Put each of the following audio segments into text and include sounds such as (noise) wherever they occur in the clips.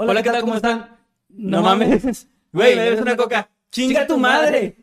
Hola, ¿qué tal? ¿Cómo están? No mames. (laughs) Güey, me debes una coca. ¡Chinga tu madre!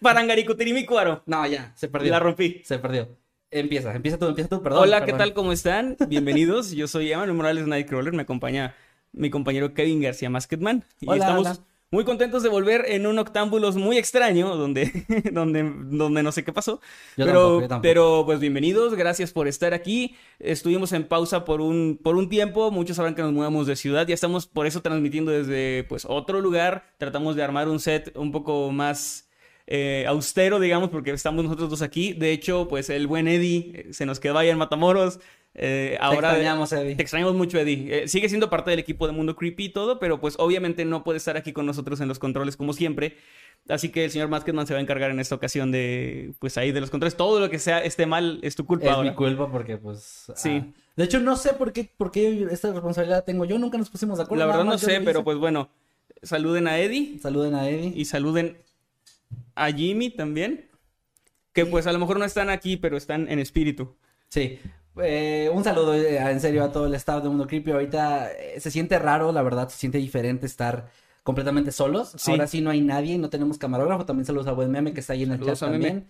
Parangaricutirimícuaro. (laughs) No, ya, se perdió. La rompí. Se perdió. Empieza, empieza tú, empieza tú, perdón. Hola, ¿qué tal? ¿Cómo están? Bienvenidos. Yo soy Emanuel Morales Nightcrawler. Me acompaña mi compañero Kevin García Masketman. Y Hola, estamos hola. Muy contentos de volver en un octámbulos muy extraño, donde, (laughs) donde, donde no sé qué pasó. Yo pero, tampoco, yo tampoco. pero pues bienvenidos, gracias por estar aquí. Estuvimos en pausa por un, por un tiempo. Muchos sabrán que nos mudamos de ciudad. Ya estamos por eso transmitiendo desde pues otro lugar. Tratamos de armar un set un poco más eh, austero, digamos, porque estamos nosotros dos aquí. De hecho, pues el buen Eddie eh, se nos quedó allá en Matamoros. Eh, ahora extrañamos, Eddie. Te extrañamos mucho, Eddie. Eh, sigue siendo parte del equipo de Mundo Creepy y todo, pero pues obviamente no puede estar aquí con nosotros en los controles como siempre. Así que el señor Masketman se va a encargar en esta ocasión de, pues ahí de los controles. Todo lo que sea esté mal es tu culpa Es ahora. mi culpa porque, pues. Sí. ah, De hecho, no sé por qué, por qué esta responsabilidad tengo yo. Nunca nos pusimos de acuerdo. La verdad no sé, pero pues bueno. Saluden a Eddie Saluden a Eddie. y saluden a Jimmy también. Que pues a lo mejor no están aquí, pero están en espíritu. Sí. Eh, un saludo eh, en serio a todo el staff de Mundo Creepy. Ahorita eh, se siente raro, la verdad, se siente diferente estar completamente solos. Sí. Ahora sí no hay nadie, no tenemos camarógrafo. También saludos a Buen Meme que está ahí en el Saludos chat también.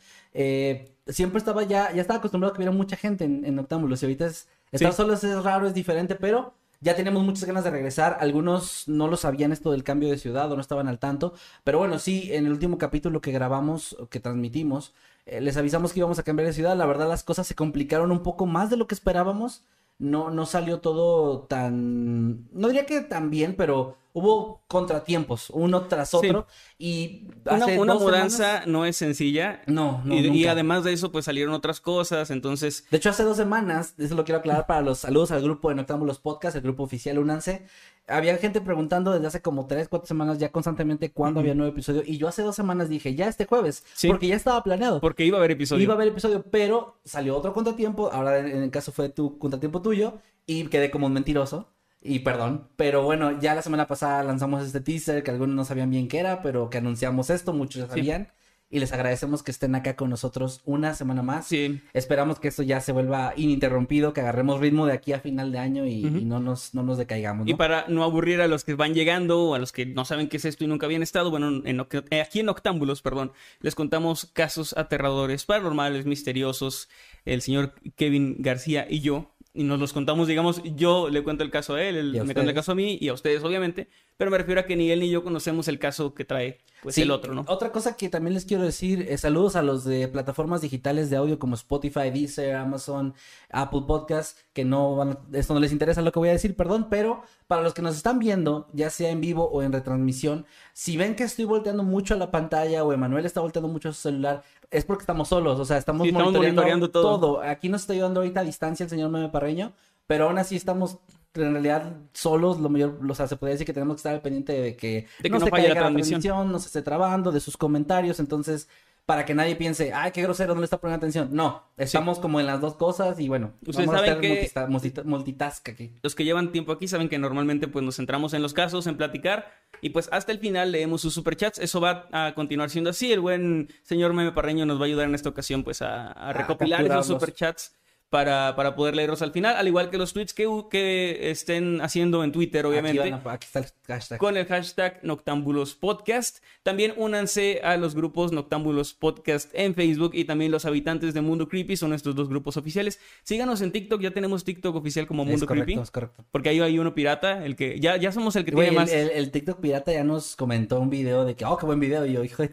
Siempre estaba ya, ya estaba acostumbrado a que hubiera mucha gente en, en Octámbulos y ahorita es, estar Sí. solos es raro, es diferente, pero ya tenemos muchas ganas de regresar. Algunos no lo sabían esto del cambio de ciudad o no estaban al tanto. Pero bueno, sí, en el último capítulo que grabamos, que transmitimos, eh, les avisamos que íbamos a cambiar de ciudad. La verdad, las cosas se complicaron un poco más de lo que esperábamos. No, no salió todo tan. No diría que tan bien, pero hubo contratiempos, uno tras Sí. otro. Y Una, una mudanza semanas- no es sencilla. No, no. y, además de eso, pues salieron otras cosas. Entonces, De hecho, hace dos semanas, eso lo quiero aclarar para los saludos al grupo de Noctámbulos Podcast, el grupo oficial Únanse. Había gente preguntando desde hace como tres, cuatro semanas ya constantemente cuándo había nuevo episodio. Y yo hace dos semanas dije, ya este jueves, Sí. porque ya estaba planeado. porque iba a haber episodio. Iba a haber episodio, pero salió otro contratiempo. Ahora en el caso fue tu contratiempo tuyo. Y quedé como un mentiroso. Y perdón. Pero bueno, ya la semana pasada lanzamos este teaser que algunos no sabían bien qué era, pero que anunciamos esto, muchos ya Sí. sabían. Y les agradecemos que estén acá con nosotros una semana más. Sí. Esperamos que esto ya se vuelva ininterrumpido, que agarremos ritmo de aquí a final de año y, Ujú. y no, nos, no nos decaigamos. Y ¿no? para no aburrir a los que van llegando o a los que no saben qué es esto y nunca habían estado, bueno, en, eh, aquí en Octámbulos, perdón, les contamos casos aterradores, paranormales, misteriosos, el señor Kevin García y yo. Y nos los contamos, digamos, yo le cuento el caso a él, él me cuenta el caso a mí y a ustedes, obviamente. Pero me refiero a que ni él ni yo conocemos el caso que trae, pues, Sí, el otro, ¿no? Otra cosa que también les quiero decir, eh, saludos a los de plataformas digitales de audio como Spotify, Deezer, Amazon, Apple Podcast, que no van, a- esto no les interesa lo que voy a decir, perdón, pero para los que nos están viendo, ya sea en vivo o en retransmisión, si ven que estoy volteando mucho a la pantalla o Emanuel está volteando mucho a su celular, es porque estamos solos, o sea, estamos, Sí, estamos monitoreando, monitoreando todo. Aquí nos está ayudando ahorita a distancia el señor Meme Parreño, pero aún así estamos en realidad solos, lo mayor, o sea, se podría decir que tenemos que estar al pendiente de que, De que no se falle la caiga transmisión. no se esté trabando, de sus comentarios, entonces, para que nadie piense, ay, qué grosero, no le está poniendo atención. No, estamos como en las dos cosas y bueno, Ustedes vamos a saben hacer que- multita- multita- multitask aquí. Los que llevan tiempo aquí saben que normalmente pues nos centramos en los casos, en platicar y pues hasta el final leemos sus superchats. Eso va a continuar siendo así. El buen señor Meme Parreño nos va a ayudar en esta ocasión pues a, a recopilar esos capturarlos. superchats para, para poder leerlos al final, al igual que los tweets que, que estén haciendo en Twitter, obviamente. Aquí, van a- aquí está el hashtag. Con el hashtag Noctámbulos Podcast. También únanse a los grupos Noctámbulos Podcast en Facebook y también los habitantes de Mundo Creepy son estos dos grupos oficiales. Síganos en TikTok, ya tenemos TikTok oficial como Es Mundo correcto, Creepy. es correcto. Porque ahí hay uno pirata, el que ya, ya somos el que Güey, tiene el, más. el- el TikTok pirata ya nos comentó un video de que, oh, qué buen video. Y yo, hijo de...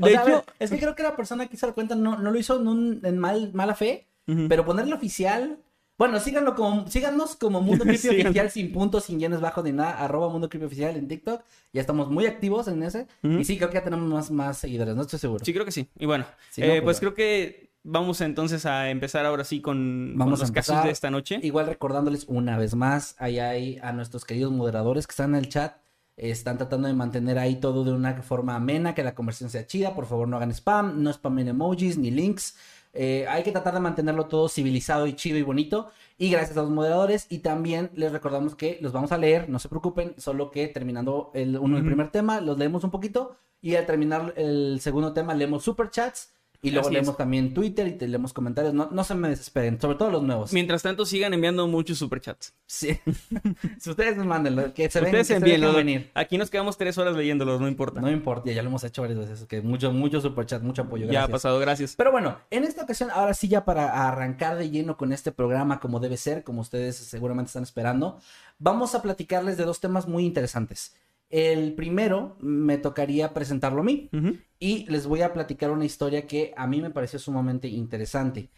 O De sea, ver, hecho- es que creo que la persona que hizo la cuenta no, no lo hizo en, un- en mal, mala fe, pero ponerle oficial... Bueno, síganlo como, síganos como Mundo (laughs) Creepy. Oficial sin puntos, sin llenes bajos ni nada, arroba Mundo Creepy Oficial en TikTok. Ya estamos muy activos en ese. Y sí, creo que ya tenemos más, más seguidores, no estoy seguro. Sí, creo que sí. Y bueno, Sí, eh, pues pues creo que vamos entonces a empezar ahora sí con, con Vamos los a casos de esta noche. Igual recordándoles una vez más, ahí hay a nuestros queridos moderadores que están en el chat. Están tratando de mantener ahí todo de una forma amena, que la conversación sea chida. Por favor, no hagan spam, no spamen emojis ni links. Eh, hay que tratar de mantenerlo todo civilizado y chido y bonito. Y gracias a los moderadores. Y también les recordamos que los vamos a leer, no se preocupen. Solo que terminando el, uno, el primer tema, los leemos un poquito. Y al terminar el segundo tema, leemos superchats. Y luego Así es. leemos también Twitter y te leemos comentarios. No, no se me desesperen, sobre todo los nuevos. Mientras tanto, sigan enviando muchos superchats. Sí. (laughs) si ustedes nos mandan, que se ven, Ustedes que se venir. Aquí nos quedamos tres horas leyéndolos, no importa. No importa, ya lo hemos hecho varias veces. Que mucho, mucho superchat, mucho apoyo. ya ha pasado, gracias. Pero bueno, en esta ocasión, ahora sí, ya para arrancar de lleno con este programa como debe ser, como ustedes seguramente están esperando, vamos a platicarles de dos temas muy interesantes. El primero me tocaría presentarlo a mí y les voy a platicar una historia que a mí me pareció sumamente interesante.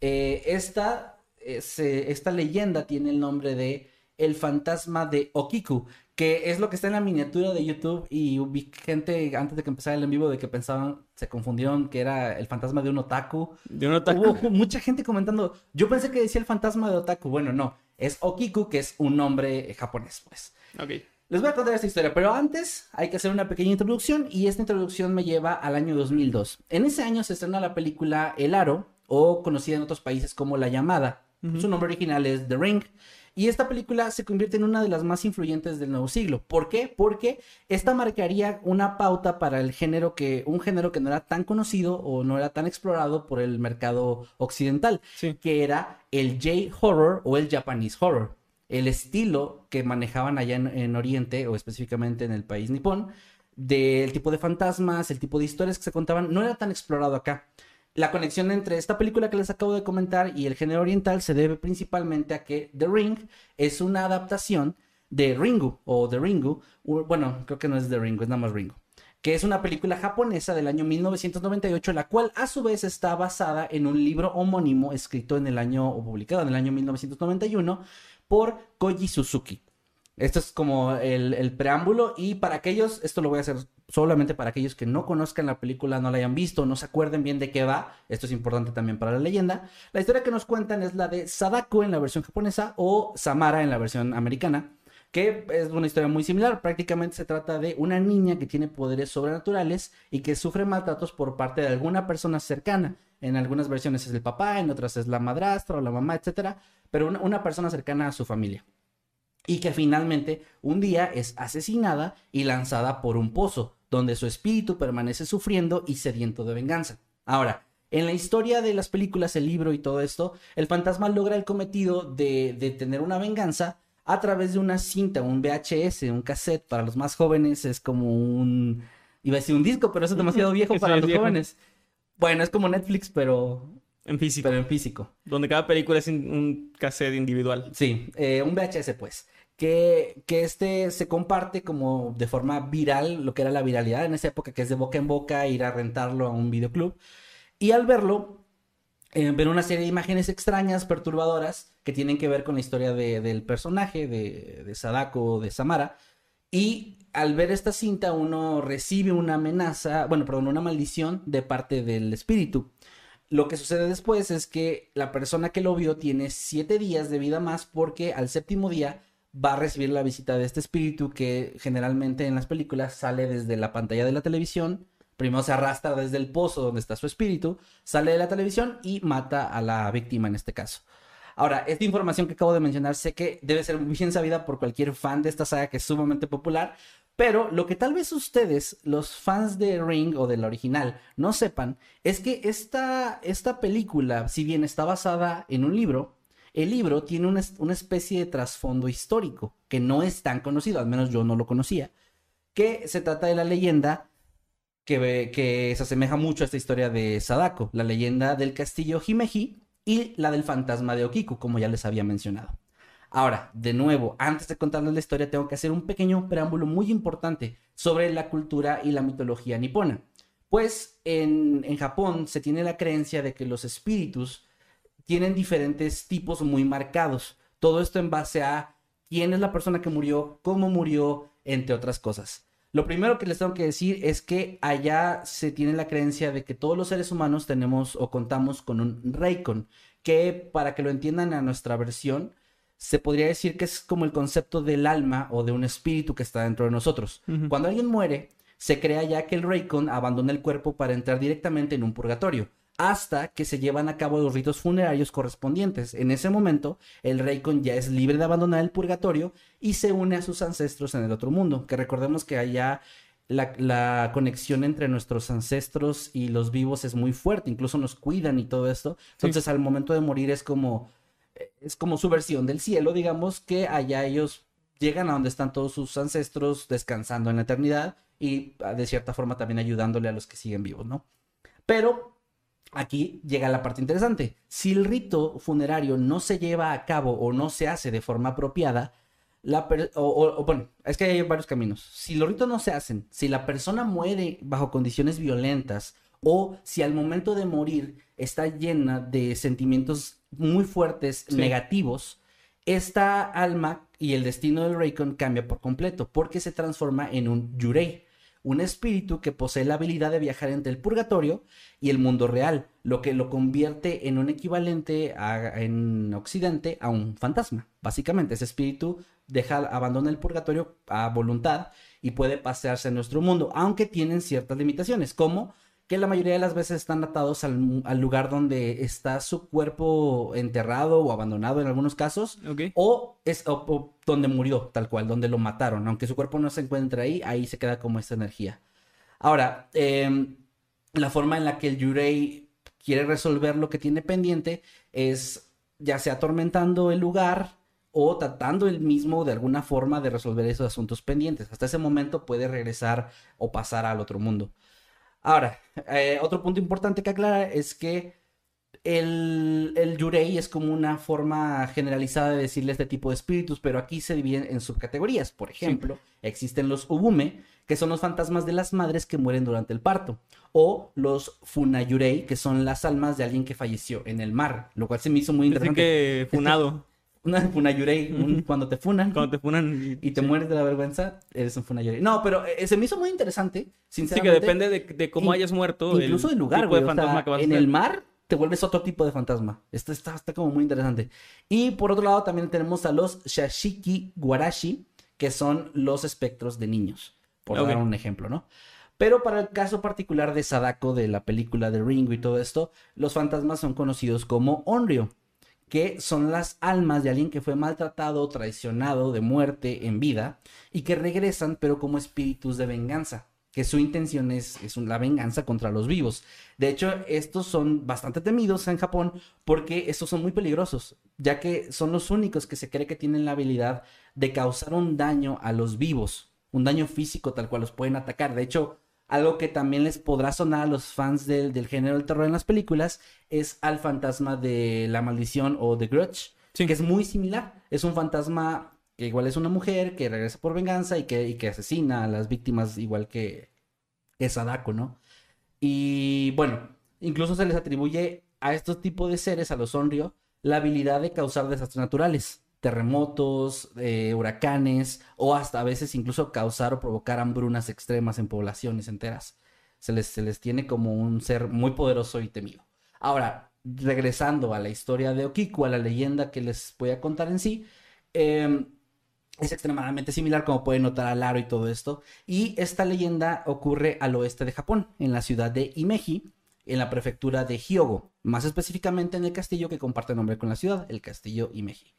Eh, esta, es, eh, esta leyenda tiene el nombre de El fantasma de Okiku, que es lo que está en la miniatura de YouTube y vi gente antes de que empezara el en vivo de que pensaban, se confundieron que era el fantasma de un otaku. De un otaku. Hubo mucha gente comentando, yo pensé que decía el fantasma de otaku, bueno, no, es Okiku, que es un nombre japonés, pues. Ok. Les voy a contar esta historia, pero antes hay que hacer una pequeña introducción y esta introducción me lleva al año 2002. En ese año se estrena la película El Aro, o conocida en otros países como La Llamada. Su nombre original es The Ring. Y esta película se convierte en una de las más influyentes del nuevo siglo. ¿Por qué? Porque esta marcaría una pauta para el género que, un género que no era tan conocido o no era tan explorado por el mercado occidental, Sí. que era el J-horror o el Japanese horror el estilo que manejaban allá en, en Oriente, o específicamente en el país nipón, del tipo de fantasmas, el tipo de historias que se contaban, no era tan explorado acá. La conexión entre esta película que les acabo de comentar y el género oriental se debe principalmente a que The Ring es una adaptación de Ringu, o The Ringu, bueno, creo que no es The Ringu, es nada más Ringu, que es una película japonesa del año 1998, la cual a su vez está basada en un libro homónimo escrito en el año, o publicado en el año 1991, por Koji Suzuki. Esto es como el, preámbulo y para aquellos, esto lo voy a hacer solamente para aquellos que no conozcan la película, no la hayan visto, no se acuerden bien de qué va, esto es importante también para la leyenda. La historia que nos cuentan es la de Sadako en la versión japonesa o Samara en la versión americana, que es una historia muy similar, prácticamente se trata de una niña que tiene poderes sobrenaturales y que sufre maltratos por parte de alguna persona cercana. En algunas versiones es el papá, en otras es la madrastra o la mamá, etcétera, pero una- una persona cercana a su familia y que finalmente un día es asesinada y lanzada por un pozo, donde su espíritu permanece sufriendo y sediento de venganza. Ahora, en la historia de las películas, el libro y todo esto, el fantasma logra el cometido de, de tener una venganza a través de una cinta, un VHS, un cassette, para los más jóvenes es como un... Iba a decir un disco, pero eso es demasiado viejo (laughs) para los viejo. jóvenes. Bueno, es como Netflix, pero, En físico. pero en físico. Donde cada película es un cassette individual. Sí, eh, un VHS pues. Que, que este se comparte como de forma viral, lo que era la viralidad en esa época, que es de boca en boca, ir a rentarlo a un videoclub. Y al verlo, eh, ver una serie de imágenes extrañas, perturbadoras, que tienen que ver con la historia de- del personaje, de, de Sadako, de Samara. Y al ver esta cinta, uno recibe una amenaza, bueno, perdón, una maldición de parte del espíritu. Lo que sucede después es que la persona que lo vio tiene siete días de vida más porque al séptimo día va a recibir la visita de este espíritu que generalmente en las películas sale desde la pantalla de la televisión. Primero se arrastra desde el pozo donde está su espíritu, sale de la televisión y mata a la víctima en este caso. Ahora, esta información que acabo de mencionar sé que debe ser bien sabida por cualquier fan de esta saga que es sumamente popular, Pero lo que tal vez ustedes, los fans de Ring o de la original, no sepan, es que esta, esta película, si bien está basada en un libro, el libro tiene una, una especie de trasfondo histórico que no es tan conocido, al menos yo no lo conocía, que se trata de la leyenda que, que se asemeja mucho a esta historia de Sadako, la leyenda del castillo Himeji y la del fantasma de Okiku, como ya les había mencionado. Ahora, de nuevo, antes de contarles la historia, tengo que hacer un pequeño preámbulo muy importante sobre la cultura y la mitología nipona. Pues en, en Japón se tiene la creencia de que los espíritus tienen diferentes tipos muy marcados. Todo esto en base a quién es la persona que murió, cómo murió, entre otras cosas. Lo primero que les tengo que decir es que allá se tiene la creencia de que todos los seres humanos tenemos o contamos con un Reikon, que para que lo entiendan a nuestra versión, se podría decir que es como el concepto del alma o de un espíritu que está dentro de nosotros. Cuando alguien muere, se crea ya que el Raycon abandona el cuerpo para entrar directamente en un purgatorio, hasta que se llevan a cabo los ritos funerarios correspondientes. En ese momento, el Raycon ya es libre de abandonar el purgatorio y se une a sus ancestros en el otro mundo. Que recordemos que allá la, la, conexión entre nuestros ancestros y los vivos es muy fuerte, incluso nos cuidan y todo esto. Entonces, sí. al momento de morir es como es como su versión del cielo, digamos, que allá ellos llegan a donde están todos sus ancestros descansando en la eternidad y ah, de cierta forma también ayudándole a los que siguen vivos, ¿no? Pero aquí llega la parte interesante. Si el rito funerario no se lleva a cabo o no se hace de forma apropiada, la o, o, o, bueno, es que hay varios caminos. Si los ritos no se hacen, si la persona muere bajo condiciones violentas o si al momento de morir está llena de sentimientos muy fuertes, sí. negativos, esta alma y el destino del Raycon cambia por completo porque se transforma en un Yurei, un espíritu que posee la habilidad de viajar entre el purgatorio y el mundo real, lo que lo convierte en un equivalente a, en Occidente a un fantasma. Básicamente, ese espíritu deja, abandona el purgatorio a voluntad y puede pasearse en nuestro mundo, aunque tienen ciertas limitaciones, como que la mayoría de las veces están atados al, al, lugar donde está su cuerpo enterrado o abandonado en algunos casos, okay. o es o, o donde murió, tal cual, donde lo mataron. Aunque su cuerpo no se encuentra ahí, ahí se queda como esta energía. Ahora, eh, la forma en la que el Yurei quiere resolver lo que tiene pendiente es ya sea atormentando el lugar o tratando él mismo de alguna forma de resolver esos asuntos pendientes. Hasta ese momento puede regresar o pasar al otro mundo. Ahora, eh, otro punto importante que aclarar es que el, el Yurei es como una forma generalizada de decirle este tipo de espíritus, pero aquí se dividen en subcategorías. Por ejemplo, sí. existen los Ubume, que son los fantasmas de las madres que mueren durante el parto, o los Funayurei, que son las almas de alguien que falleció en el mar, lo cual se me hizo muy interesante. que funado. Una funayurei, un, cuando te funan. Cuando te funan. Y, y te sí. mueres de la vergüenza, eres un funayurei. No, pero eh, se me hizo muy interesante, sinceramente. Sí, que depende de, de cómo hayas muerto. Incluso del lugar, güey. De o sea, en el mar te vuelves otro tipo de fantasma. Esto está, está como muy interesante. Y por otro lado también tenemos a los Shashiki Guarashi, que son los espectros de niños. Por okay. dar un ejemplo, ¿no? Pero para el caso particular de Sadako, de la película de Ringo y todo esto, los fantasmas son conocidos como Onryo que son las almas de alguien que fue maltratado, traicionado, de muerte en vida, y que regresan, pero como espíritus de venganza, que su intención es, es la venganza contra los vivos. De hecho, estos son bastante temidos en Japón porque estos son muy peligrosos, ya que son los únicos que se cree que tienen la habilidad de causar un daño a los vivos, un daño físico tal cual los pueden atacar. De hecho, algo que también les podrá sonar a los fans del, del, género del terror en las películas es al fantasma de la maldición o The Grudge, sí. que es muy similar. Es un fantasma que igual es una mujer que regresa por venganza y que, y que asesina a las víctimas igual que, que Sadako, ¿no? Y bueno, incluso se les atribuye a estos tipos de seres, a los Onryo, la habilidad de causar desastres naturales terremotos, eh, huracanes o hasta a veces incluso causar o provocar hambrunas extremas en poblaciones enteras. Se les, se les tiene como un ser muy poderoso y temido. Ahora, regresando a la historia de Okiku, a la leyenda que les voy a contar en sí, eh, es extremadamente similar como pueden notar al aro y todo esto. Y esta leyenda ocurre al oeste de Japón, en la ciudad de Imeji, en la prefectura de Hyogo, más específicamente en el castillo que comparte nombre con la ciudad, el castillo Imeji.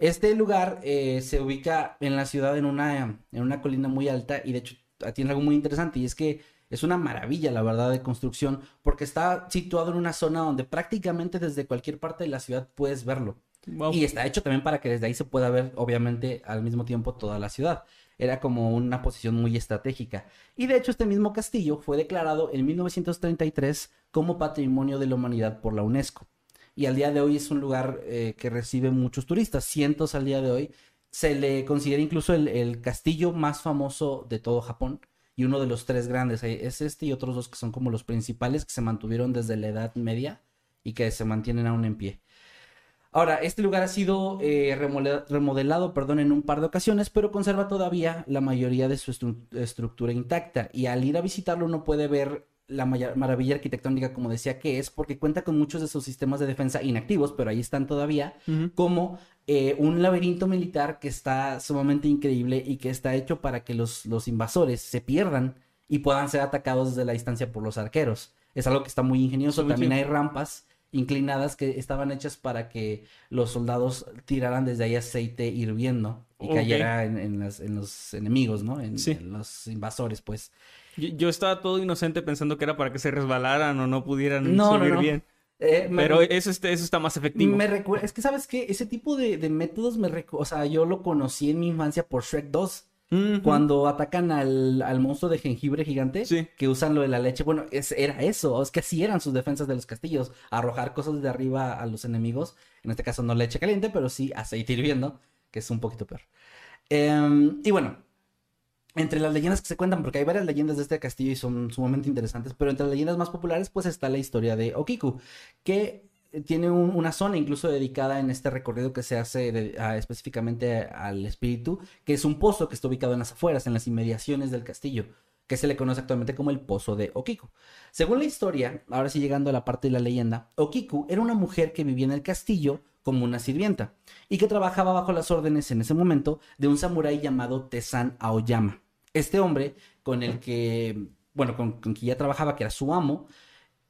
Este lugar eh, se ubica en la ciudad en una, en una colina muy alta y de hecho tiene algo muy interesante y es que es una maravilla, la verdad, de construcción porque está situado en una zona donde prácticamente desde cualquier parte de la ciudad puedes verlo. Wow. Y está hecho también para que desde ahí se pueda ver, obviamente, al mismo tiempo toda la ciudad. Era como una posición muy estratégica. Y de hecho, este mismo castillo fue declarado en 1933 como Patrimonio de la Humanidad por la UNESCO. Y al día de hoy es un lugar eh, que recibe muchos turistas, cientos al día de hoy. Se le considera incluso el, castillo más famoso de todo Japón y uno de los tres grandes. Es este y otros dos que son como los principales que se mantuvieron desde la Edad Media y que se mantienen aún en pie. Ahora, este lugar ha sido eh, remodelado perdón, en un par de ocasiones, pero conserva todavía la mayoría de su estru- estructura intacta. Y al ir a visitarlo uno puede ver la maravilla arquitectónica, como decía que es, porque cuenta con muchos de sus sistemas de defensa inactivos, pero ahí están todavía, como eh, un laberinto militar que está sumamente increíble y que está hecho para que los, los invasores se pierdan y puedan ser atacados desde la distancia por los arqueros. Es algo que está muy ingenioso. Sí, También sí. hay rampas inclinadas que estaban hechas para que los soldados tiraran desde ahí aceite hirviendo y cayera en, en las- en los enemigos, ¿no? En, Sí. en los invasores, pues. Yo, yo estaba todo inocente pensando que era para que se resbalaran o no pudieran No, no, subir no. bien. Eh, me- Pero eso, este- eso está más efectivo. Me recuerda, es que sabes que ese tipo de, de métodos me recu- o sea, yo lo conocí en mi infancia por Shrek 2. Ujú. Cuando atacan al, al monstruo de jengibre gigante, Sí. que usan lo de la leche, bueno, es, era eso, es que así eran sus defensas de los castillos, arrojar cosas de arriba a los enemigos, en este caso no leche caliente, pero sí aceite hirviendo, que es un poquito peor. Em, y bueno, entre las leyendas que se cuentan, porque hay varias leyendas de este castillo y son sumamente interesantes, pero entre las leyendas más populares, pues está la historia de Okiku, que tiene un- una zona incluso dedicada en este recorrido que se hace específicamente al espíritu, que es un pozo que está ubicado en las afueras, en las inmediaciones del castillo, que se le conoce actualmente como el pozo de Okiku. Según la historia, ahora sí llegando a la parte de la leyenda, Okiku era una mujer que vivía en el castillo como una sirvienta y que trabajaba bajo las órdenes en ese momento de un samurái llamado Tesan Aoyama. Este hombre con el que, bueno, con, con quien ya trabajaba, que era su amo,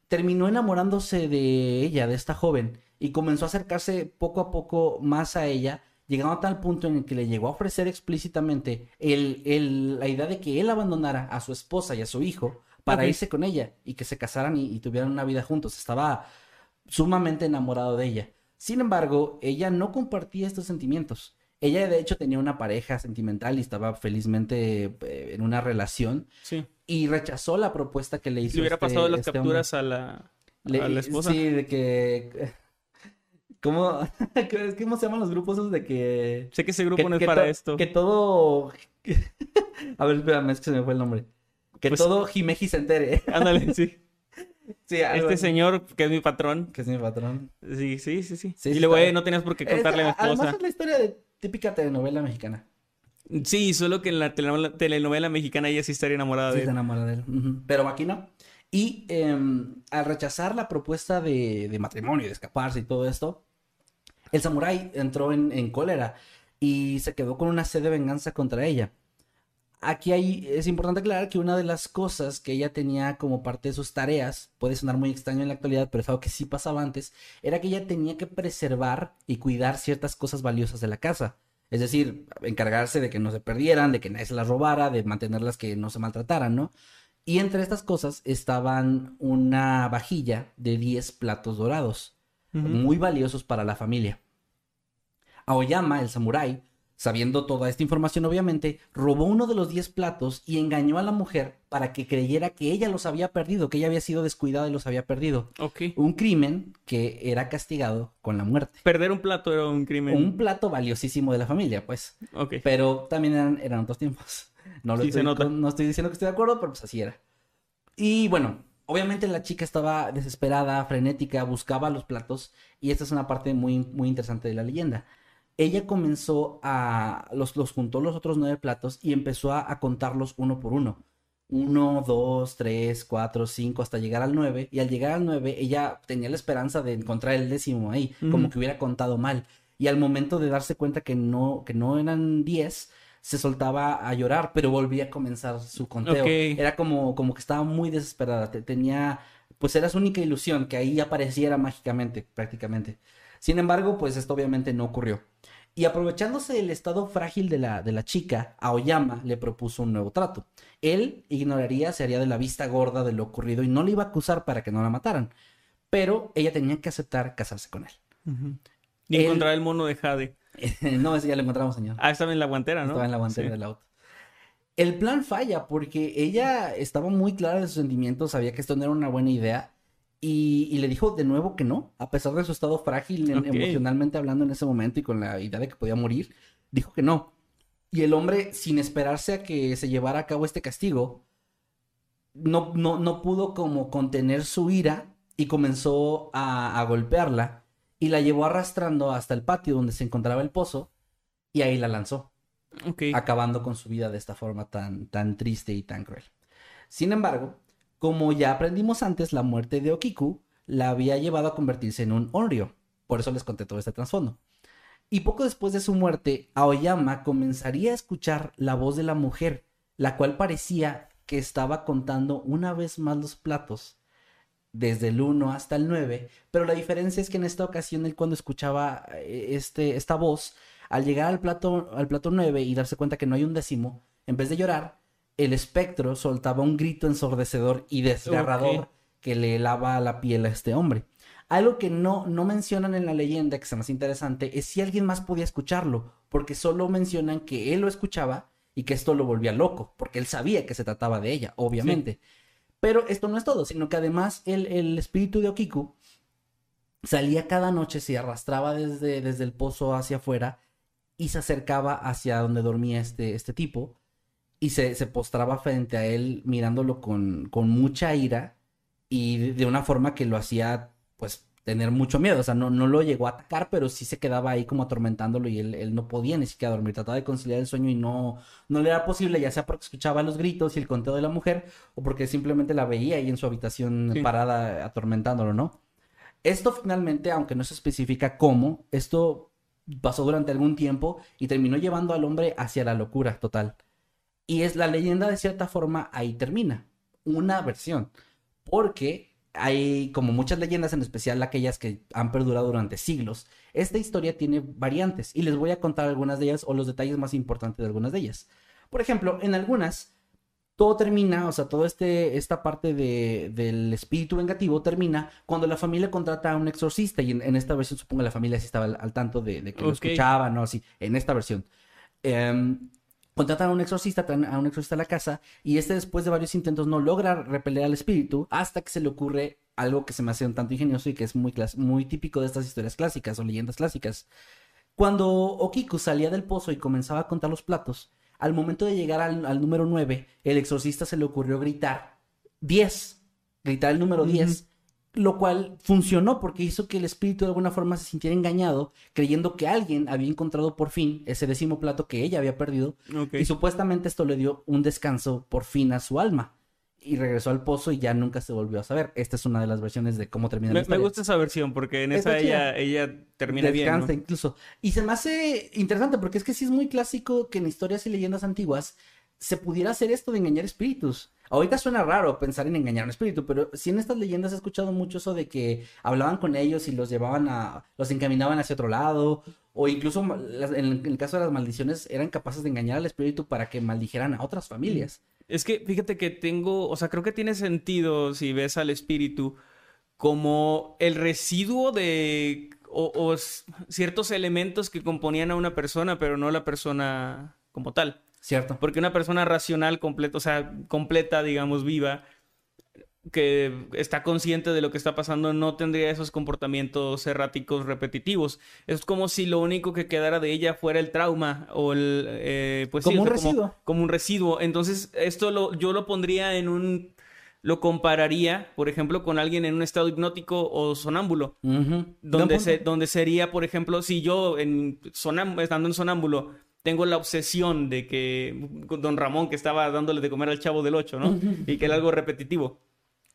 terminó enamorándose de ella, de esta joven, y comenzó a acercarse poco a poco más a ella, llegando a tal punto en el que le llegó a ofrecer explícitamente el, el- la idea de que él abandonara a su esposa y a su hijo para irse con ella y que se casaran y, y tuvieran una vida juntos. Estaba sumamente enamorado de ella. Sin embargo, ella no compartía estos sentimientos. Ella de hecho tenía una pareja sentimental y estaba felizmente eh, en una relación Sí. y rechazó la propuesta que le hizo. Le hubiera este- pasado las este capturas a la, a la esposa. Sí, de que... (laughs) ¿Cómo, (laughs) ¿Cómo se llaman los grupos esos de que... Sé que ese grupo que- no es para to- esto. Que todo... (laughs) A ver, espérame, es que se me fue el nombre. Que Pues- todo Jimeji se entere. Ándale, sí. Sí, algo Este así. señor, que es mi patrón. Que es mi patrón. Sí, sí, sí, sí. Sí, y sí, luego, está- eh, no tenías por qué Es- contarle a mi Además es la historia de típica telenovela mexicana. Sí, solo que en la telenovela, telenovela mexicana ella sí estaría enamorada Sí, de él. enamora de él. Pero aquí no. Y em, al rechazar la propuesta de, de matrimonio, de escaparse y todo esto, el samurái entró en, en cólera y se quedó con una sed de venganza contra ella. Aquí hay, es importante aclarar que una de las cosas que ella tenía como parte de sus tareas, puede sonar muy extraño en la actualidad, pero es algo que sí pasaba antes, era que ella tenía que preservar y cuidar ciertas cosas valiosas de la casa. Es decir, encargarse de que no se perdieran, de que nadie se las robara, de mantenerlas que no se maltrataran, ¿no? Y entre estas cosas estaban una vajilla de 10 platos dorados, muy valiosos para la familia. Aoyama, el samurái, sabiendo toda esta información obviamente, robó uno de los 10 platos y engañó a la mujer para que creyera que ella los había perdido, que ella había sido descuidada y los había perdido. Ok. Un crimen que era castigado con la muerte. Perder un plato era un crimen. Un plato valiosísimo de la familia, pues. Ok. Pero también eran, eran otros tiempos. (laughs) No, lo Sí, se estoy, nota. no estoy diciendo que estoy de acuerdo, pero pues así era. Y bueno, obviamente la chica estaba desesperada, frenética, buscaba los platos. Y esta es una parte muy, muy interesante de la leyenda. Ella comenzó a. Los, los juntó los otros nueve platos y empezó a, a contarlos uno por uno. Uno, dos, tres, cuatro, cinco, hasta llegar al nueve. Y al llegar al nueve, ella tenía la esperanza de encontrar el décimo ahí, como que hubiera contado mal. Y al momento de darse cuenta que no, que no eran diez, se soltaba a llorar, pero volvía a comenzar su conteo. Era como, como que estaba muy desesperada. te- tenía, pues era su única ilusión, que ahí apareciera mágicamente, prácticamente. Sin embargo, pues esto obviamente no ocurrió. Y aprovechándose del estado frágil de la, de la chica, Aoyama le propuso un nuevo trato. Él ignoraría, se haría de la vista gorda de lo ocurrido y no le iba a acusar para que no la mataran. Pero ella tenía que aceptar casarse con él. Y Él- encontrar el mono de Jade. (laughs) no, ese ya lo encontramos, señor. Ah, estaba en la guantera, ¿no? Estaba en la guantera Sí. del auto. El plan falla porque ella estaba muy clara de sus sentimientos, sabía que esto no era una buena idea y, y le dijo de nuevo que no, a pesar de su estado frágil emocionalmente hablando en ese momento y con la idea de que podía morir, dijo que no. Y el hombre, sin esperarse a que se llevara a cabo este castigo, no, no, no pudo como contener su ira y comenzó a, a golpearla y la llevó arrastrando hasta el patio donde se encontraba el pozo y ahí la lanzó Ok. acabando con su vida de esta forma tan, tan triste y tan cruel. Sin embargo, como ya aprendimos antes, la muerte de Okiku la había llevado a convertirse en un Onryo. Por eso les conté todo este trasfondo. Y poco después de su muerte, Aoyama comenzaría a escuchar la voz de la mujer, la cual parecía que estaba contando una vez más los platos, desde el 1 hasta el 9, pero la diferencia es que en esta ocasión él cuando escuchaba eh, este, esta voz, al llegar al plato, al plato 9 y darse cuenta que no hay un décimo, en vez de llorar, el espectro soltaba un grito ensordecedor y desgarrador que le helaba la piel a este hombre. Algo que no, no mencionan en la leyenda, que es más interesante, es si alguien más podía escucharlo, porque solo mencionan que él lo escuchaba y que esto lo volvía loco, porque él sabía que se trataba de ella, obviamente. Pero esto no es todo, sino que además el, el espíritu de Okiku salía cada noche, se arrastraba desde, desde el pozo hacia afuera y se acercaba hacia donde dormía este, este tipo y se, se postraba frente a él mirándolo con, con mucha ira y de, una forma que lo hacía pues tener mucho miedo, o sea, no, no lo llegó a atacar, pero sí se quedaba ahí como atormentándolo y él, él no podía ni siquiera dormir, trataba de conciliar el sueño y no, no le era posible, ya sea porque escuchaba los gritos y el conteo de la mujer o porque simplemente la veía ahí en su habitación Sí. parada atormentándolo, ¿no? Esto finalmente, aunque no se especifica cómo, esto pasó durante algún tiempo y terminó llevando al hombre hacia la locura total. Y es la leyenda de cierta forma ahí termina. Una versión. Porque hay como muchas leyendas, en especial aquellas que han perdurado durante siglos. Esta historia tiene variantes y les voy a contar algunas de ellas o los detalles más importantes de algunas de ellas. Por ejemplo, en algunas todo termina, o sea, todo este, esta parte de, del espíritu vengativo termina cuando la familia contrata a un exorcista y en, en esta versión supongo la familia sí estaba al, al tanto de, de que lo Ok. escuchaba, ¿no? Así, en esta versión. Em, contratan a un exorcista, traen a un exorcista a la casa y este después de varios intentos no logra repeler al espíritu hasta que se le ocurre algo que se me hace un tanto ingenioso y que es muy, muy típico de estas historias clásicas o leyendas clásicas. Cuando Okiku salía del pozo y comenzaba a contar los platos, al momento de llegar al, al número 9, el exorcista se le ocurrió gritar 10, gritar el número 10, lo cual funcionó porque hizo que el espíritu de alguna forma se sintiera engañado, creyendo que alguien había encontrado por fin ese décimo plato que ella había perdido, y supuestamente esto le dio un descanso por fin a su alma. Y regresó al pozo y ya nunca se volvió a saber. Esta es una de las versiones de cómo termina la Me, me historia. gusta esa versión porque en esa ella, ella termina bien. Descansa ¿no? incluso. Y se me hace interesante porque es que sí es muy clásico que en historias y leyendas antiguas se pudiera hacer esto de engañar espíritus. Ahorita suena raro pensar en engañar a un espíritu, pero sí en estas leyendas he escuchado mucho eso de que hablaban con ellos y los llevaban a, los encaminaban hacia otro lado, o incluso en el, caso de las maldiciones eran capaces de engañar al espíritu para que maldijeran a otras familias. Es que fíjate que tengo, o sea, creo que tiene sentido si ves al espíritu como el residuo de o, ciertos elementos que componían a una persona, pero no la persona como tal. ¿Cierto? Porque una persona racional completa, o sea, completa, digamos, viva, que está consciente de lo que está pasando, no tendría esos comportamientos erráticos repetitivos. Es como si lo único que quedara de ella fuera el trauma o el... eh, pues sí, Como o un sea, residuo. Como un residuo. Entonces, esto lo, yo lo pondría en un... Lo compararía, por ejemplo, con alguien en un estado hipnótico o sonámbulo. Donde, se, donde sería, por ejemplo, si yo en sonam- estando en sonámbulo tengo la obsesión de que don Ramón que estaba dándole de comer al chavo del 8, ¿no? (laughs) Y que era algo repetitivo.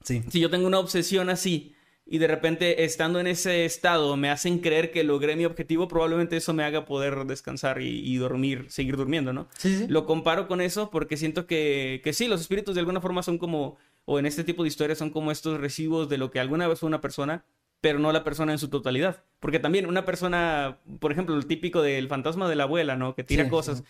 Sí. Si yo tengo una obsesión así y de repente estando en ese estado me hacen creer que logré mi objetivo, probablemente eso me haga poder descansar y, y dormir, seguir durmiendo, ¿no? Sí, sí. Lo comparo con eso porque siento que, que sí, los espíritus de alguna forma son como, o en este tipo de historias son como estos residuos de lo que alguna vez fue una persona, pero no la persona en su totalidad. Porque también una persona, por ejemplo, el típico del fantasma de la abuela, ¿no? Que tira Sí, cosas. sí.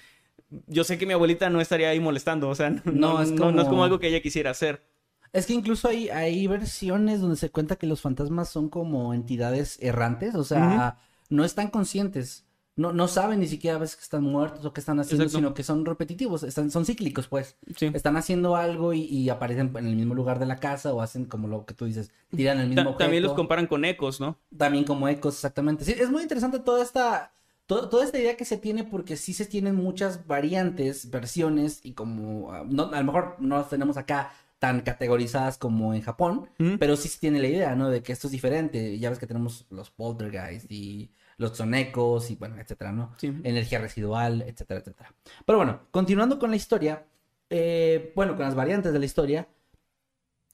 Yo sé que mi abuelita no estaría ahí molestando, o sea, no, no, es no- no es como- como algo que ella quisiera hacer. Es que incluso hay, hay versiones donde se cuenta que los fantasmas son como entidades errantes, o sea, no están conscientes. No, no saben ni siquiera a veces que están muertos o que están haciendo, Exacto. sino que son repetitivos, están, son cíclicos, pues. Sí. Están haciendo algo y, y aparecen en el mismo lugar de la casa o hacen como lo que tú dices, tiran el mismo Ta- objeto. también los comparan con ecos, ¿no? También como ecos, exactamente. Sí, es muy interesante toda esta, to- toda esta idea que se tiene porque sí se tienen muchas variantes, versiones y como, ah, no, a lo mejor no las tenemos acá tan categorizadas como en Japón, pero sí se tiene la idea, ¿no? De que esto es diferente. Ya ves que tenemos los poltergeist y los sonecos y bueno, etcétera, ¿no? Sí. Energía residual, etcétera, etcétera. Pero bueno, continuando con la historia, eh, bueno, con las variantes de la historia,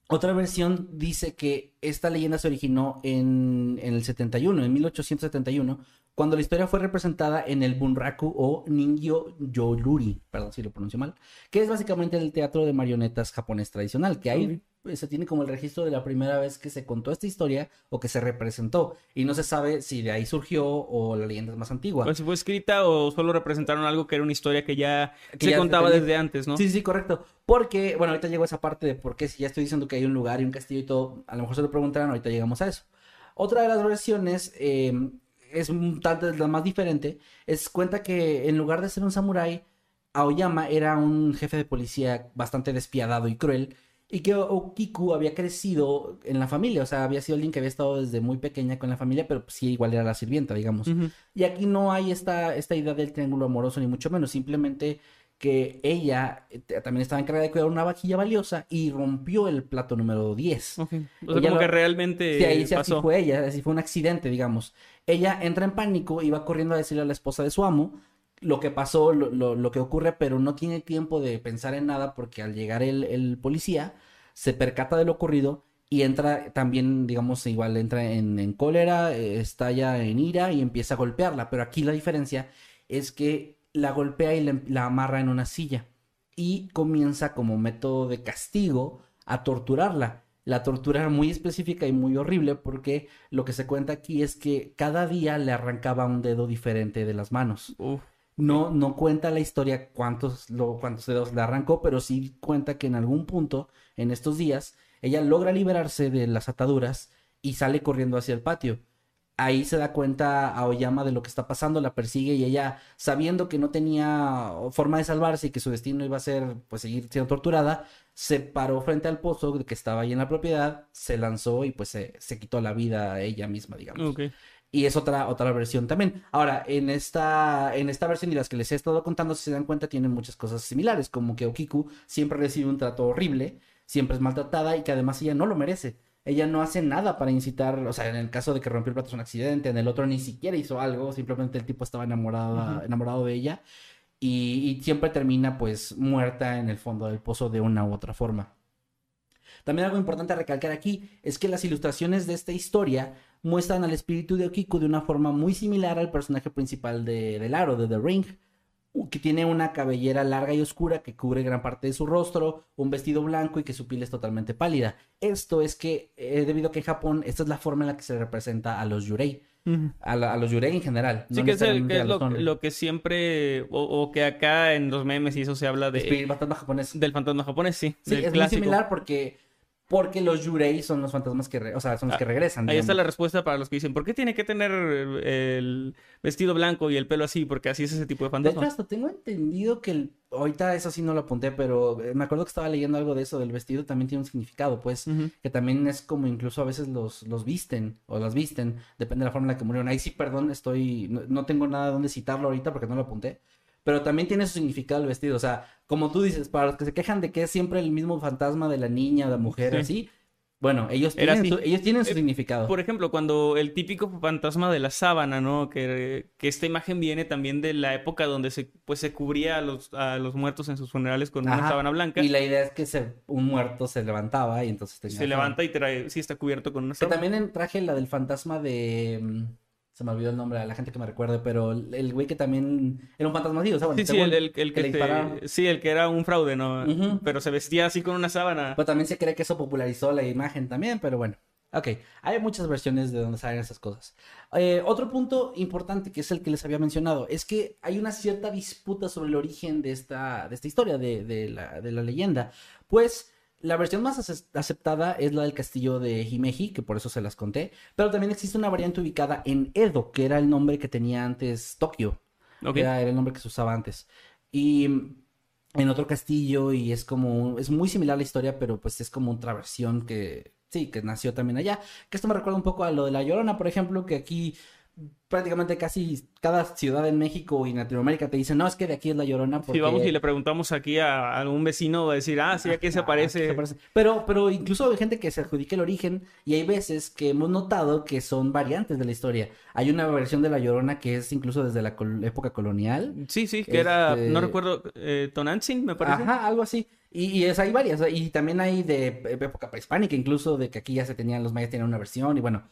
otra versión dice que esta leyenda se originó en, en el 71, en 1871, cuando la historia fue representada en el Bunraku o Ningyo Yoruri, perdón si lo pronuncio mal, que es básicamente el teatro de marionetas japonés tradicional, que ahí eh, se tiene como el registro de la primera vez que se contó esta historia o que se representó, y no se sabe si de ahí surgió o la leyenda es más antigua. O si fue escrita o solo representaron algo que era una historia que ya Que se ya contaba tenía. desde antes, ¿no? Sí, sí, correcto. Porque, bueno, ahorita llego a esa parte de por qué si ya estoy diciendo que hay un lugar y un castillo y todo, a lo mejor se lo preguntarán, ahorita llegamos a eso. Otra de las versiones eh, es un tanto de la más diferente, es cuenta que en lugar de ser un samurái, Aoyama era un jefe de policía bastante despiadado y cruel y que Okiku había crecido en la familia, o sea, había sido alguien que había estado desde muy pequeña con la familia, pero sí igual era la sirvienta, digamos. Y aquí no hay esta, esta idea del triángulo amoroso, ni mucho menos. Simplemente que ella eh, también estaba encargada de cuidar una vajilla valiosa y rompió el plato número 10. Ok. O sea, como lo- que realmente Sí, ahí sí así pasó. fue ella, así fue un accidente, digamos. Ella entra en pánico y va corriendo a decirle a la esposa de su amo lo que pasó, lo, lo- lo que ocurre, pero no tiene tiempo de pensar en nada porque al llegar el, el policía se percata de lo ocurrido y entra también, digamos, igual entra en, en cólera, eh, estalla en ira y empieza a golpearla. Pero aquí la diferencia es que la golpea y la, la amarra en una silla y comienza como método de castigo a torturarla. La tortura era muy específica y muy horrible porque lo que se cuenta aquí es que cada día le arrancaba un dedo diferente de las manos. Uf. No, no cuenta la historia cuántos, lo, cuántos dedos le arrancó, pero sí cuenta que en algún punto, en estos días, ella logra liberarse de las ataduras y sale corriendo hacia el patio. Ahí se da cuenta a Oyama de lo que está pasando, la persigue y ella, sabiendo que no tenía forma de salvarse y que su destino iba a ser, pues, seguir siendo torturada, se paró frente al pozo que estaba ahí en la propiedad, se lanzó y pues se, se quitó la vida a ella misma, digamos. Y es otra, otra versión también. Ahora, en esta, en esta versión y las que les he estado contando, si se dan cuenta, tienen muchas cosas similares, como que Okiku siempre recibe un trato horrible, siempre es maltratada y que además ella no lo merece. Ella no hace nada para incitar, o sea, en el caso de que rompió el plato es un accidente, en el otro ni siquiera hizo algo, simplemente el tipo estaba enamorado, enamorado de ella y, y siempre termina pues muerta en el fondo del pozo de una u otra forma. También algo importante a recalcar aquí es que las ilustraciones de esta historia muestran al espíritu de Okiku de una forma muy similar al personaje principal de, del aro, de The Ring, que tiene una cabellera larga y oscura que cubre gran parte de su rostro, un vestido blanco y que su piel es totalmente pálida. Esto es que, eh, debido a que en Japón, esta es la forma en la que se representa a los yurei, a, la- a los yurei en general. Sí, no que es, el- que lo, que siempre, o, o que acá en los memes y eso se habla de, fantasma japonés. del fantasma japonés, sí. Es clásico. muy similar porque, porque los yurei son los fantasmas que, re- o sea, son los que regresan. Ahí está la respuesta para los que dicen, ¿por qué tiene que tener el vestido blanco y el pelo así? Porque así es ese tipo de De hecho, fantasma. tengo entendido que el... ahorita eso sí no lo apunté, pero eh, me acuerdo que estaba leyendo algo de eso del vestido, también tiene un significado, pues, que también es como incluso a veces los, los visten o las visten, depende de la forma en la que murieron. Ahí sí, perdón, estoy, no, no tengo nada donde citarlo ahorita porque no lo apunté, pero también tiene su significado el vestido, o sea, como tú dices, para los que se quejan de que es siempre el mismo fantasma de la niña o la mujer, Sí. así, bueno, ellos tienen, su, ellos tienen su Eh, significado. Por ejemplo, cuando el típico fantasma de la sábana, ¿no? Que, que esta imagen viene también de la época donde se, pues, se cubría a los, a los muertos en sus funerales con una sábana blanca. Y la idea es que se, un muerto se levantaba y entonces tenía Se levanta y trae, sí está cubierto con una Que sábana. también en- traje la del fantasma de. Se me olvidó el nombre a la gente que me recuerde, pero el güey que también era un fantasma así, o sea, bueno, Sí, sí, el, el- el que, le te- dispararon. sí, el que era un fraude, ¿no? Pero se vestía así con una sábana. Pero también se cree que eso popularizó la imagen también, pero bueno. Ok, hay muchas versiones de donde salen esas cosas. Eh, otro punto importante, que es el que les había mencionado, es que hay una cierta disputa sobre el origen de esta, de esta historia, de, de la, de la leyenda. Pues la versión más ace- aceptada es la del castillo de Himeji, que por eso se las conté, pero también existe una variante ubicada en Edo, que era el nombre que tenía antes Tokio. Ok. Era, era el nombre que se usaba antes. Y mm, en otro castillo, y es como, es muy similar la historia, pero pues es como otra versión que, sí, que nació también allá. Que esto me recuerda un poco a lo de La Llorona, por ejemplo, que aquí prácticamente casi cada ciudad en México y en Latinoamérica te dicen, no, es que de aquí es La Llorona. Si vamos y le preguntamos aquí a algún vecino, va a decir, ah, sí, aquí se aparece. se aparece. Pero, pero incluso hay gente que se adjudica el origen y hay veces que hemos notado que son variantes de la historia. Hay una versión de La Llorona que es incluso desde la col- época colonial. Sí, sí, que era, Este- no recuerdo, eh, Tonantzin, me parece. Ajá, algo así. Y, y es, hay varias. Y también hay de época prehispánica, incluso de que aquí ya se tenían, los mayas tenían una versión. Y bueno.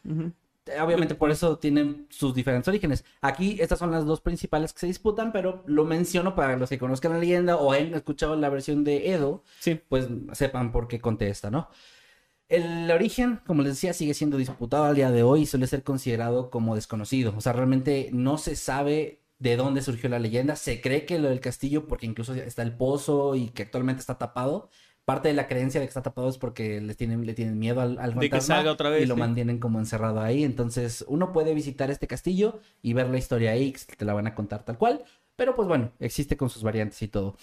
Obviamente por eso tienen sus diferentes orígenes. Aquí estas son las dos principales que se disputan, pero lo menciono para los que conozcan la leyenda o hayan escuchado la versión de Edo, Sí. pues sepan por qué contesta, ¿no? El origen, como les decía, sigue siendo disputado al día de hoy y suele ser considerado como desconocido. O sea, realmente no se sabe de dónde surgió la leyenda. Se cree que lo del castillo, porque incluso está el pozo y que actualmente está tapado. Parte de la creencia de que está tapado es porque le tienen, le tienen miedo al, al De que salga otra vez, y lo sí. mantienen como encerrado ahí. Entonces, uno puede visitar este castillo y ver la historia ahí, que te la van a contar tal cual. Pero pues bueno, existe con sus variantes y todo.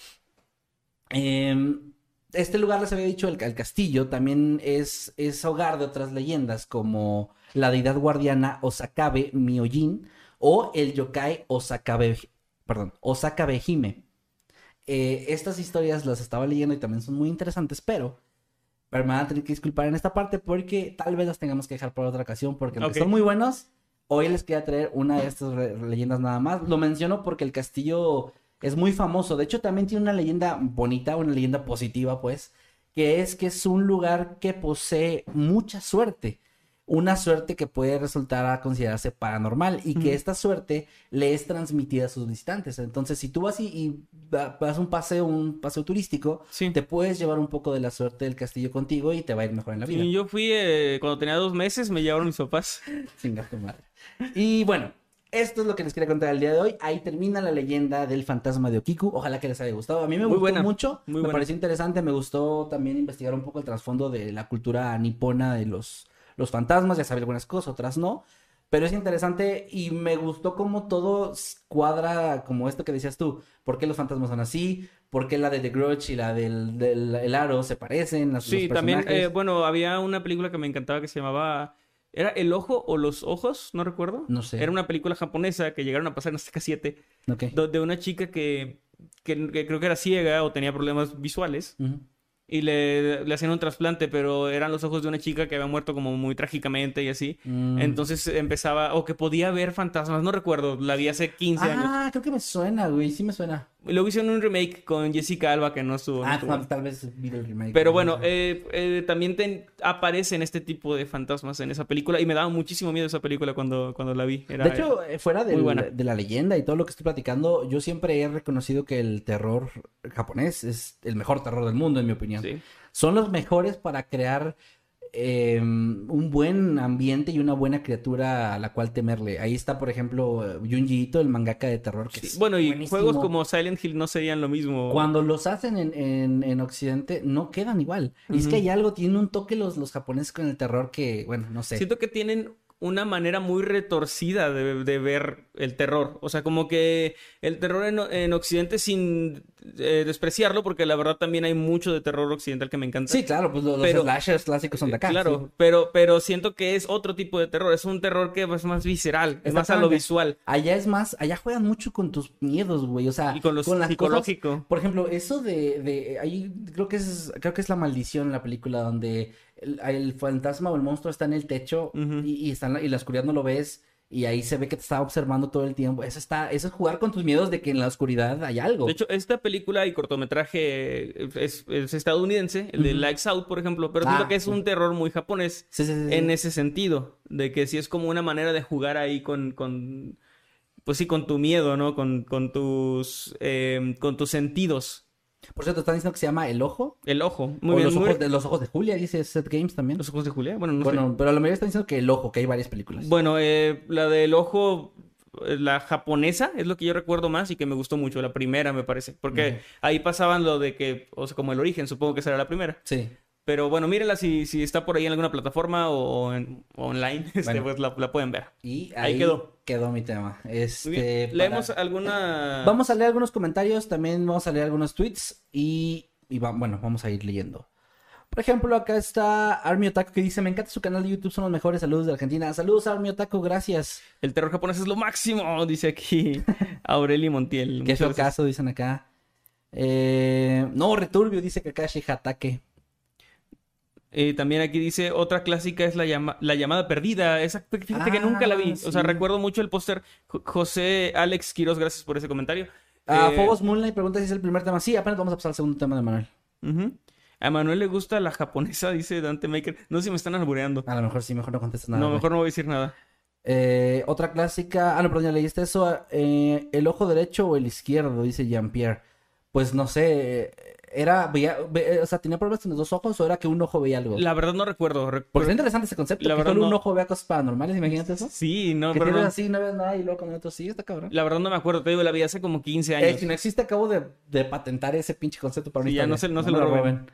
Em, este lugar, les había dicho, el, el castillo, también es, es hogar de otras leyendas, como la deidad guardiana Osakabe Myojin o el yokai Osakabe, perdón, Osakabe Hime. Eh, estas historias las estaba leyendo y también son muy interesantes, pero, pero me van a tener que disculpar en esta parte porque tal vez las tengamos que dejar para otra ocasión, porque aunque Ok. son muy buenos, hoy les quería traer una de estas leyendas nada más. Lo menciono porque el castillo es muy famoso. De hecho, también tiene una leyenda bonita, una leyenda positiva, pues, que es que es un lugar que posee mucha suerte. Una suerte que puede resultar a considerarse paranormal y que esta suerte le es transmitida a sus visitantes. Entonces, si tú vas y, y va- vas un paseo, un paseo turístico, Sí. te puedes llevar un poco de la suerte del castillo contigo y te va a ir mejor en la vida. Y yo fui eh, cuando tenía dos meses, me llevaron mis papás. (laughs) Chinga tu madre. Y bueno, esto es lo que les quería contar el día de hoy. Ahí termina la leyenda del fantasma de Okiku. Ojalá que les haya gustado. A mí me Muy gustó buena, mucho. muy me buena. pareció interesante. Me gustó también investigar un poco el trasfondo de la cultura nipona de los, los fantasmas. Ya sabía algunas cosas, otras no. Pero es interesante y me gustó cómo todo cuadra, como esto que decías tú. ¿Por qué los fantasmas son así? ¿Por qué la de The Grudge y la del, del el aro se parecen? Sí, también, eh, bueno, había una película que me encantaba que se llamaba... ¿Era El Ojo o Los Ojos? No recuerdo. No sé. Era una película japonesa que llegaron a pasar en Azteca 7, Ok. do- de una chica que, que, que creo que era ciega o tenía problemas visuales. Y le, le hacían un trasplante, pero eran los ojos de una chica que había muerto como muy trágicamente y así. Mm. Entonces empezaba, o que podía ver fantasmas, no recuerdo, la vi hace 15 años. Ah, creo que me suena, güey. Sí me suena. Luego hicieron un remake con Jessica Alba que no estuvo. Ah, tal vez vi el remake. Pero no bueno, eh, eh, también ten- aparecen este tipo de fantasmas en esa película y me daba muchísimo miedo esa película cuando, cuando la vi. Era, de hecho, eh, fuera del- de la leyenda y todo lo que estoy platicando, yo siempre he reconocido que el terror japonés es el mejor terror del mundo, en mi opinión. sí. Son los mejores para crear eh, un buen ambiente y una buena criatura a la cual temerle. Ahí está, por ejemplo, Junji Ito, el mangaka de terror. Que Sí, es Bueno, y buenísimo. juegos como Silent Hill no serían lo mismo. Cuando los hacen en, en, en Occidente, no quedan igual. Y es que hay algo, tienen un toque los, los japoneses con el terror que, bueno, no sé. Siento que tienen una manera muy retorcida de, de ver el terror. O sea, como que el terror en, en Occidente sin eh, despreciarlo, porque la verdad también hay mucho de terror occidental que me encanta. Sí, claro, pues los, los Pero- slashers clásicos son de acá. Claro, sí. pero, pero siento que es otro tipo de terror. Es un terror que es más visceral, es más a lo visual. Allá es más, allá juegan mucho con tus miedos, güey. O sea, Y con lo las cosas- psicológico. por ejemplo, eso de, de ahí creo que es, creo que es la maldición la película donde el, el fantasma o el monstruo está en el techo y, y está en la, y la oscuridad no lo ves y ahí se ve que te está observando todo el tiempo. Eso está, eso es jugar con tus miedos de que en la oscuridad hay algo. De hecho, esta película y cortometraje es, es estadounidense, el de. Lights Out, por ejemplo, pero Ah, siento que es sí. un terror muy japonés sí, sí. en ese sentido, de que sí es como una manera de jugar ahí con, con pues sí, con tu miedo, ¿no? Con, con tus, eh, con tus sentidos. Por cierto, están diciendo que se llama El Ojo. El ojo. Muy o bien. los, muy ojos bien. de, los ojos de Julia, dice Seth Games también. ¿Los ojos de Julia? Bueno, no bueno, sé. pero la mayoría están diciendo que El Ojo, que hay varias películas. Bueno, eh, la del ojo, eh, la japonesa, es lo que yo recuerdo más y que me gustó mucho. La primera, me parece. Porque ahí pasaban lo de que, o sea, como el origen, supongo que será la primera. Sí. Pero bueno, mírenla si, si está por ahí en alguna plataforma o, en- o online, (laughs) este, Bueno. pues la, la pueden ver. Y Ahí ahí, quedó. quedó. mi tema. Este, Muy bien. para- Leemos alguna... Vamos a leer algunos comentarios, también vamos a leer algunos tweets y, y va- bueno, vamos a ir leyendo. Por ejemplo, acá está Army Otaku que dice, me encanta su canal de YouTube, son los mejores saludos de Argentina. Saludos Army Otaku, gracias. El terror japonés es lo máximo, (laughs) dice aquí (laughs) Aureli Montiel. Qué feo caso, dicen acá. Eh, no, returbio, dice Kakashi Hatake. Eh, también aquí dice, otra clásica es la, llama- la llamada perdida. Esa, fíjate que nunca la vi. Ah, O sea, recuerdo mucho el póster. Jo- José Alex Quiroz, gracias por ese comentario. Ah, Eh, Phobos Moonlight pregunta si es el primer tema. Sí, apenas vamos a pasar al segundo tema de Manuel. A Manuel le gusta la japonesa, (laughs) dice Dante Maker. No sé si me están albureando. A lo mejor sí, mejor no contestes nada. no, mejor no voy a decir nada. Eh, otra clásica. Ah, no, perdón, ya leíste eso. Eh, ¿El ojo derecho o el izquierdo? Dice Jean-Pierre. Pues no sé. Era. Veía, ve- o sea, ¿tenía problemas en los dos ojos o era que un ojo veía algo? La verdad no recuerdo. Re- Porque es interesante ese concepto. La que verdad solo un ojo vea cosas paranormales. Imagínate eso. Sí, no, que pero no. así, no ves nada y luego con el otro sí, está cabrón. La verdad no me acuerdo. Te digo, la vi hace como 15 Eh, años. si no existe, acabo de, de patentar ese pinche concepto para Sí, mí. ya no se- no se lo roben.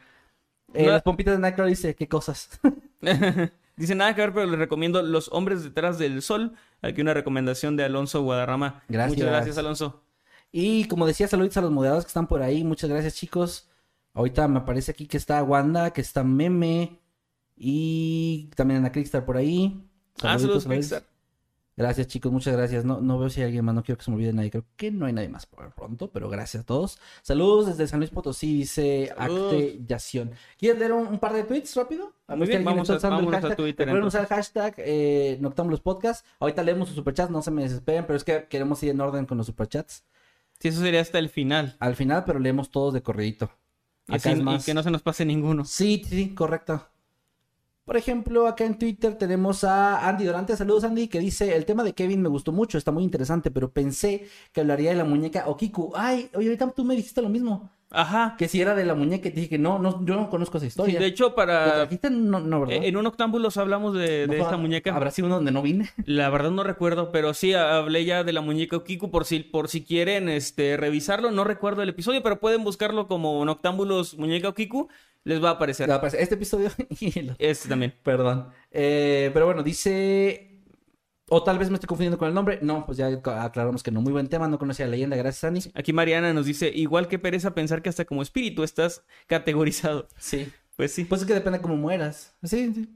Eh, Las pompitas de Nightcrawler dice, ¿qué cosas? (laughs) Dice nada que ver, pero les recomiendo Los Hombres Detrás del Sol. Aquí una recomendación de Alonso Guadarrama. Gracias. Muchas gracias, Alonso. Y como decía, saludos a los moderadores que están por ahí. Muchas gracias, chicos. Ahorita me aparece aquí que está Wanda, que está Meme. Y también Ana Crickstar por ahí. Ah, saludos. Gracias, chicos, muchas gracias. No, no veo si hay alguien más, no quiero que se me olvide nadie. Creo que no hay nadie más por pronto, pero gracias a todos. Saludos desde San Luis Potosí, dice Saludos. Acte Yación. ¿Quieres leer un, un par de tweets rápido? Muy bien, vamos a- vámonos a. Twitter, entonces. usar el hashtag eh, Noctámbulos Podcast. Ahorita leemos sus superchats, no se me desesperen, pero es que queremos ir en orden con los superchats. Sí, eso sería hasta el final. Al final, pero leemos todos de corridito. Y, Acá así- es más- y que no se nos pase ninguno. Sí, sí, correcto. Por ejemplo, acá en Twitter tenemos a Andy Durante. Saludos, Andy, que dice: El tema de Kevin me gustó mucho, está muy interesante, pero pensé que hablaría de la muñeca Okiku. Ay, oye, ahorita tú me dijiste lo mismo. Ajá. Que si era de la muñeca, te dije que no, no, yo no conozco esa Sí, historia. de hecho, ¿La para... No, no, ¿verdad? En un octámbulos hablamos de, de ¿No fue- esta muñeca. ¿Habrá sido uno donde no vine? La verdad no recuerdo, pero sí hablé ya de la muñeca Okiku por si, por si quieren este, revisarlo. No recuerdo el episodio, pero pueden buscarlo como Noctámbulos Muñeca Okiku. Les va a aparecer. Va a aparecer Este episodio. (laughs) y el- Este también. Perdón. Eh, pero bueno, dice. O tal vez me estoy confundiendo con el nombre. No, pues ya aclaramos que no. Muy buen tema, no conocía la leyenda. Gracias, Andy. Aquí Mariana nos dice, igual que pereza pensar que hasta como espíritu estás categorizado. Sí. Pues sí. Pues es que depende cómo mueras. Sí, sí.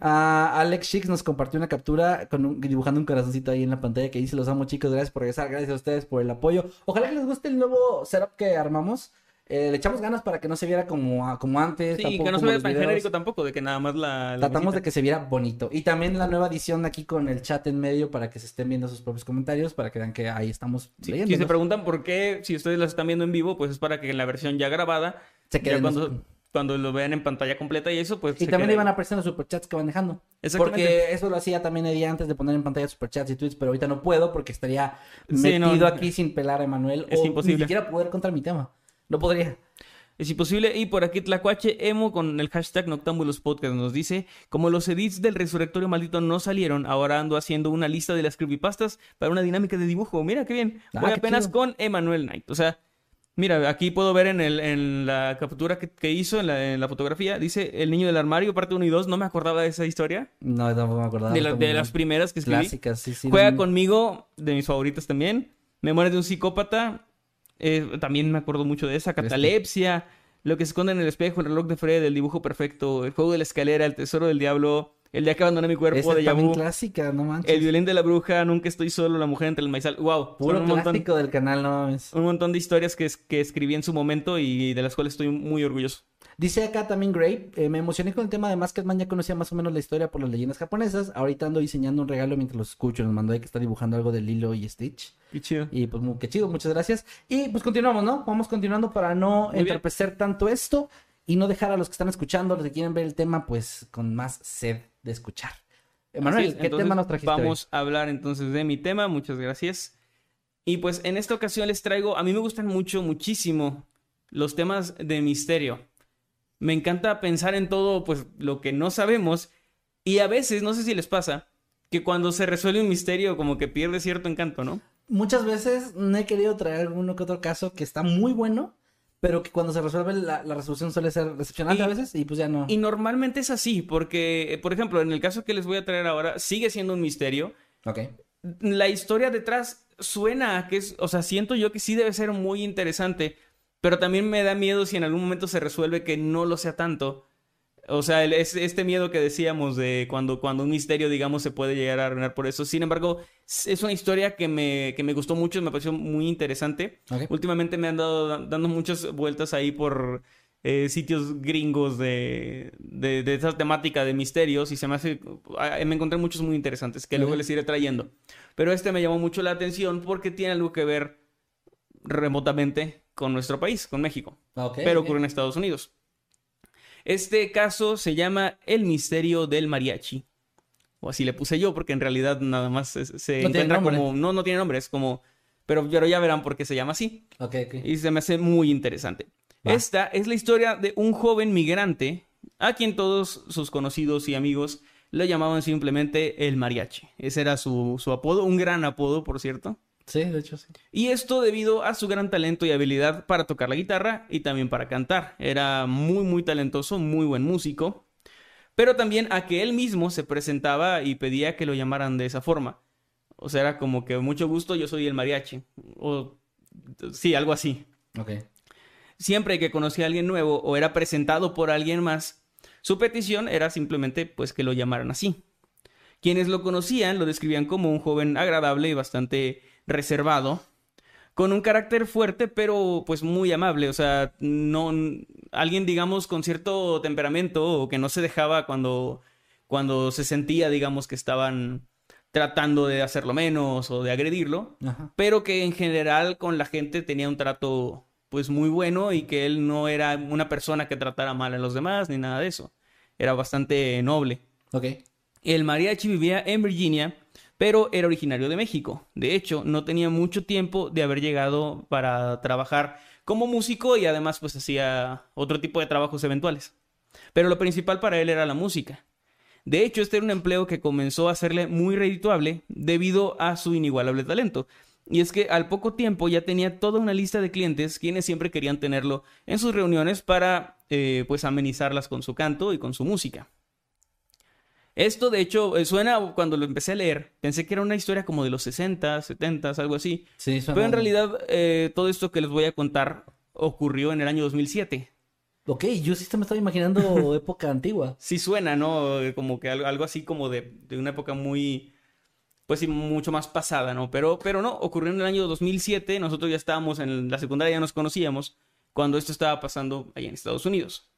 Ah, Alex Shix nos compartió una captura con un- dibujando un corazoncito ahí en la pantalla que dice: Los amo, chicos. Gracias por regresar. Gracias a ustedes por el apoyo. Ojalá que les guste el nuevo setup que armamos. Eh, le echamos ganas para que no se viera como, como antes. Sí, tampoco que no se vea tan videos. genérico tampoco, de que nada más la... la Tratamos de que se viera bonito. Y también la nueva edición aquí con el chat en medio para que se estén viendo sus propios comentarios, para que vean que ahí estamos Sí, leyendo. si se preguntan por qué, si ustedes las están viendo en vivo, pues es para que en la versión ya grabada, Se ya queden cuando, los- cuando lo vean en pantalla completa y eso, pues... Y también quede- iban a aparecer los superchats que van dejando. Exactamente. Porque eso lo hacía también Eddie antes de poner en pantalla superchats y tweets, pero ahorita no puedo porque estaría Sí, metido no, aquí sin pelar a Emanuel. es o imposible. Ni siquiera poder contra mi tema. No podría. Es imposible. Y por aquí Tlacuache Emo con el hashtag Noctámbulos Podcast nos dice, como los edits del Resurrectorio Maldito no salieron, ahora ando haciendo una lista de las creepypastas para una dinámica de dibujo. Mira qué bien. Ah, Voy qué apenas chido. con Emanuel Knight. O sea, mira, aquí puedo ver en, el, en la captura que, que hizo, en la, en la fotografía, dice El Niño del Armario, parte 1 y 2. No me acordaba de esa historia. No, tampoco me acordaba. de, la- de las primeras que escribí. Clásicas, sí, sí. Juega no- conmigo, de mis favoritas también. Memorias de un psicópata. Eh, también me acuerdo mucho de esa. Catalepsia. Lo que se esconde en el espejo, el reloj de Fred, el dibujo perfecto, el juego de la escalera, el tesoro del diablo, el día que abandoné mi cuerpo Esa de Yabu, clásica, no manches. el violín de la bruja, nunca estoy solo, la mujer entre el maizal. Wow, Puro un montón, del canal, no mames. un montón de historias que escribí en su momento y de las cuales estoy muy orgulloso. Dice acá también Gray, eh, me emocioné con el tema de Masketman, ya conocía más o menos la historia por las leyendas japonesas. Ahorita ando diseñando un regalo mientras los escucho. Nos mandó ahí que está dibujando algo de Lilo y Stitch. Qué chido. Y pues muy, qué chido, muchas gracias. Y pues continuamos, ¿no? Vamos continuando para no entorpecer tanto esto y no dejar a los que están escuchando, los que quieren ver el tema, pues con más sed de escuchar. Emanuel, es, ¿qué entonces, tema nos trajiste? hoy? Vamos a hablar entonces de mi tema, muchas gracias. Y pues en esta ocasión les traigo, a mí me gustan mucho, muchísimo los temas de misterio. Me encanta pensar en todo, pues, lo que no sabemos. Y a veces, no sé si les pasa, que cuando se resuelve un misterio, como que pierde cierto encanto, ¿no? Muchas veces no he querido traer alguno que otro caso que está muy bueno, pero que cuando se resuelve la, la resolución suele ser decepcionante Y- a veces y pues ya no. Y normalmente es así, porque, por ejemplo, en el caso que les voy a traer ahora, sigue siendo un misterio. Ok. La historia detrás suena a que es, o sea, siento yo que sí debe ser muy interesante, pero también me da miedo si en algún momento se resuelve que no lo sea tanto. O sea, el- es este miedo que decíamos de cuando, cuando un misterio, digamos, se puede llegar a arruinar por eso. Sin embargo, es una historia que me, que me gustó mucho, me pareció muy interesante. Últimamente me han dado da- dando muchas vueltas ahí por eh, sitios gringos de, de, de esa temática de misterios y se me hace... ah, Me encontré muchos muy interesantes que luego les iré trayendo. Pero este me llamó mucho la atención porque tiene algo que ver remotamente con nuestro país, con México Ok, pero ocurre en Estados Unidos. Este caso se llama El misterio del mariachi. O así le puse yo, porque en realidad nada más se, se No tiene encuentra como. No, no tiene nombre, es como. Pero, pero ya verán por qué se llama así. Ok, ok. Y se me hace muy interesante. Va. Esta es la historia de un joven migrante a quien todos sus conocidos y amigos lo llamaban simplemente el mariachi. Ese era su, su apodo, un gran apodo, por cierto. Sí, de hecho sí. Y esto debido a su gran talento y habilidad para tocar la guitarra y también para cantar. Era muy, muy talentoso, muy buen músico. Pero también a que él mismo se presentaba y pedía que lo llamaran de esa forma. O sea, era como que mucho gusto, yo soy el mariachi. O sí, algo así. Ok. Siempre que conocía a alguien nuevo o era presentado por alguien más, su petición era simplemente pues que lo llamaran así. Quienes lo conocían lo describían como un joven agradable y bastante reservado, con un carácter fuerte pero pues muy amable, o sea, no alguien digamos con cierto temperamento o que no se dejaba cuando cuando se sentía digamos que estaban tratando de hacerlo menos o de agredirlo, Ajá. pero que en general con la gente tenía un trato pues muy bueno y que él no era una persona que tratara mal a los demás ni nada de eso. Era bastante noble. Ok. El mariachi vivía en Virginia, pero era originario de México. De hecho, no tenía mucho tiempo de haber llegado para trabajar como músico y además pues hacía otro tipo de trabajos eventuales. Pero lo principal para él era la música. De hecho, este era un empleo que comenzó a hacerle muy redituable debido a su inigualable talento. Y es que al poco tiempo ya tenía toda una lista de clientes quienes siempre querían tenerlo en sus reuniones para eh, pues amenizarlas con su canto y con su música. Esto, de hecho, eh, suena cuando lo empecé a leer. Pensé que era una historia como de los 60, 70, algo así. Sí, suena- Pero en realidad, eh, todo esto que les voy a contar ocurrió en el año 2007. Ok, yo sí me estaba imaginando (laughs) época antigua. Sí suena, ¿no? Eh, Como que algo, algo así como de, de una época muy, pues sí, mucho más pasada, ¿no? Pero, pero no, ocurrió en el año 2007. Nosotros ya estábamos en la secundaria, ya nos conocíamos cuando esto estaba pasando allá en Estados Unidos.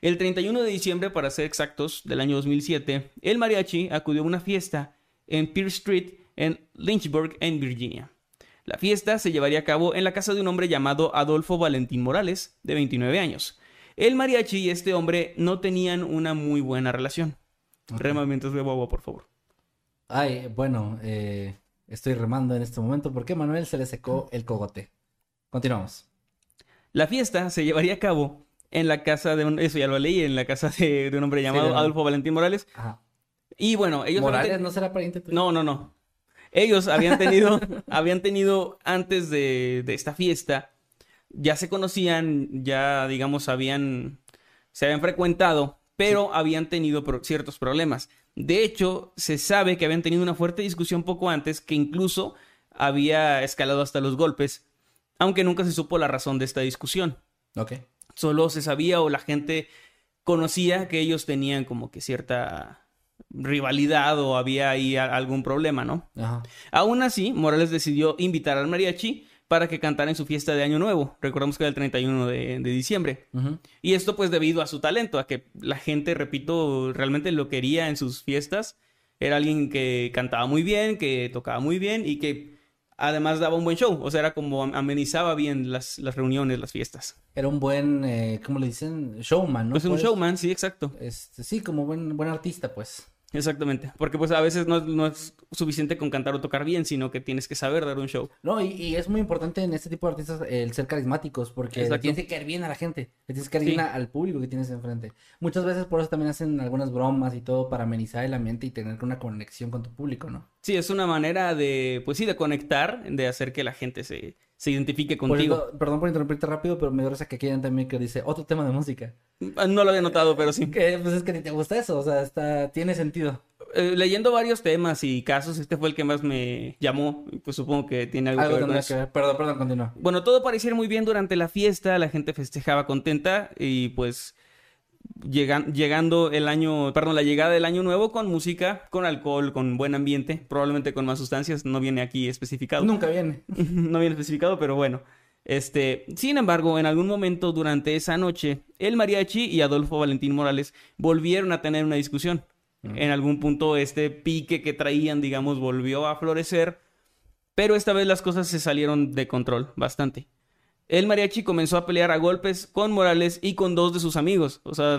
El 31 de diciembre, para ser exactos, del año 2007, el mariachi acudió a una fiesta en Pierce Street en Lynchburg, en Virginia. La fiesta se llevaría a cabo en la casa de un hombre llamado Adolfo Valentín Morales, de 29 años. El mariachi y este hombre no tenían una muy buena relación. Rema mientras bebo agua, por favor. Ay, bueno, eh, estoy remando en este momento porque a Manuel se le secó el cogote. Continuamos. La fiesta se llevaría a cabo en la casa de un... Eso ya lo leí, en la casa de, de un hombre llamado de- Adolfo Valentín Morales. Ajá. Y bueno, ellos... habían Morales ten- no será pariente tuyo. No, no, no. Ellos habían tenido, (laughs) habían tenido antes de, de esta fiesta, ya se conocían, ya digamos, habían, se habían frecuentado, pero habían tenido pro- ciertos problemas. De hecho, se sabe que habían tenido una fuerte discusión poco antes, que incluso había escalado hasta los golpes, aunque nunca se supo la razón de esta discusión Ok. Solo se sabía o la gente conocía que ellos tenían como que cierta rivalidad o había ahí algún problema, ¿no? Ajá. Aún así, Morales decidió invitar al mariachi para que cantara en su fiesta de Año Nuevo. Recordemos que era el 31 de, de diciembre. Y esto pues debido a su talento, a que la gente, repito, realmente lo quería en sus fiestas. Era alguien que cantaba muy bien, que tocaba muy bien y que además daba un buen show. O sea, era como am- amenizaba bien las, las reuniones, las fiestas. Era un buen, eh, ¿cómo le dicen? Showman, ¿no? Pues un Pues, showman, sí, exacto. Este, sí, como buen, buen artista, pues. Exactamente, porque pues a veces no, es- no es suficiente con cantar o tocar bien, sino que tienes que saber dar un show. No, y, y es muy importante en este tipo de artistas el ser carismáticos, porque tienes que caer bien a la gente, le tienes que caer Sí. bien al público que tienes enfrente. Muchas veces por eso también hacen algunas bromas y todo para amenizar el ambiente y tener una conexión con tu público, ¿no? Sí, es una manera de, pues sí, de conectar, de hacer que la gente se, se identifique Por contigo. perdón por interrumpirte rápido, pero me risa que aquí hay también que dice otro tema de música. Ah, No lo había notado, pero sí. Que pues es que ni te gusta eso, o sea, está, tiene sentido. Eh, leyendo varios temas y casos, este fue el que más me llamó. Pues supongo que tiene algo, Algo que ver con eso. que ver. Perdón, perdón, continúa. Bueno, todo parecía muy bien durante la fiesta, la gente festejaba contenta y pues llegan- llegando el año, perdón, la llegada del año nuevo con música, con alcohol, con buen ambiente, probablemente con más sustancias, no viene aquí especificado. Nunca viene. (laughs) no viene especificado, pero bueno. Este, sin embargo, en algún momento durante esa noche, el mariachi y Adolfo Valentín Morales volvieron a tener una discusión. En algún punto este pique que traían, digamos, volvió a florecer, pero esta vez las cosas se salieron de control bastante. El mariachi comenzó a pelear a golpes con Morales y con dos de sus amigos, o sea,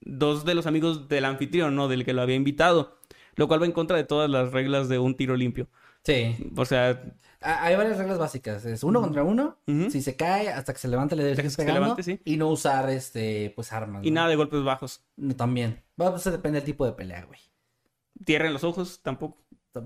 dos de los amigos del anfitrión, ¿no? Del que lo había invitado, lo cual va en contra de todas las reglas de un tiro limpio. Sí. O sea, Hay varias reglas básicas. Es uno contra uno. Si se cae, hasta que se levante le debes pegando. levante, sí. Y no usar, este, pues, armas. y ¿no? nada de golpes bajos. No, También. Va, pues, depende del tipo de pelea, güey. Tierra en los ojos, tampoco.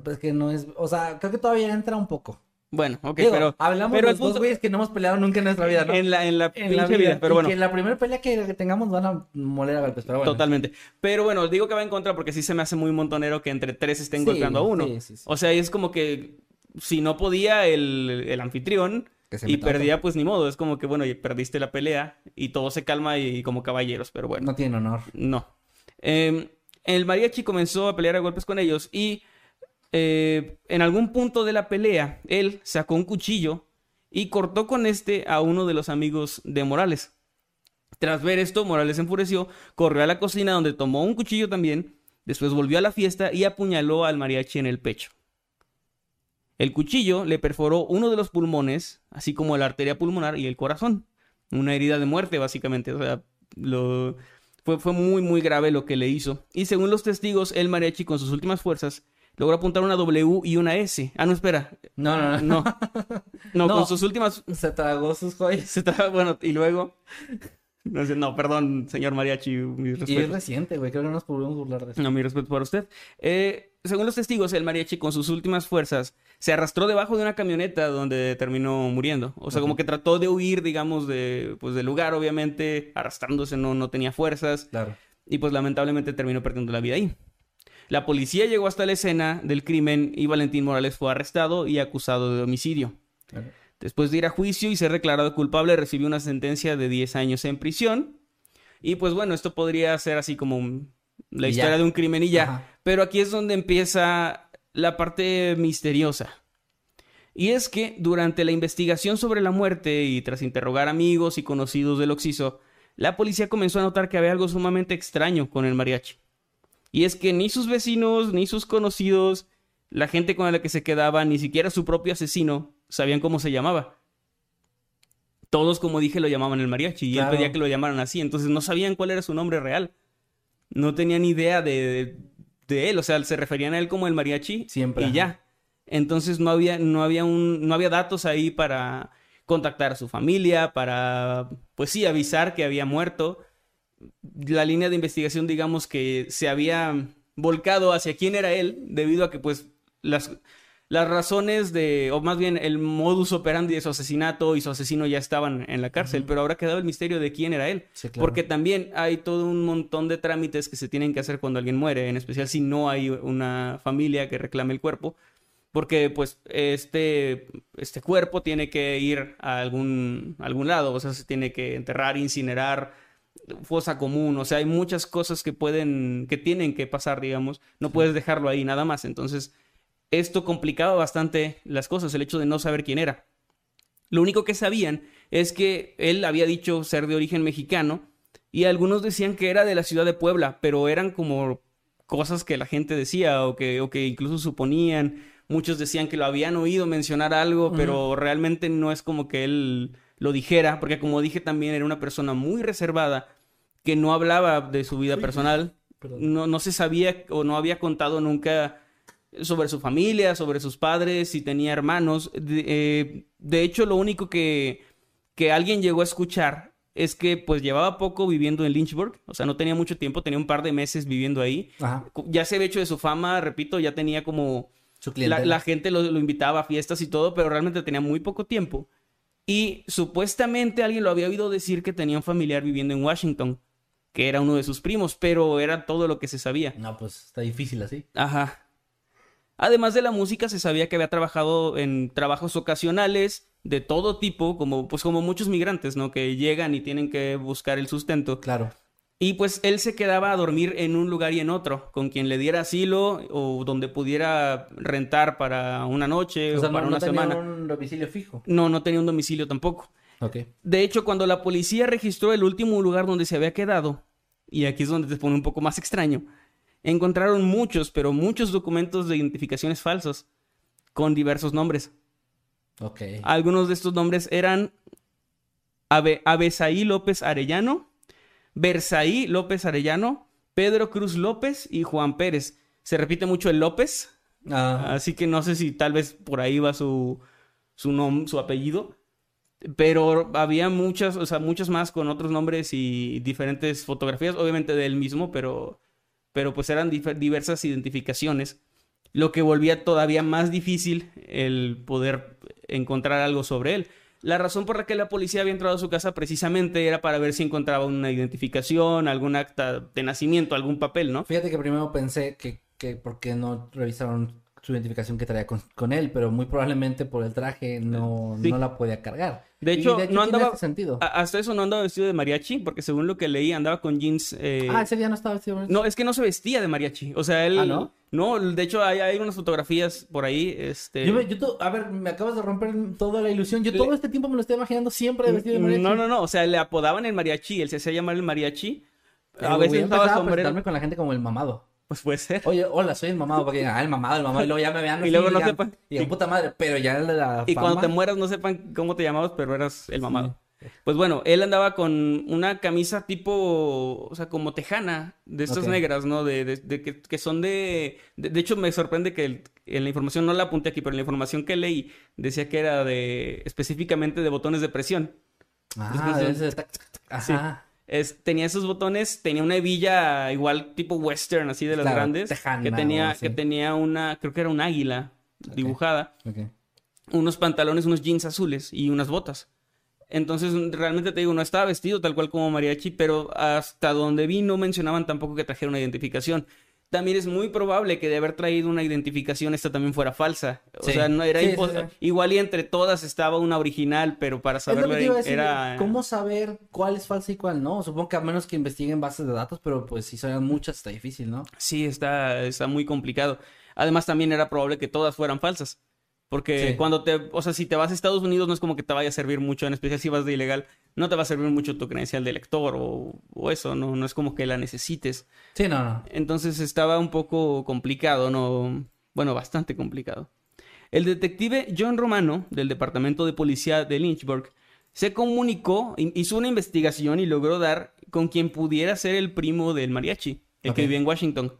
Es que no es... O sea, creo que todavía entra un poco. Bueno, ok, Digo, pero. hablamos pero de los dos güeyes que no hemos peleado nunca en nuestra vida, ¿no? En la, en la En la vida. vida, pero Y bueno. que en la primera pelea que tengamos van a moler a golpes, pero bueno. Totalmente. Pero bueno, digo que va en contra porque sí se me hace muy montonero que entre tres estén Sí, golpeando a uno. sí, sí. O sea, es como que si no podía el, el anfitrión y perdía, pues ni modo. Es como que, bueno, perdiste la pelea y todo se calma y, como caballeros, pero bueno. No tiene honor. No. Eh, el mariachi comenzó a pelear a golpes con ellos y eh, en algún punto de la pelea, él sacó un cuchillo y cortó con este a uno de los amigos de Morales. Tras ver esto, Morales enfureció, corrió a la cocina donde tomó un cuchillo también, después volvió a la fiesta y apuñaló al mariachi en el pecho. El cuchillo le perforó uno de los pulmones, así como la arteria pulmonar y el corazón. Una herida de muerte, básicamente. O sea, lo... fue muy, muy grave lo que le hizo. Y según los testigos, el mariachi, con sus últimas fuerzas, logró apuntar una W y una S. Ah, no, espera. No, no, no. No. (laughs) No, No. con sus últimas. Se tragó sus joyas. Se traba, bueno, y luego. No, no, perdón, señor mariachi, mi Y es respeto. reciente, güey. Creo que no nos podemos burlar de eso. No, mi respeto para usted. Eh, según los testigos, el mariachi con sus últimas fuerzas se arrastró debajo de una camioneta donde terminó muriendo. O sea, como que trató de huir, digamos, de, pues, del lugar, obviamente, arrastrándose, no, no tenía fuerzas. Claro. Y pues lamentablemente terminó perdiendo la vida ahí. La policía llegó hasta la escena del crimen y Valentín Morales fue arrestado y acusado de homicidio. Claro. Después de ir a juicio y ser declarado culpable, recibió una sentencia de 10 años en prisión. Y pues bueno, esto podría ser así como un- la historia de un crimen y ya. Ajá. Pero aquí es donde empieza la parte misteriosa. Y es que durante la investigación sobre la muerte y tras interrogar amigos y conocidos del Oxiso, la policía comenzó a notar que había algo sumamente extraño con el mariachi. Y es que ni sus vecinos, ni sus conocidos, la gente con la que se quedaba, ni siquiera su propio asesino sabían cómo se llamaba. Todos, como dije, lo llamaban el mariachi y Claro. él pedía que lo llamaran así, entonces no sabían cuál era su nombre real. No tenían idea de, de él, o sea, se referían a él como el mariachi Siempre, y ya. Entonces no había, no había un, no había datos ahí para contactar a su familia, para, pues sí, avisar que había muerto. La línea de investigación, digamos que se había volcado hacia quién era él, debido a que, pues, las, las razones de, o más bien el modus operandi de su asesinato y su asesino ya estaban en la cárcel, pero ahora quedaba el misterio de quién era él. Sí, claro. Porque también hay todo un montón de trámites que se tienen que hacer cuando alguien muere, en especial si no hay una familia que reclame el cuerpo. Porque pues este, este cuerpo tiene que ir a algún, a algún lado, o sea, se tiene que enterrar, incinerar, fosa común, o sea, hay muchas cosas que pueden, que tienen que pasar, digamos, no puedes dejarlo ahí nada más. Entonces, esto complicaba bastante las cosas, el hecho de no saber quién era. Lo único que sabían es que él había dicho ser de origen mexicano y algunos decían que era de la ciudad de Puebla, pero eran como cosas que la gente decía o que, o que incluso suponían. Muchos decían que lo habían oído mencionar algo, pero realmente no es como que él lo dijera, porque como dije también era una persona muy reservada que no hablaba de su vida personal no, no se sabía o no había contado nunca sobre su familia, sobre sus padres, si tenía hermanos. De, eh, de hecho, lo único que, que alguien llegó a escuchar es que pues llevaba poco viviendo en Lynchburg, o sea, no tenía mucho tiempo, tenía un par de meses viviendo ahí. Ajá. Ya se había hecho de su fama, repito, ya tenía como... Su La, gente lo, lo invitaba a fiestas y todo, pero realmente tenía muy poco tiempo. Y supuestamente alguien lo había oído decir que tenía un familiar viviendo en Washington, que era uno de sus primos, pero era todo lo que se sabía. No, pues está difícil así. Ajá. Además de la música, se sabía que había trabajado en trabajos ocasionales de todo tipo, como pues como muchos migrantes, ¿no? Que llegan y tienen que buscar el sustento. Claro. Y pues él se quedaba a dormir en un lugar y en otro, con quien le diera asilo o donde pudiera rentar para una noche O o, sea, no, para no una tenía semana. un domicilio fijo. No, no tenía un domicilio tampoco. De hecho, cuando la policía registró el último lugar donde se había quedado, y aquí es donde te pone un poco más extraño, encontraron muchos, pero muchos documentos de identificaciones falsos con diversos nombres. Algunos de estos nombres eran Abe Abesaí López Arellano, Bersaí López Arellano, Pedro Cruz López y Juan Pérez. Se repite mucho el López, Ah, así que no sé si tal vez por ahí va su, su, nom- su apellido. Pero había muchas, o sea, muchos más con otros nombres y diferentes fotografías, obviamente del mismo, pero, pero pues eran diversas identificaciones, lo que volvía todavía más difícil el poder encontrar algo sobre él. La razón por la que la policía había entrado a su casa precisamente era para ver si encontraba una identificación, algún acta de nacimiento, algún papel, ¿no? Fíjate que primero pensé que, que por qué no revisaron su identificación que traía con, con él, pero muy probablemente por el traje no, Sí. no la podía cargar. De Y hecho, no andaba. este sentido. Hasta eso no andaba vestido de mariachi, porque según lo que leí, andaba con jeans. eh, ah, ese día no estaba vestido. No, es que no se vestía de mariachi. O sea, él. Ah, ¿no? No, de hecho, hay, hay unas fotografías por ahí. Este. Yo yo a ver, me acabas de romper toda la ilusión. Yo Le- todo este tiempo me lo estoy imaginando siempre de vestido de mariachi. No, no, no. O sea, le apodaban el mariachi. Él se hacía llamar el mariachi. Pero A veces empezar usaba a sombrero. con la gente como el mamado. Pues puede ser. Oye, hola, soy el mamado. Porque digan, ah, el mamado, el mamado. Y luego ya me vean (laughs) Y luego no sepan. digan, Y- puta madre. Pero ya la, la Y cuando te mueras no sepan cómo te llamabas, pero eras el mamado. Pues bueno, él andaba con una camisa tipo, o sea, como tejana, de estas negras, ¿no? De, de- de que, que son de, de... de hecho, me sorprende que el- en la información, no la apunté aquí, pero en la información que leí decía que era de... específicamente de botones de presión. Ah, está- Ajá. Es, tenía esos botones, tenía una hebilla igual tipo western, así de las Claro, grandes. tejana que tenía, que tenía una, creo que era un águila dibujada. Unos pantalones, unos jeans azules y unas botas. Entonces, realmente te digo, no estaba vestido tal cual como mariachi, pero hasta donde vi no mencionaban tampoco que trajera una identificación. También es muy probable que de haber traído una identificación esta también fuera falsa. O Sí. sea, no era Sí, impos- sí, sí. igual y entre todas estaba una original, pero para saberlo era ¿cómo saber cuál es falsa y cuál no? Supongo que a menos que investiguen bases de datos, pero pues si son muchas está difícil, ¿no? Sí, está, está muy complicado. Además, también era probable que todas fueran falsas. Porque Sí. cuando te, o sea, si te vas a Estados Unidos no es como que te vaya a servir mucho, en especial si vas de ilegal, no te va a servir mucho tu credencial de lector o, o eso, no, no es como que la necesites. Sí, no, no. Entonces estaba un poco complicado, no, bueno, bastante complicado. El detective John Romano, del Departamento de Policía de Lynchburg, se comunicó, hi- hizo una investigación y logró dar con quien pudiera ser el primo del mariachi, el que vivía en Washington.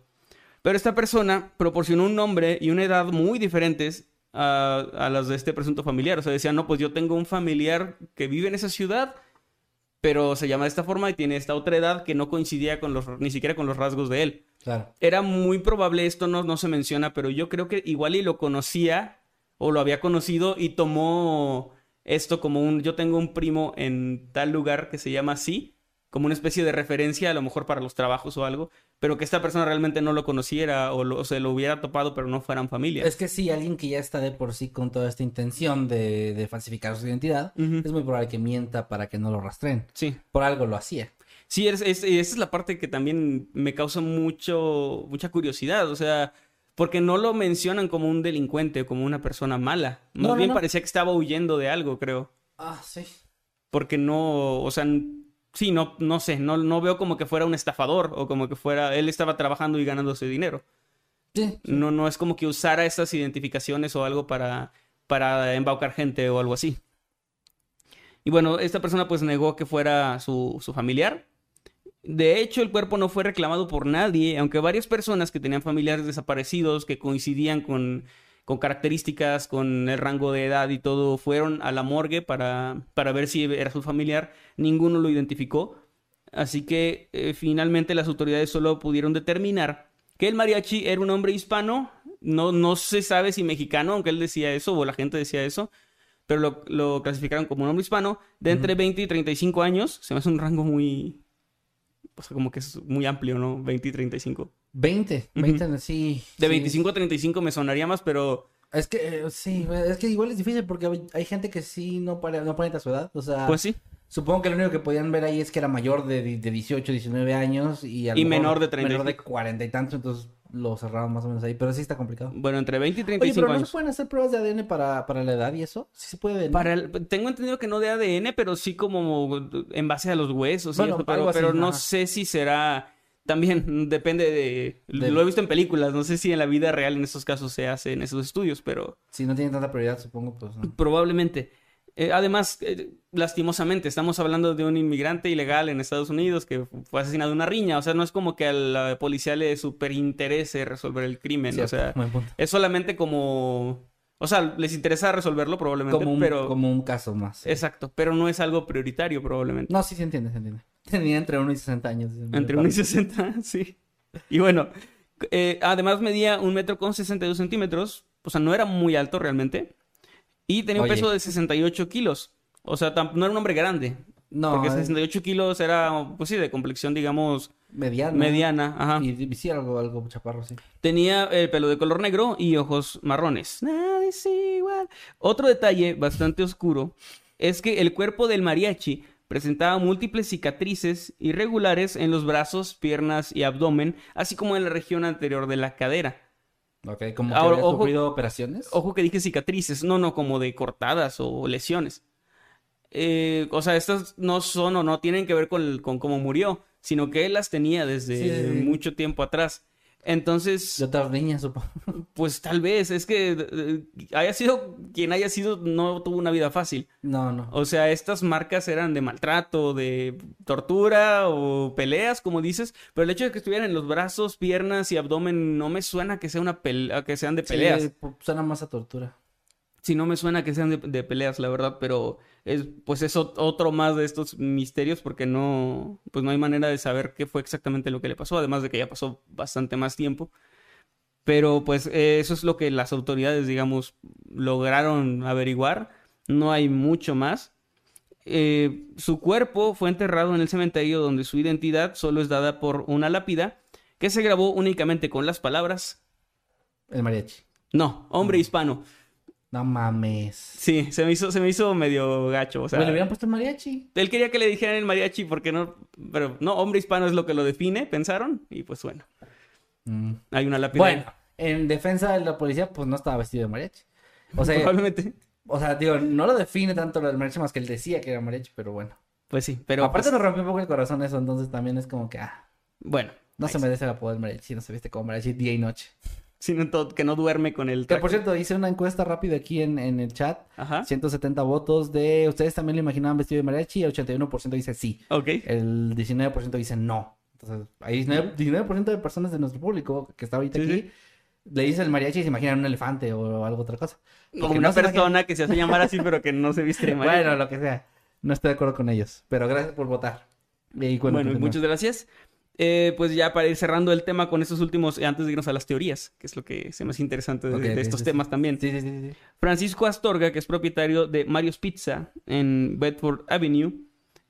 Pero esta persona proporcionó un nombre y una edad muy diferentes a, a las de este presunto familiar. O sea, decía, no, pues yo tengo un familiar que vive en esa ciudad, pero se llama de esta forma y tiene esta otra edad que no coincidía con los, ni siquiera con los rasgos de él. Claro. Era muy probable, esto no, no se menciona, pero yo creo que igual y lo conocía o lo había conocido y tomó esto como un, yo tengo un primo en tal lugar que se llama así, como una especie de referencia a lo mejor para los trabajos o algo, pero que esta persona realmente no lo conociera o, lo- o se lo hubiera topado pero no fueran familia. Es que sí, alguien que ya está de por sí con toda esta intención de, de falsificar su identidad, es muy probable que mienta para que no lo rastreen. Sí. Por algo lo hacía. Sí, es, es- esa es la parte que también me causa mucho, mucha curiosidad, o sea, porque no lo mencionan como un delincuente, como una persona mala. Más No, bien no. parecía que estaba huyendo de algo, creo. Ah, sí. Porque no, o sea, sí, no, no sé, no, no veo como que fuera un estafador o como que fuera, él estaba trabajando y ganándose dinero. Sí. No, no es como que usara estas identificaciones o algo para, para embaucar gente o algo así. Y bueno, esta persona pues negó que fuera su, su familiar. De hecho, el cuerpo no fue reclamado por nadie, aunque varias personas que tenían familiares desaparecidos, que coincidían con, con características, con el rango de edad y todo, fueron a la morgue para, para ver si era su familiar, ninguno lo identificó. Así que eh, finalmente las autoridades solo pudieron determinar que el mariachi era un hombre hispano, no, no se sabe si mexicano, aunque él decía eso, o la gente decía eso, pero lo, lo clasificaron como un hombre hispano, de entre 20 y 35 años, se me hace un rango muy, o sea, como que es muy amplio, ¿no? 20 y 35. 20, 20, sí. De sí. 25 a 35 me sonaría más, pero Es que, eh, sí, es que igual es difícil porque hay- gente que sí no, pare, no aparenta su edad. O sea, pues sí. Supongo que lo único que podían ver ahí es que era mayor de, de 18, 19 años y, a Y menor de 30 y Menor de pico. 40 y tantos, entonces lo cerraron más o menos ahí. Pero sí está complicado. Bueno, entre 20 y Oye, 35 pero ¿no años. se pueden hacer pruebas de ADN para, para la edad y eso? Sí se puede. ¿no? Para el- tengo entendido que no de ADN, pero sí como en base a los huesos. y eso, pero así, pero no sé si será. También (laughs) depende de... De- Lo he visto en películas. No sé si en la vida real en estos casos se hacen esos estudios, pero Si no tienen tanta prioridad, supongo, pues no. probablemente. Eh, además, eh, lastimosamente, estamos hablando de un inmigrante ilegal en Estados Unidos que fue asesinado en una riña. O sea, no es como que a la policía le super interese resolver el crimen. Cierto, o sea, es solamente como... O sea, les interesa resolverlo probablemente, Como un, pero... como un caso más. Exacto, pero no es algo prioritario probablemente. No, sí se entiende, se entiende. (laughs) Tenía entre 1 y 60 años. Entre 1 y 60, (laughs) sí. Y bueno, eh, además medía un metro con 62 centímetros, o sea, no era muy alto realmente. Y tenía un peso de 68 kilos. O sea, no era un hombre grande. No, porque es 68 kilos era, pues sí, de complexión, digamos, mediana. mediana. Ajá. Y, y sí, algo, algo chaparro, sí. Tenía el pelo de color negro y ojos marrones. Nada es igual. Otro detalle bastante oscuro es que el cuerpo del mariachi presentaba múltiples cicatrices irregulares en los brazos, piernas y abdomen, así como en la región anterior de la cadera. Ok, como que Ahora, había ojo- sufrido operaciones. Ojo que dije cicatrices, no, no, como de cortadas o lesiones. Eh, o sea, estas no son o no tienen que ver con, el- con cómo murió, sino que él las tenía desde sí. mucho tiempo atrás. Entonces, De otras niñas, supongo. (laughs) Pues tal vez, es que eh, haya sido quien haya sido, no tuvo una vida fácil. No, no. O sea, estas marcas eran de maltrato, de tortura o peleas, como dices, pero el hecho de que estuvieran en los brazos, piernas y abdomen no me suena que sea una pelea, que sean de peleas. Sí, pu- suena más a tortura. Sí, no me suena que sean de, de peleas, la verdad, pero es pues es ot- otro más de estos misterios porque no pues no hay manera de saber qué fue exactamente lo que le pasó, además de que ya pasó bastante más tiempo. Pero pues eh, eso es lo que las autoridades, digamos, lograron averiguar. No hay mucho más. Eh, su cuerpo fue enterrado en el cementerio donde su identidad solo es dada por una lápida que se grabó únicamente con las palabras El mariachi. no, hombre hispano. No mames. Sí, se me hizo, se me hizo medio gacho. O sea, Güey, le hubieran puesto el mariachi. él quería que le dijeran el mariachi porque no, pero no, hombre hispano es lo que lo define, pensaron, y pues bueno, Mm. hay una lápida. Bueno, en defensa de la policía, pues no estaba vestido de mariachi. O sea, probablemente, o sea, digo, no lo define tanto lo del mariachi más que él decía que era mariachi, pero bueno. pues sí, pero Aparte pues, nos rompió un poco el corazón eso, entonces también es como que, ah, bueno, no se merece el apodo del mariachi, no se viste como mariachi día y noche. Sino todo- que no duerme con el Que por traje. cierto, hice una encuesta rápida aquí en, en el chat. Ajá, 170 votos de ustedes también lo imaginaban vestido de mariachi, el 81% dice sí, ok, el 19% dice no. Entonces, hay 19%, 19% de personas de nuestro público que está ahorita Sí, aquí, sí. le dice el mariachi y se imaginan un elefante o algo otra cosa. como una no se imaginan- persona que se hace llamar así pero que no se viste de mariachi. Bueno, lo que sea. No estoy de acuerdo con ellos, pero gracias por votar. Y bueno, muchas gracias. Eh, pues ya para ir cerrando el tema con estos últimos, eh, antes de irnos a las teorías, que es lo que se me hace interesante de, estos sí, temas sí. también. Sí. Francisco Astorga, que es propietario de Mario's Pizza en Bedford Avenue,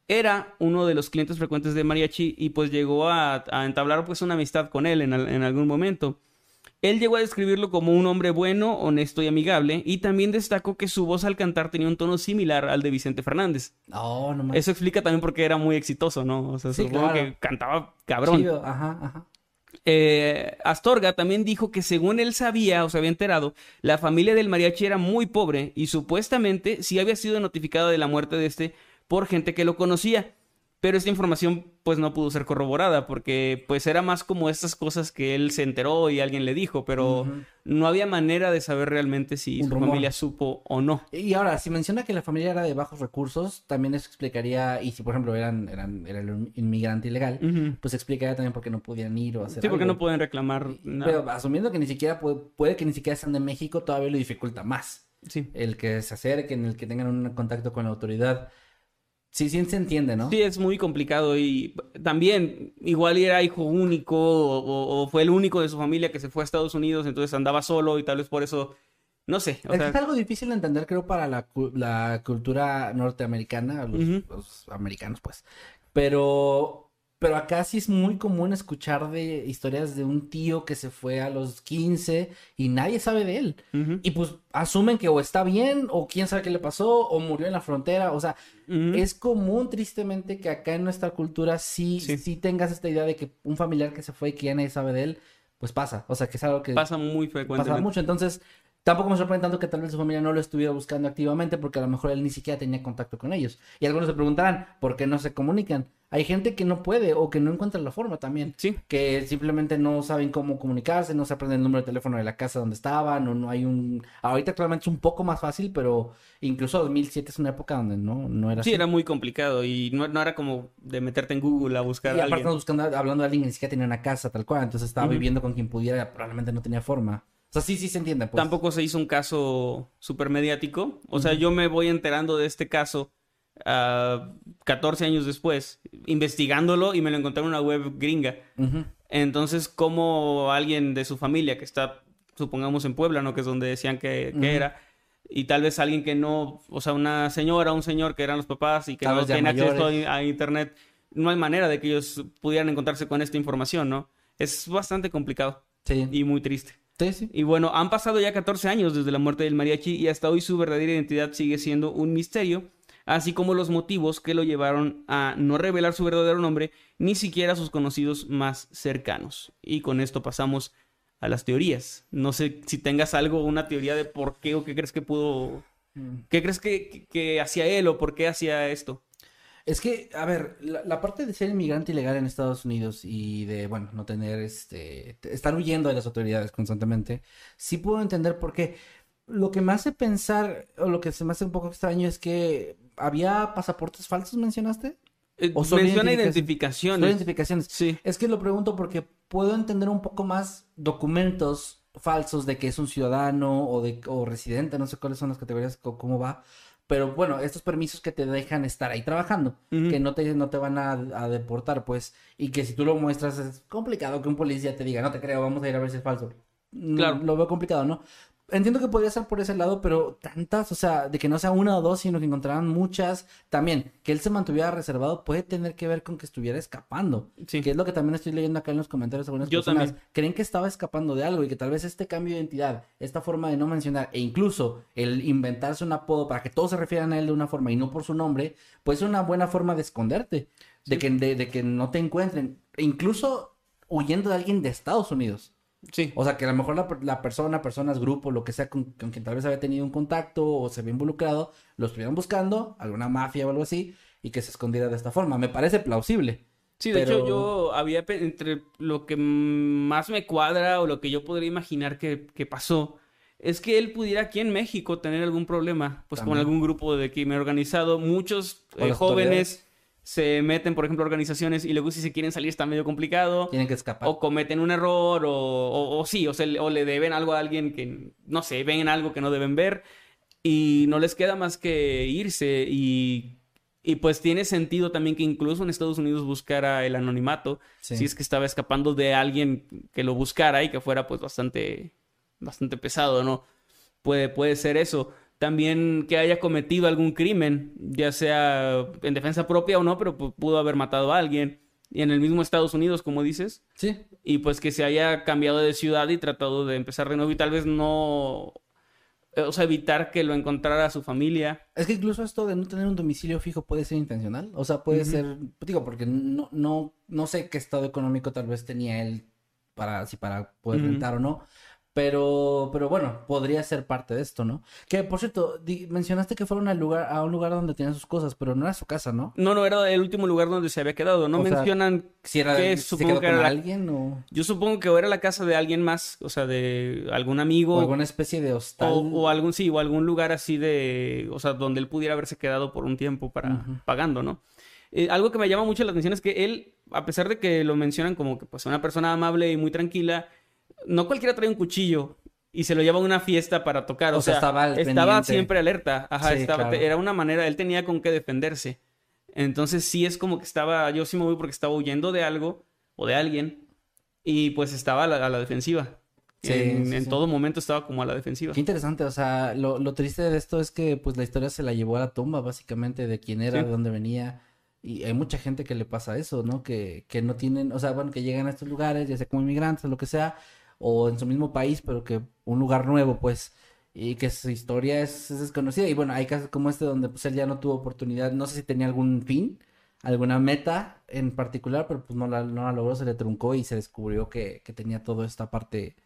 era uno de los clientes frecuentes de Mariachi y pues llegó a, a entablar pues una amistad con él en, en algún momento. Él llegó a describirlo como un hombre bueno, honesto y amigable y también destacó que su voz al cantar tenía un tono similar al de Vicente Fernández. No, no mames. Eso explica también por qué era muy exitoso, ¿no? O sea, Sí, supongo claro. que cantaba cabrón. Chido, Ajá, ajá. Eh, Astorga también dijo que según él sabía o se había enterado, la familia del mariachi era muy pobre y supuestamente sí había sido notificada de la muerte de este por gente que lo conocía. Pero esta información pues no pudo ser corroborada porque pues era más como estas cosas que él se enteró y alguien le dijo, pero no había manera de saber realmente si Un su rumor. familia supo o no. Y ahora, si menciona que la familia era de bajos recursos, también eso explicaría, y si por ejemplo eran, eran, era el inmigrante ilegal, pues explicaría también por qué no podían ir o hacer Sí, porque algo. no pueden reclamar nada. Pero asumiendo que ni siquiera puede, puede que ni siquiera sean de México, todavía lo dificulta más. Sí. El que se acerquen, el que tengan un contacto con la autoridad. Sí, sí se entiende, ¿no? Sí, es muy complicado y también igual era hijo único o, o- o fue el único de su familia que se fue a Estados Unidos, entonces andaba solo y tal vez por eso, no sé, o es, sea, es algo difícil de entender, creo, para la, la cultura norteamericana, los, los americanos, pues. Pero, pero acá sí es muy común escuchar de historias de un tío que se fue a los 15 y nadie sabe de él. Y pues asumen que o está bien, o quién sabe qué le pasó, o murió en la frontera. O sea, es común, tristemente, que acá en nuestra cultura sí, Sí. sí. tengas esta idea de que un familiar que se fue y que ya nadie sabe de él, pues pasa. O sea, que es algo que pasa muy pasa frecuentemente. mucho. Entonces, tampoco me sorprende tanto que tal vez su familia no lo estuviera buscando activamente porque a lo mejor él ni siquiera tenía contacto con ellos. Y algunos se preguntarán, ¿por qué no se comunican? Hay gente que no puede o que no encuentra la forma también. Sí. Que simplemente no saben cómo comunicarse, no se aprenden el número de teléfono de la casa donde estaban, o no hay un... Ahorita actualmente es un poco más fácil, pero incluso 2007 es una época donde no, no era Sí, así. era muy complicado y no, no era como de meterte en Google a buscar Y a aparte alguien. buscando, hablando de alguien que ni siquiera tenía una casa tal cual, entonces estaba viviendo con quien pudiera, probablemente no tenía forma. O sea, sí, sí se entiende. Pues. Tampoco se hizo un caso súper mediático. O sea, yo me voy enterando de este caso ah, 14 años después, investigándolo y me lo encontré en una web gringa. Entonces, como alguien de su familia que está, supongamos, en Puebla, ¿no? Que es donde decían que, que era. Y tal vez alguien que no, o sea, una señora, un señor que eran los papás y que Tal no vez ya tiene acceso a, a internet, no hay manera de que ellos pudieran encontrarse con esta información, ¿no? Es bastante complicado Sí. y muy triste. Sí, sí. Y bueno, han pasado ya 14 años desde la muerte del mariachi y hasta hoy su verdadera identidad sigue siendo un misterio, así como los motivos que lo llevaron a no revelar su verdadero nombre ni siquiera a sus conocidos más cercanos. Y con esto pasamos a las teorías. No sé si tengas algo, una teoría de por qué o qué crees que pudo... ¿Qué crees que, que, que hacía él o por qué hacía esto? Es que, a ver, la, la parte de ser inmigrante ilegal en Estados Unidos y de, bueno, no tener, este, te- estar huyendo de las autoridades constantemente, sí puedo entender por qué. Lo que me hace pensar, o lo que se me hace un poco extraño es que había pasaportes falsos, mencionaste. Eh, O solo menciona identificaciones. Identificaciones. Sí. Es que lo pregunto porque puedo entender un poco más documentos falsos de que es un ciudadano o de o residente, no sé cuáles son las categorías cómo va, pero bueno, estos permisos que te dejan estar ahí trabajando, que no te no te van a, a deportar, pues, y que si tú lo muestras es complicado que un policía te diga, "No te creo, vamos a ir a ver si es falso." Mm, Claro. Lo veo complicado, ¿no? Entiendo que podría ser por ese lado, pero tantas, o sea, de que no sea una o dos, sino que encontraran muchas. También, que él se mantuviera reservado puede tener que ver con que estuviera escapando. Sí. Que es lo que también estoy leyendo acá en los comentarios. Algunas Yo personas también. creen que estaba escapando de algo y que tal vez este cambio de identidad, esta forma de no mencionar e incluso el inventarse un apodo para que todos se refieran a él de una forma y no por su nombre, pues es una buena forma de esconderte, de, que, de, de que no te encuentren, e incluso huyendo de alguien de Estados Unidos. Sí. O sea, que a lo mejor la, la persona, personas, grupo, lo que sea, con, con quien tal vez había tenido un contacto o se había involucrado, lo estuvieran buscando, alguna mafia o algo así, y que se escondiera de esta forma. Me parece plausible. Sí, de Pero- hecho yo había entre lo que más me cuadra o lo que yo podría imaginar que, que pasó es que él pudiera aquí en México tener algún problema, pues con algún grupo de crimen organizado. Muchos eh, jóvenes se meten, por ejemplo, a organizaciones y luego si se quieren salir está medio complicado. Tienen que escapar. O cometen un error, o, o, o sí, o, se le- o le deben algo a alguien que, no sé, ven algo que no deben ver y no les queda más que irse y, y pues tiene sentido también que incluso en Estados Unidos buscara el anonimato, Sí. si es que estaba escapando de alguien que lo buscara y que fuera pues bastante, bastante pesado, ¿no? Puede, puede ser eso. También que haya cometido algún crimen, ya sea en defensa propia o no, pero pu- pudo haber matado a alguien. Y en el mismo Estados Unidos, como dices, Sí. y pues que se haya cambiado de ciudad y tratado de empezar de nuevo y tal vez no, eh, o sea, evitar que lo encontrara su familia. Es que incluso esto de no tener un domicilio fijo puede ser intencional. O sea, puede ser, digo, porque no, no, no sé qué estado económico tal vez tenía él para, si para poder rentar o no. Pero, pero bueno, podría ser parte de esto, ¿no? Que por cierto, mencionaste que fueron al lugar, a un lugar donde tenían sus cosas, pero no era su casa, ¿no? No, no, era el último lugar donde se había quedado. No O sea, mencionan Si era que se supongo quedó que con era la- alguien o, Yo supongo que era la casa de alguien más, o sea, de algún amigo. o alguna especie de hostal. O, o algún, sí, o algún lugar así de, o sea, donde él pudiera haberse quedado por un tiempo para pagando, ¿no? Eh, algo que me llama mucho la atención es que él, a pesar de que lo mencionan como que pues una persona amable y muy tranquila, no cualquiera trae un cuchillo y se lo lleva a una fiesta para tocar, o, O sea, estaba al estaba siempre alerta, ajá, Sí, estaba, claro. era una manera, él tenía con qué defenderse. Entonces sí es como que estaba, yo sí me voy porque estaba huyendo de algo o de alguien y pues estaba a la, a la defensiva. Sí, en sí, en sí. todo momento estaba como a la defensiva. Qué interesante, o sea, lo, lo triste de esto es que pues la historia se la llevó a la tumba, básicamente, de quién era, de dónde venía. Y hay mucha gente que le pasa eso, ¿no? Que, que no tienen, o sea, bueno, que llegan a estos lugares, ya sea como inmigrantes o lo que sea, o en su mismo país, pero que un lugar nuevo, pues, y que su historia es, es desconocida. Y bueno, hay casos como este donde pues él ya no tuvo oportunidad, no sé si tenía algún fin, alguna meta en particular, pero pues no la, no la logró, se le truncó y se descubrió que, que tenía toda esta parte,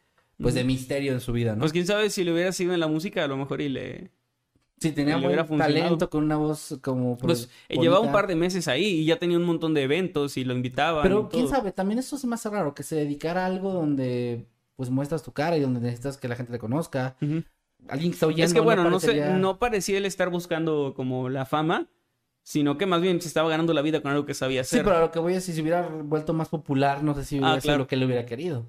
pues, de misterio en su vida, ¿no? Pues quién sabe si le hubiera sido en la música, a lo mejor y le... Sí, tenía buen talento con una voz como Pues bonita. llevaba un par de meses ahí y ya tenía un montón de eventos y lo invitaban. Pero y quién todo. sabe, también eso se me hace raro, que se dedicara a algo donde pues muestras tu cara y donde necesitas que la gente te conozca. Alguien que está oyendo. Es que bueno, no sé, parecería- no parecía él estar buscando como la fama, sino que más bien se estaba ganando la vida con algo que sabía Sí, hacer. pero a lo que voy es si se hubiera vuelto más popular, no sé si hubiera Ah, sido claro. lo que él hubiera querido.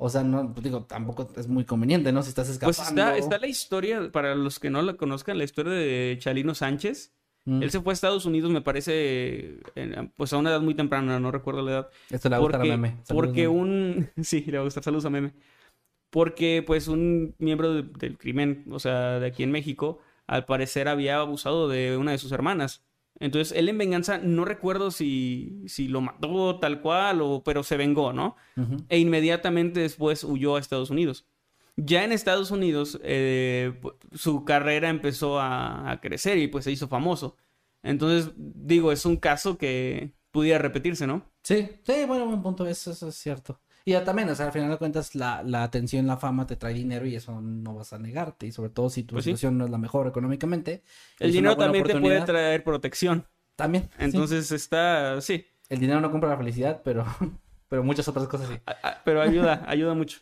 O sea, no, pues digo, tampoco es muy conveniente, ¿no? Si estás escapando. Pues está, está la historia, para los que no la conozcan, la historia de Chalino Sánchez. Mm. Él se fue a Estados Unidos, me parece, en- pues a una edad muy temprana, no recuerdo la edad. Esto le va a gustar a porque, Meme. Saludos, porque Meme. un... (laughs) Sí, le va a gustar. Saludos a Meme. Porque, pues, un miembro de- del crimen, o sea, de aquí en México, al parecer había abusado de una de sus hermanas. Entonces, él en venganza, no recuerdo si, si lo mató tal cual, o, pero se vengó, ¿no? E inmediatamente después huyó a Estados Unidos. Ya en Estados Unidos, eh, su carrera empezó a, a crecer y pues se hizo famoso. Entonces, digo, es un caso que pudiera repetirse, ¿no? Sí, sí, bueno, buen punto, eso, eso es cierto. Y ya también, o sea, al final de cuentas, la, la atención, la fama te trae dinero y eso no vas a negarte. Y sobre todo si tu Pues sí. situación no es la mejor económicamente. El dinero también te puede traer protección. También. sí. Entonces está, sí, El dinero no compra la felicidad, pero, (laughs) pero muchas otras cosas sí. pero ayuda, (laughs) ayuda mucho.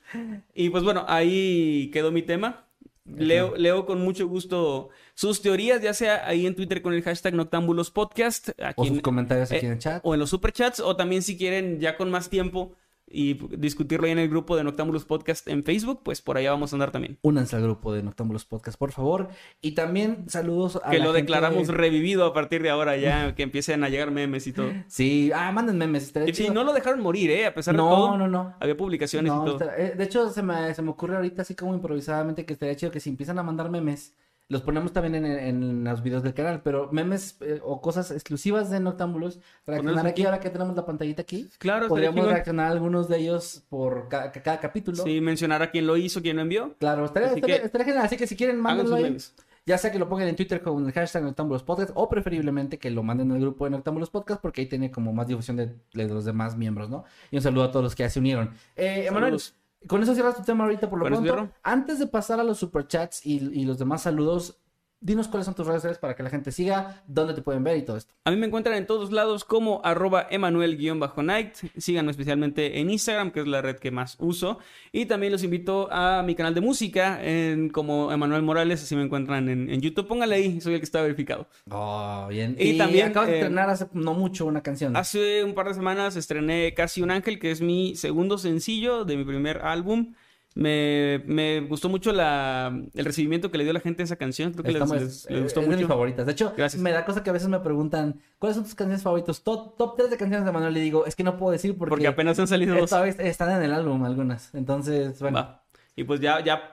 Y pues bueno, ahí quedó mi tema. Leo, leo con mucho gusto sus teorías, ya sea ahí en Twitter con el hashtag Noctámbulos Podcast, aquí O en- sus comentarios aquí eh, en el chat. o en los superchats, o también si quieren ya con más tiempo y discutirlo ahí en el grupo de Noctámbulos Podcast en Facebook, pues por allá vamos a andar también. Únanse al grupo de Noctámbulos Podcast, por favor. Y también saludos a Que la lo gente- declaramos revivido a partir de ahora ya, que empiecen a llegar memes y todo. (laughs) Sí, ah, manden memes. Y chido. no lo dejaron morir, ¿eh? A pesar de No, todo. no, no. Había publicaciones No, y todo. está- eh, de hecho, se me, se me ocurre ahorita así como improvisadamente que estaría chido que si empiezan a mandar memes, los ponemos también en, en los videos del canal, pero memes eh, o cosas exclusivas de Noctámbulos, reaccionar aquí aquí. ahora que tenemos la pantallita aquí. Claro, Podríamos reaccionar a algunos de ellos por ca- ca- cada capítulo. Sí, mencionar a quién lo hizo, quién lo envió. Claro, estaría, Así estaría- que- estaría genial. Así que si quieren, mándenlo sus ahí. memes. Ya sea que lo pongan en Twitter con el hashtag Noctámbulos Podcast o preferiblemente que lo manden al grupo de Noctámbulos Podcast porque ahí tiene como más difusión de, de los demás miembros, ¿no? Y un saludo a todos los que ya se unieron. Eh, Emanuel. Con eso cierras tu tema ahorita por lo pronto. Antes de pasar a los superchats y, y los demás saludos, dinos cuáles son tus redes sociales para que la gente siga, dónde te pueden ver y todo esto. A mí me encuentran en todos lados como arroba emanuel-night. Síganme especialmente en Instagram, que es la red que más uso. Y también los invito a mi canal de música, en, como Emanuel Morales, así me encuentran en, en YouTube. Póngale ahí, soy el que está verificado. Oh, bien. Y también, acabas de eh, estrenar hace no mucho una canción. Hace un par de semanas estrené Casi un Ángel, que es mi segundo sencillo de mi primer álbum. Me, me gustó mucho la, el recibimiento que le dio la gente a esa canción. Creo que les, Estamos- les- les gustó es de mis mucho. favoritas. De hecho, Gracias. me da cosa que a veces me preguntan, ¿cuáles son tus canciones favoritas? Top, top 3 de canciones de Manuel. Le digo, es que no puedo decir porque, Porque apenas han salido dos. vez están en el álbum algunas. Entonces, bueno. Va. Y pues ya, ya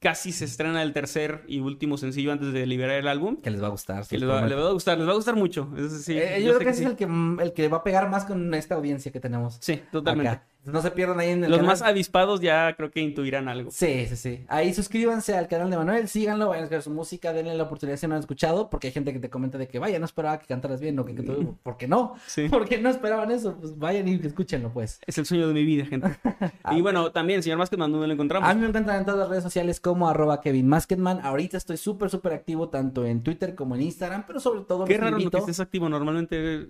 casi se estrena el tercer y último sencillo antes de liberar el álbum. Que les va a gustar. Que les va, prometo. les va a gustar, les va a gustar mucho. Eso sí, Eh, yo yo, creo que ese sí. es el que, el que va a pegar más con esta audiencia que tenemos. Sí, totalmente. acá. No se pierdan ahí en el Los canal. más avispados ya creo que intuirán algo. Sí, sí, sí. Ahí suscríbanse al canal de Manuel, síganlo, vayan a escuchar su música, denle la oportunidad si no han escuchado, porque hay gente que te comenta de que vaya, no esperaba que cantaras bien, o que, que tú- ¿por qué no? Sí. (laughs) ¿Por qué no esperaban eso? Pues vayan y escúchenlo, pues. Es el sueño de mi vida, gente. (laughs) y bueno, también, señor Masketman, ¿dónde lo encontramos? A mí me encuentran en todas las redes sociales como arroba Kevin Masketman. Ahorita estoy súper, súper activo tanto en Twitter como en Instagram, pero sobre todo Qué raro lo invito- que estés activo. Normalmente.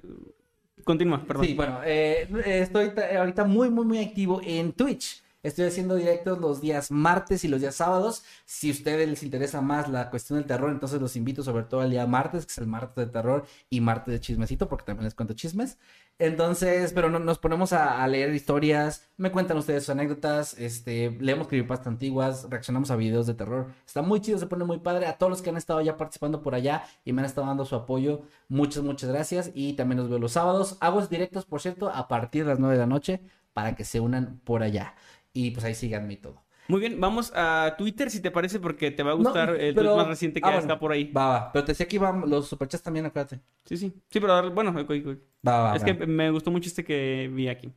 Continúa, perdón. Sí, bueno, eh, estoy ta- ahorita muy, muy, muy activo en Twitch. Estoy haciendo directos los días martes y los días sábados. Si a ustedes les interesa más la cuestión del terror, entonces los invito sobre todo al día martes, que es el martes de terror y martes de chismecito, porque también les cuento chismes. Entonces, pero no, nos ponemos a, leer historias, me cuentan ustedes sus anécdotas, este, leemos creepypastas antiguas, reaccionamos a videos de terror. Está muy chido, se pone muy padre. A todos los que han estado ya participando por allá y me han estado dando su apoyo, muchas, muchas gracias. Y también los veo los sábados. Hago directos, por cierto, a partir de las 9 de la noche para que se unan por allá. Y pues ahí síganme y todo. Muy bien, vamos a Twitter si te parece, porque te va a No, gustar el pero- tweet más reciente que ah, bueno. está por ahí. Va, va. Pero te decía que iban los superchats también, acuérdate. Sí, sí. Sí, pero bueno. Va, va, es va. que me gustó mucho este que vi aquí.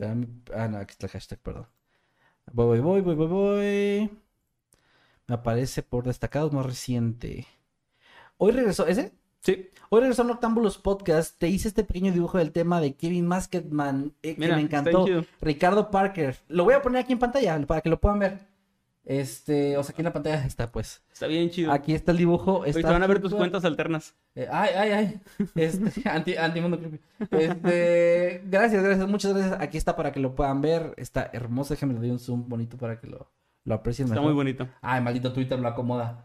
Ah, no, aquí está el hashtag, perdón. Voy, voy, voy, voy, voy. Me aparece por destacados más reciente. Hoy regresó, ¿ese? Sí, Hoy regresó Noctámbulos Podcast. Te hice este pequeño dibujo del tema de Kevin Masketman eh, que Mira, me está encantó. Ricardo Parker. Lo voy a poner aquí en pantalla para que lo puedan ver. Este, o sea, aquí en la pantalla está, pues. está bien chido. Aquí está el dibujo. Hoy te está van a ver tus cuentas alternas. Eh, ay, ay, ay. Este, (laughs) anti, antimundo creepy. Este, gracias, gracias, muchas gracias. Aquí está para que lo puedan ver. Está hermoso. Déjame le doy un zoom bonito para que lo, lo aprecien Está mejor. muy bonito. Ay, maldito Twitter lo acomoda.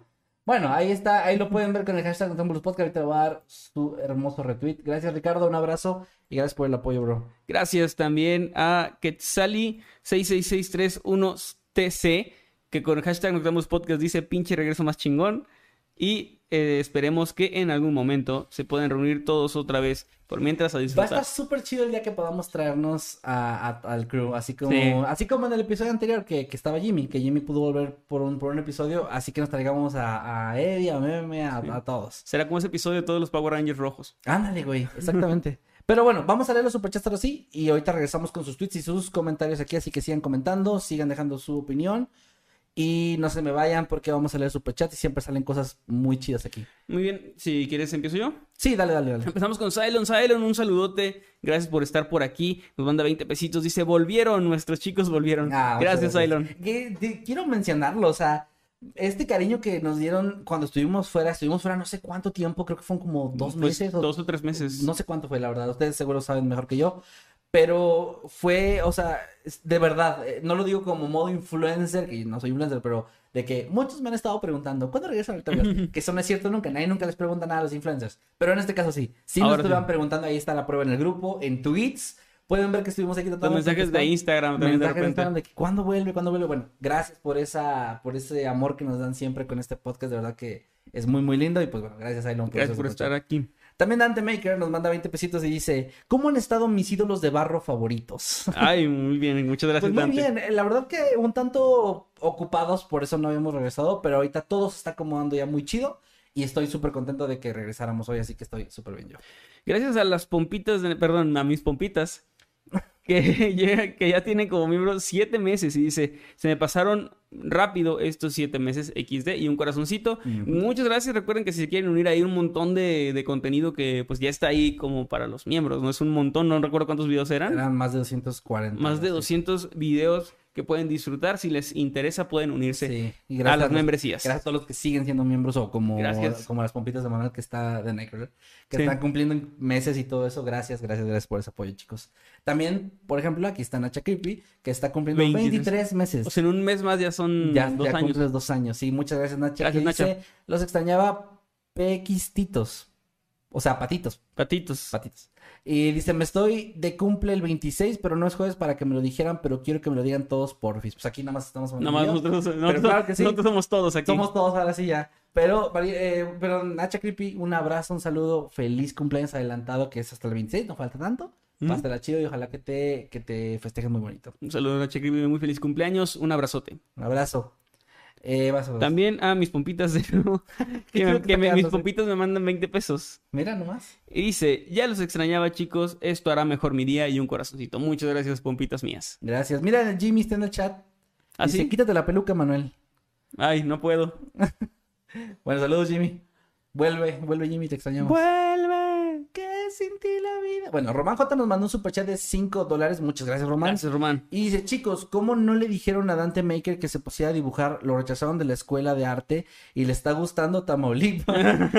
Bueno, ahí está, ahí lo pueden ver con el hashtag Noctámbulos Podcast. Ahorita le voy a dar su hermoso retweet. Gracias, Ricardo. Un abrazo y gracias por el apoyo, bro. Gracias también a Quetzali66631TC, que con el hashtag Noctambulus Podcast dice pinche regreso más chingón. Y eh, esperemos que en algún momento se puedan reunir todos otra vez. Por mientras a Va a disfrutar. estar súper chido el día que podamos traernos a- a- al crew, así como, Sí. así como en el episodio anterior que, que estaba Jimmy, que Jimmy pudo volver por un, por un episodio, así que nos traigamos a, a Eddie, a Meme, a, a todos. Será como ese episodio de todos los Power Rangers rojos. Ándale, güey, (laughs) exactamente. Pero bueno, vamos a leer los superchats ahora sí, y ahorita regresamos con sus tweets y sus comentarios aquí, así que sigan comentando, sigan dejando su opinión, y no se me vayan porque vamos a leer superchats y siempre salen cosas muy chidas aquí. Muy bien, si quieres empiezo yo. Sí, dale, dale, dale. Empezamos con Cylon. Cylon, un saludote. Gracias por estar por aquí. Nos manda 20 pesitos. Dice, volvieron, nuestros chicos volvieron. Ah, gracias, Cylon. Quiero mencionarlo, o sea, este cariño que nos dieron cuando estuvimos fuera, estuvimos fuera no sé cuánto tiempo, creo que fueron como dos Pues, meses. o- dos o tres meses. No sé cuánto fue, la verdad, ustedes seguro saben mejor que yo. Pero fue, o sea, de verdad, eh, no lo digo como modo influencer, que no soy influencer, pero de que muchos me han estado preguntando, ¿cuándo regresan al Octavios? que eso no es cierto nunca, nadie nunca les pregunta nada a los influencers. Pero en este caso sí. Sí nos Ahora sí. estuvieron preguntando, ahí está la prueba en el grupo, en tweets. Pueden ver que estuvimos aquí Los tratando de mensajes de. Instagram también Mensajes de repente. Instagram de que cuándo vuelve, cuándo vuelve. Bueno, gracias por esa, por ese amor que nos dan siempre con este podcast. De verdad que es muy, muy lindo. Y pues bueno, gracias, Ailon, Gracias por estar aquí. También Dante Maker nos manda 20 pesitos y dice: ¿Cómo han estado mis ídolos de barro favoritos? (laughs) Ay, muy bien. Muchas gracias, Pues muy Dante. bien, eh, la verdad que un tanto ocupados, por eso no habíamos regresado, pero ahorita todo se está acomodando ya muy chido y estoy súper contento de que regresáramos hoy, así que estoy súper bien yo. Gracias a las pompitas, de- perdón, a mis pompitas, que, (laughs) llega- que ya tienen como miembro siete meses y dice, se me pasaron rápido estos siete meses XD y un corazoncito. Muchas gracias, recuerden que si se quieren unir hay un montón de, de contenido que pues ya está ahí como para los miembros, no es un montón, no recuerdo cuántos videos eran. Eran más de 240. Más de así. 200 videos que pueden disfrutar, si les interesa pueden unirse Sí, y a las los- membresías. Gracias a todos los que siguen siendo miembros o como, Gracias. como las pompitas de Manuel que está de Necro, que Sí. están cumpliendo meses y todo eso. Gracias, gracias, gracias por ese apoyo, chicos. También, por ejemplo, aquí está Nacha Creepy, que está cumpliendo 23. 23, meses. O sea, en un mes más ya son ya dos ya años. cumples dos años. Sí, muchas gracias, Nacha. Gracias, que Nacha. dice, los extrañaba pequistitos. O sea, patitos, Patitos. patitos. Y dice, me estoy de cumple el 26, pero no es jueves para que me lo dijeran, pero quiero que me lo digan todos porfis. Pues aquí nada más estamos Nada más nosotros, claro que sí. nosotros somos todos aquí. Somos todos ahora sí ya. Pero, eh, pero Nacha Creepy, un abrazo, un saludo, feliz cumpleaños adelantado, que es hasta el 26, no falta tanto. Ujú. Pásatela chido y ojalá que te, que te festejes muy bonito. Un saludo a muy feliz cumpleaños, un abrazote. Un abrazo. Eh, vas. También a mis pompitas de nuevo, (laughs) que, me- que mis pompitas me mandan 20 pesos. Mira nomás. Y dice, ya los extrañaba chicos, esto hará mejor mi día y un corazoncito. Muchas gracias, pompitas mías. Gracias. Mira, Jimmy está en el chat. ¿Ah, Dice, quítate la peluca, Manuel. Ay, no puedo. (laughs) Bueno, saludos, Jimmy. Vuelve, vuelve, Jimmy, te extrañamos. ¿Qué sin ti la vida? Bueno, Román J nos mandó un superchat de 5 dólares. Muchas gracias, Román. Gracias, Román. Y dice, chicos, ¿cómo no le dijeron a Dante Maker que se pusiera a dibujar? Lo rechazaron de la escuela de arte y le está gustando Tamaulipas. (laughs)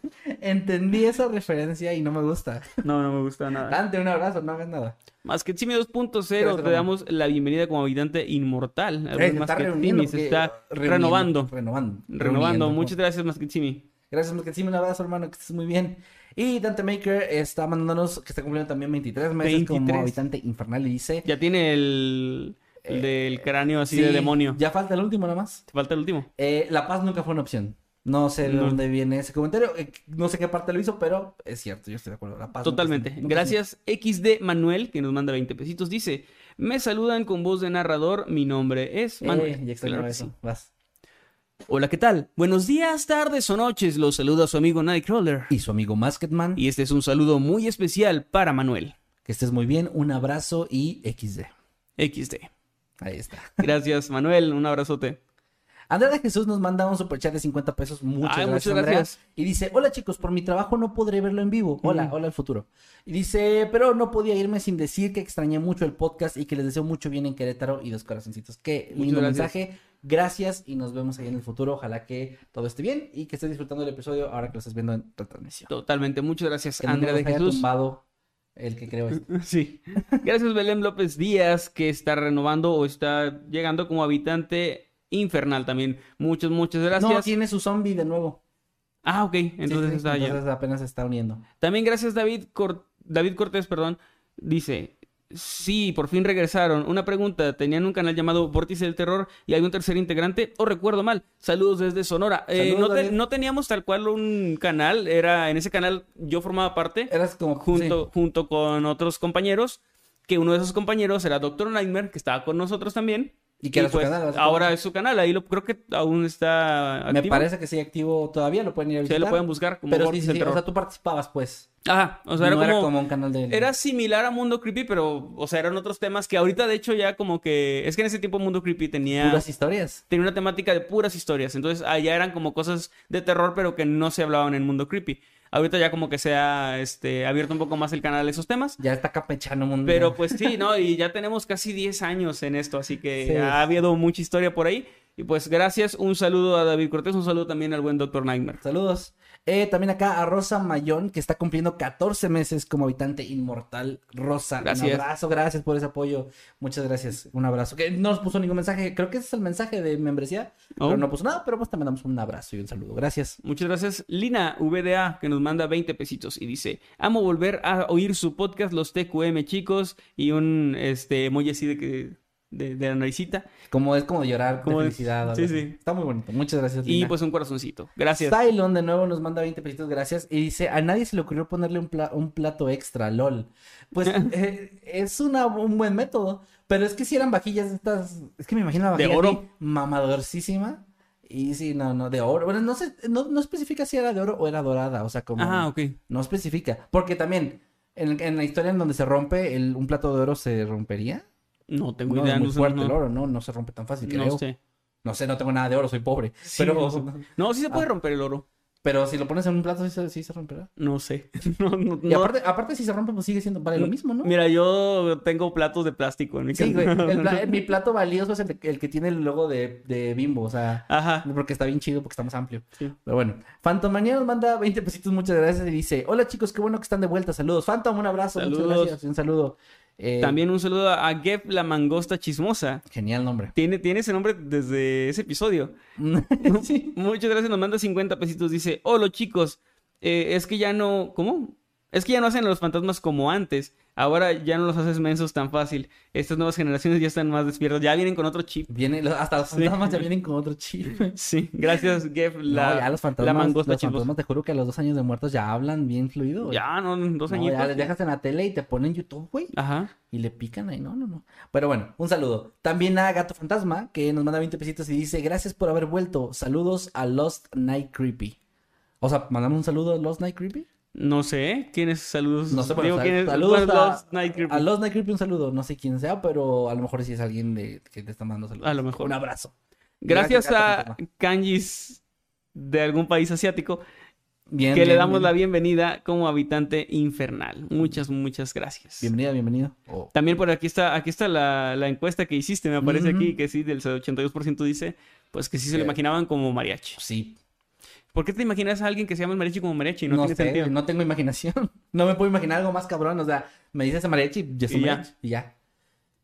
(laughs) Entendí esa referencia y no me gusta. No, no me gusta nada. Dante, un abrazo, no hagas nada. Más que Chimi 2.0, te damos la bienvenida como habitante inmortal. Eh, Más está que Chimi se está renovando. Renovando. Renovando. Muchas gracias, más que Chimi. Gracias, que sí, un abrazo, hermano, que estés muy bien. Y Dante Maker está mandándonos, que está cumpliendo también 23 meses como 23. habitante infernal y dice... Ya tiene el, el del cráneo así de Eh, demonio. Ya falta el último nada más. Falta el último. Eh, la paz nunca fue una opción. No sé de No. dónde viene ese comentario, eh, no sé qué parte lo hizo, pero es cierto, yo estoy de acuerdo. La paz Totalmente. nunca Gracias XD Manuel, que nos manda 20 pesitos. Dice, me saludan con voz de narrador. Mi nombre es Manuel. Eh, ya Claro eso. sí. Vas. Hola, ¿qué tal? Buenos días, tardes o noches. Los saluda su amigo Nightcrawler. Y su amigo Masketman, Y este es un saludo muy especial para Manuel. que estés muy bien, un abrazo y XD. XD. Ahí está. Gracias, Manuel. Un abrazote. Andrea de Jesús nos manda un superchat de 50 pesos. Muchas Ay, gracias, muchas Andrea. gracias. Y dice, hola chicos, por mi trabajo no podré verlo en vivo. Hola, hola al futuro. Y dice, pero no podía irme sin decir que extrañé mucho el podcast y que les deseo mucho bien en Querétaro y dos corazoncitos. Qué lindo mensaje. Gracias y nos vemos ahí en el futuro. Ojalá que todo esté bien y que estés disfrutando del episodio ahora que lo estás viendo en retransmisión. Totalmente. Muchas gracias, Que no Andrea nos de haya Jesús. tumbado el que creó esto. (laughs) Sí. Gracias, Belén López Díaz, que está renovando o está llegando como habitante infernal también. Muchas, muchas gracias. No, tiene su zombie de nuevo. Ah, ok. Sí, Entonces sí, está ya. entonces apenas se está uniendo. También gracias David, Cor- David Cortés, perdón, dice, sí, por fin regresaron. Una pregunta, ¿tenían un canal llamado Vórtice del Terror y hay un tercer integrante? ¿O recuerdo mal? Saludos desde Sonora. Eh, Saludos, no, te- David. no teníamos tal cual un canal, era en ese canal yo formaba parte Eras como junto, junto con otros compañeros, que uno de esos compañeros era Doctor Nightmare, que estaba con nosotros también. Y que era su pues, canal. Ahora es su canal, ahí lo, creo que aún está Me activo. parece que sigue activo todavía, lo pueden ir a Sí, visitar. lo pueden buscar como Pero sí, sí, sí, o sea, tú participabas, pues. Ajá, o sea, era no como... era como un canal de... Era similar a Mundo Creepy, pero, o sea, eran otros temas que ahorita, de hecho, ya como que. Es que en ese tiempo Mundo Creepy tenía. puras historias. Tenía una temática de puras historias. Entonces, allá eran como cosas de terror, pero que no se hablaban en Mundo Creepy. Ahorita ya como que se ha este, abierto un poco más el canal a esos temas. Ya está campechano mundo. Pero pues sí, ¿no? Y ya tenemos casi 10 años en esto, así que Sí. ha habido mucha historia por ahí. Y pues gracias, un saludo a David Cortés, un saludo también al buen Doctor Nightmare. Saludos. Eh, también acá a Rosa Mayón, que está cumpliendo 14 meses como habitante inmortal. Rosa, Gracias. un abrazo, gracias por ese apoyo. Muchas gracias, un abrazo. Que no nos puso ningún mensaje, creo que ese es el mensaje de membresía, Oh. pero no puso nada, pero pues también damos un abrazo y un saludo. Gracias. Muchas gracias. Lina VDA, que nos manda 20 pesitos y dice: Amo volver a oír su podcast, los TQM chicos, y un este emoji así de que. De, de la naricita. Como es como de llorar Como de de- felicidad. sí, sí. Está muy bonito. Muchas gracias. Y Lina. pues un corazoncito. Gracias. Cylon de nuevo nos manda 20 pesitos, gracias. Y dice, a nadie se le ocurrió ponerle un, pla- un plato extra, lol. Pues (laughs) eh, es una- un buen método. Pero es que si eran vajillas estas, es que me imagino la De vajilla oro. así, mamadorcísima. Y sí, no, no, de oro. Bueno, no sé, no, no especifica si era de oro o era dorada. O sea, como... Ah, ok. No especifica. Porque también, en, en la historia en donde se rompe, el- un plato de oro se rompería. No tengo No, idea. es muy no fuerte no- el oro, ¿no? No se rompe tan fácil, No sé. No sé, no tengo nada de oro, soy pobre. Sí, pero, no sí se puede Ah. romper el oro. pero si lo pones en un plato, sí se, sí se romperá. No sé. (laughs) No, no, Y no. aparte, aparte, si se rompe, pues sigue siendo, vale lo mismo, ¿no? Mira, yo tengo platos de plástico en mi Sí, güey. casa. El pla- (laughs) mi plato valioso es el, el que tiene el logo de, de Bimbo, o sea, Ajá. porque está bien chido, porque está más amplio. Sí. Pero bueno, Fantomanía nos manda 20 pesitos, muchas gracias, y dice, hola chicos, qué bueno que están de vuelta, saludos. Phantom, un abrazo, muchas Saludos. gracias, un saludo. Eh, También un saludo a Gep la mangosta chismosa. Genial nombre. Tiene, tiene ese nombre desde ese episodio. (laughs) sí. Muchas gracias, nos manda 50 pesitos. Dice, hola chicos, eh, es que ya no... ¿Cómo? Es que ya no hacen a los fantasmas como antes. Ahora ya no los haces mensos tan fácil. Estas nuevas generaciones ya están más despiertas. Ya vienen con otro chip. Viene, lo- hasta los Sí. fantasmas ya vienen con otro chip. (laughs) Sí, gracias, Jeff. La, no, ya los fantasmas, la mangosta los chipos. fantasmas, te juro que a los dos años de muertos ya hablan bien fluido. güey. Ya, no, dos No, añitos. ya les dejas en la tele y te ponen YouTube, güey. Ajá. Y le pican ahí, no, no, no. Pero bueno, un saludo. También a Gato Fantasma, que nos manda 20 pesitos y dice, gracias por haber vuelto. Saludos a Lost Night Creepy. O sea, mandamos un saludo a Lost Night Creepy. No sé, ¿quién es? Saludos. No sé, pero Digo, ¿quién es? saludos a, Night Creepy. a Lost Night Creepy un saludo. No sé quién sea, pero a lo mejor sí es alguien de, que te está mandando saludos. A lo mejor. Un abrazo. Gracias, a kanjis de algún país asiático Bien, que le damos bien. la bienvenida como habitante infernal. Muchas, muchas gracias. Bienvenida, bienvenido. Oh. También por aquí está, aquí está la, la encuesta que hiciste, me aparece aquí, que sí, del 82% dice, pues que sí se lo imaginaban como mariachi. Sí, ¿Por qué te imaginas a alguien que se llama mariachi como mariachi? No, no, tiene sé, sentido. no tengo imaginación. (laughs) No me puedo imaginar algo más cabrón. O sea, me dices mariachi, yo soy Y ya. mariachi. Y ya.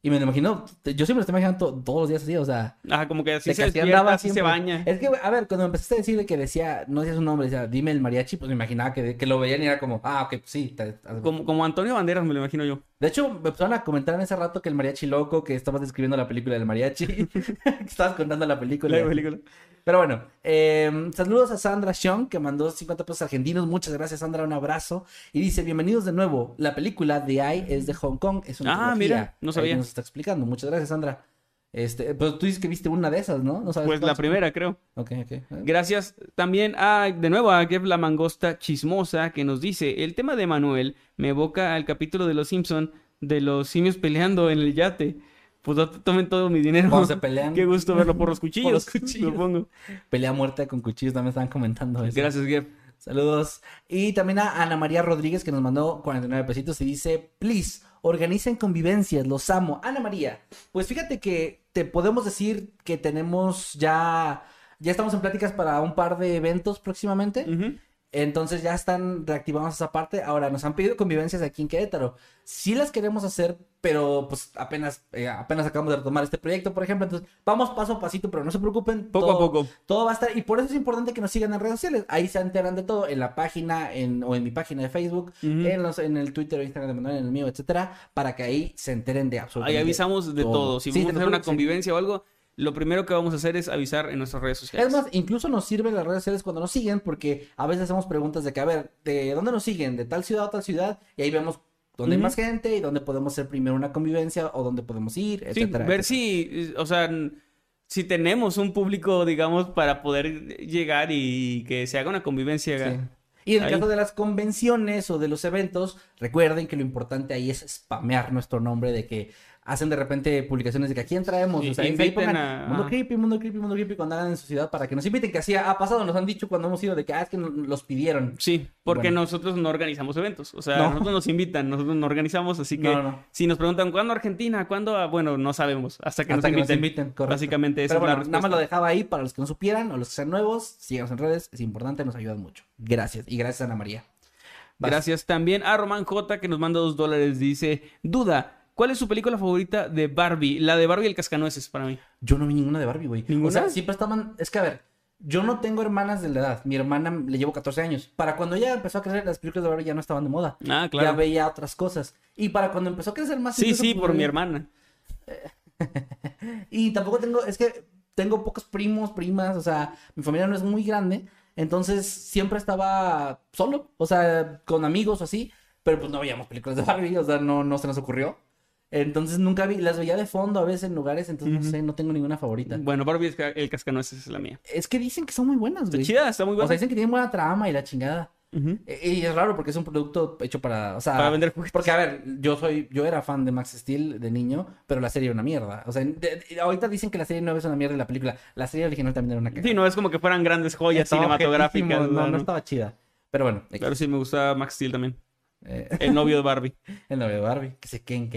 Y me lo imagino, yo siempre lo estoy imaginando to- todos los días así, o sea. Ajá, como que así se así despierta, andaba así se baña. Es que, a ver, cuando me empezaste a decir de que decía, no decía su nombre, decía, dime el mariachi, pues me imaginaba que, que lo veían y era como, ah, ok, sí. te- te- Como, como Antonio Banderas, me lo imagino yo. De hecho, me empezaron a comentar en ese rato que el mariachi loco, que estabas describiendo la película del mariachi, (laughs) (laughs) que estabas contando la película. La película. Pero bueno, eh, saludos a Sandra Sean, que mandó 50 pesos argentinos. Muchas gracias, Sandra, un abrazo. Y dice, bienvenidos de nuevo. La película The Eye es de Hong Kong. Es una Ah, trilogía. mira, no Ahí sabía. nos está explicando. Muchas gracias, Sandra. Este, pero tú dices que viste una de esas, ¿no? ¿No sabes Pues la primera, creo. Ok, ok. Gracias también a, de nuevo, a Jeff la mangosta chismosa que nos dice, el tema de Manuel me evoca al capítulo de Los Simpson de los simios peleando en el yate. Pues tomen todo mi dinero. Cuando se pelean. (laughs) Qué gusto verlo por los cuchillos. (laughs) Por los cuchillos. (laughs) supongo. Pelea muerta con cuchillos, también estaban comentando eso. Gracias, Jeff. Saludos. Y también a Ana María Rodríguez que nos mandó 49 pesitos y dice, please, organicen convivencias, los amo. Ana María, pues fíjate que te podemos decir que tenemos ya, ya estamos en pláticas para un par de eventos próximamente. Entonces ya están reactivados esa parte. Ahora nos han pedido convivencias aquí en Querétaro. Sí las queremos hacer, pero pues apenas, eh, apenas acabamos de retomar este proyecto, por ejemplo. Entonces vamos paso a pasito, pero no se preocupen. Poco a poco. Todo va a estar. Y por eso es importante que nos sigan en redes sociales. Ahí se enteran de todo. En la página en, o en mi página de Facebook, en, los, en el Twitter o Instagram de Manuel, en el mío, etcétera. Para que ahí se enteren de Ahí absolutamente avisamos de todo. Si Sí, vamos a hacer una sí. convivencia o algo, lo primero que vamos a hacer es avisar en nuestras redes sociales. Es más, incluso nos sirven las redes sociales cuando nos siguen, porque a veces hacemos preguntas de que, a ver, ¿de dónde nos siguen? ¿De tal ciudad o tal ciudad? Y ahí vemos dónde hay más gente y dónde podemos hacer primero una convivencia o dónde podemos ir, Sí, etcétera. ver etcétera. si, o sea, si tenemos un público, digamos, para poder llegar y que se haga una convivencia. Sí. Y en el caso de las convenciones o de los eventos, recuerden que lo importante ahí es spamear nuestro nombre de que hacen de repente publicaciones de que aquí traemos, Y- o sea, ahí inviten pongan a- Mundo. Creepy, Mundo Creepy, Mundo Creepy cuando hagan en su ciudad para que nos inviten, que así ha pasado, nos han dicho cuando hemos ido de que, ah, es que nos- los pidieron. Sí, porque Bueno. nosotros no organizamos eventos. O sea, No. nosotros nos invitan, nosotros no organizamos, así que No, no. si nos preguntan cuándo Argentina, cuándo, Ah, bueno, no sabemos, hasta que, Hasta nos, que nos inviten. inviten, correcto. Básicamente esa Pero es la bueno, nada más lo dejaba ahí para los que no supieran o los que sean nuevos, síganos en redes, es importante, nos ayudan mucho. Gracias. Y gracias Ana María. Vas. Gracias también a Román J que nos manda dos dólares. Dice, duda, ¿cuál es su película favorita de Barbie? La de Barbie y el cascanueces para mí. Yo no vi ninguna de Barbie, güey. ¿Ninguna? O sea, siempre estaban. Es que a ver, yo no tengo hermanas de la edad. Mi hermana le llevo 14 años. Para cuando ella empezó a crecer, las películas de Barbie ya no estaban de moda. Ah, Ya claro. veía otras cosas. Y para cuando empezó a crecer más. Sí, sí, por mi hermana. (laughs) Y tampoco tengo. Es que tengo pocos primos, primas. O sea, mi familia no es muy grande. Entonces siempre estaba solo. O sea, con amigos o así. Pero pues no veíamos películas de Barbie. O sea, no, no se nos ocurrió. Entonces nunca vi. Las veía de fondo a veces en lugares. Entonces no sé, no tengo ninguna favorita. Bueno, Barbie el ca- el cascanueces es la mía. Es que dicen que son muy buenas, Está güey. chida, está muy O buena. sea, dicen que tienen buena trama y la chingada. E- Y es raro porque es un producto hecho para, o sea, Para vender juguetes. Porque a ver, yo soy, yo era fan de Max Steel de niño, pero la serie era una mierda. O sea, de- de- ahorita dicen que la serie nueva es una mierda y la película, la serie original también era una cagada. Sí, no es como que fueran grandes joyas Estaba cinematográficas. No, ¿no? no estaba chida. Pero bueno. Claro, sí, me gusta Max Steel también. Eh, El novio de Barbie. (laughs) el novio de Barbie, que se queden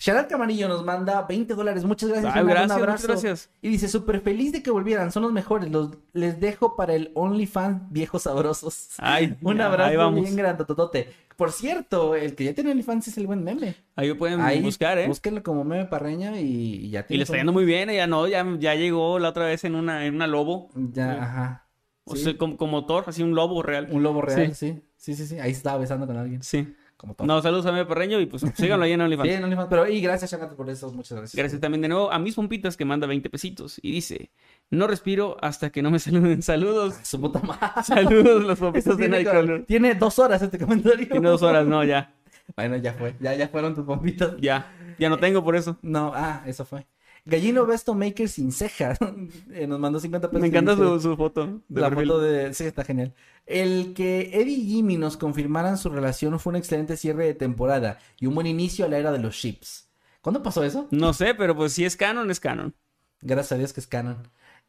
que. Sharat Camarillo nos manda 20 dólares. Muchas gracias. Ay, gracias, un muchas abrazo. gracias. Y dice, súper feliz de que volvieran. Son los mejores. Los, les dejo para el OnlyFans viejos sabrosos. Ay, (laughs) Un abrazo ahí vamos. bien grandototote. Por cierto, el que ya tiene OnlyFans es el buen meme. Ahí lo pueden Ahí buscar, ¿eh? Búsquenlo como meme parreño y, y ya Y tiene. le está yendo muy bien, ya no, ya, ya llegó la otra vez en una, en una lobo. Ya, ajá. O Sí. sea, como, como Thor, así un lobo real. Un lobo real, Sí. sí. Sí, sí, sí. Ahí estaba besando con alguien. Sí. Como todo. No, saludos a mi perreño y pues síganlo ahí en OnlyFans. Sí, en OnlyFans. Pero, y gracias, Shagata, por eso. Muchas gracias. Gracias también de nuevo a mis pompitas que manda 20 pesitos y dice, no respiro hasta que no me saluden. Saludos. Su puta madre. Saludos los pompitas de Nightcrawler. tiene dos horas este comentario. Tiene dos horas, no, ya. Bueno, ya fue. Ya, ya fueron tus pompitas. Ya. Ya no tengo por eso. No, ah, eso fue. Gallino Besto Maker sin ceja. (laughs) Eh, Nos mandó 50 pesos. Me encanta su, su foto. De la perfil. foto de... Sí, está genial. El que Eddie y Jimmy nos confirmaran su relación fue un excelente cierre de temporada y un buen inicio a la era de los ships. ¿Cuándo pasó eso? No sé, pero pues si es canon, es canon. Gracias a Dios que es canon.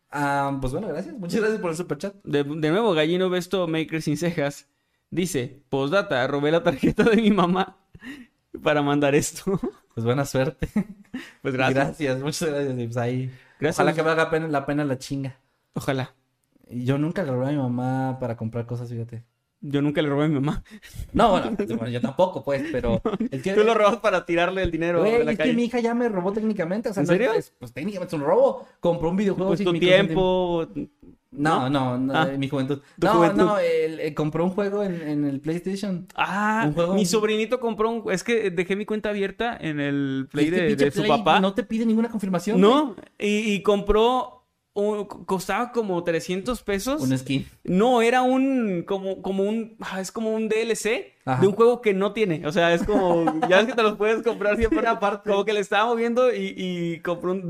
Ah, pues bueno, gracias. Muchas gracias por el superchat. De, de nuevo, Gallino Besto Maker sin cejas dice, postdata, robé la tarjeta de mi mamá para mandar esto. (laughs) Pues buena suerte. (laughs) Pues gracias. Gracias, muchas gracias. pues ahí. Gracias. Ojalá que valga pena- la pena la chinga. Ojalá. Yo nunca le robé a mi mamá para comprar cosas, fíjate. Yo nunca le robé a mi mamá. No, bueno, bueno, yo tampoco, pues, pero. (laughs) Es que, Tú lo robas para tirarle el dinero Güey, de la es que mi hija ya me robó técnicamente. O sea, ¿En no serio? es- pues técnicamente es un robo. Compró un videojuego Pues sin tu tiempo. No, no, no, Ah. mi juventud. Tu no, juventud. no, él, eh, compró un juego en, en el PlayStation. Ah, Un juego- mi sobrinito compró un... Es que dejé mi cuenta abierta en el Play este de, de su Play papá. No te pide ninguna confirmación. No, y, y compró... un- costaba como 300 pesos. Un skin. No, era un... Como, como un... ah, Es como un DLC Ajá. de un juego que no tiene. O sea, es como... ya es que te los puedes comprar siempre aparte. Como que le estaba moviendo y, y compró un...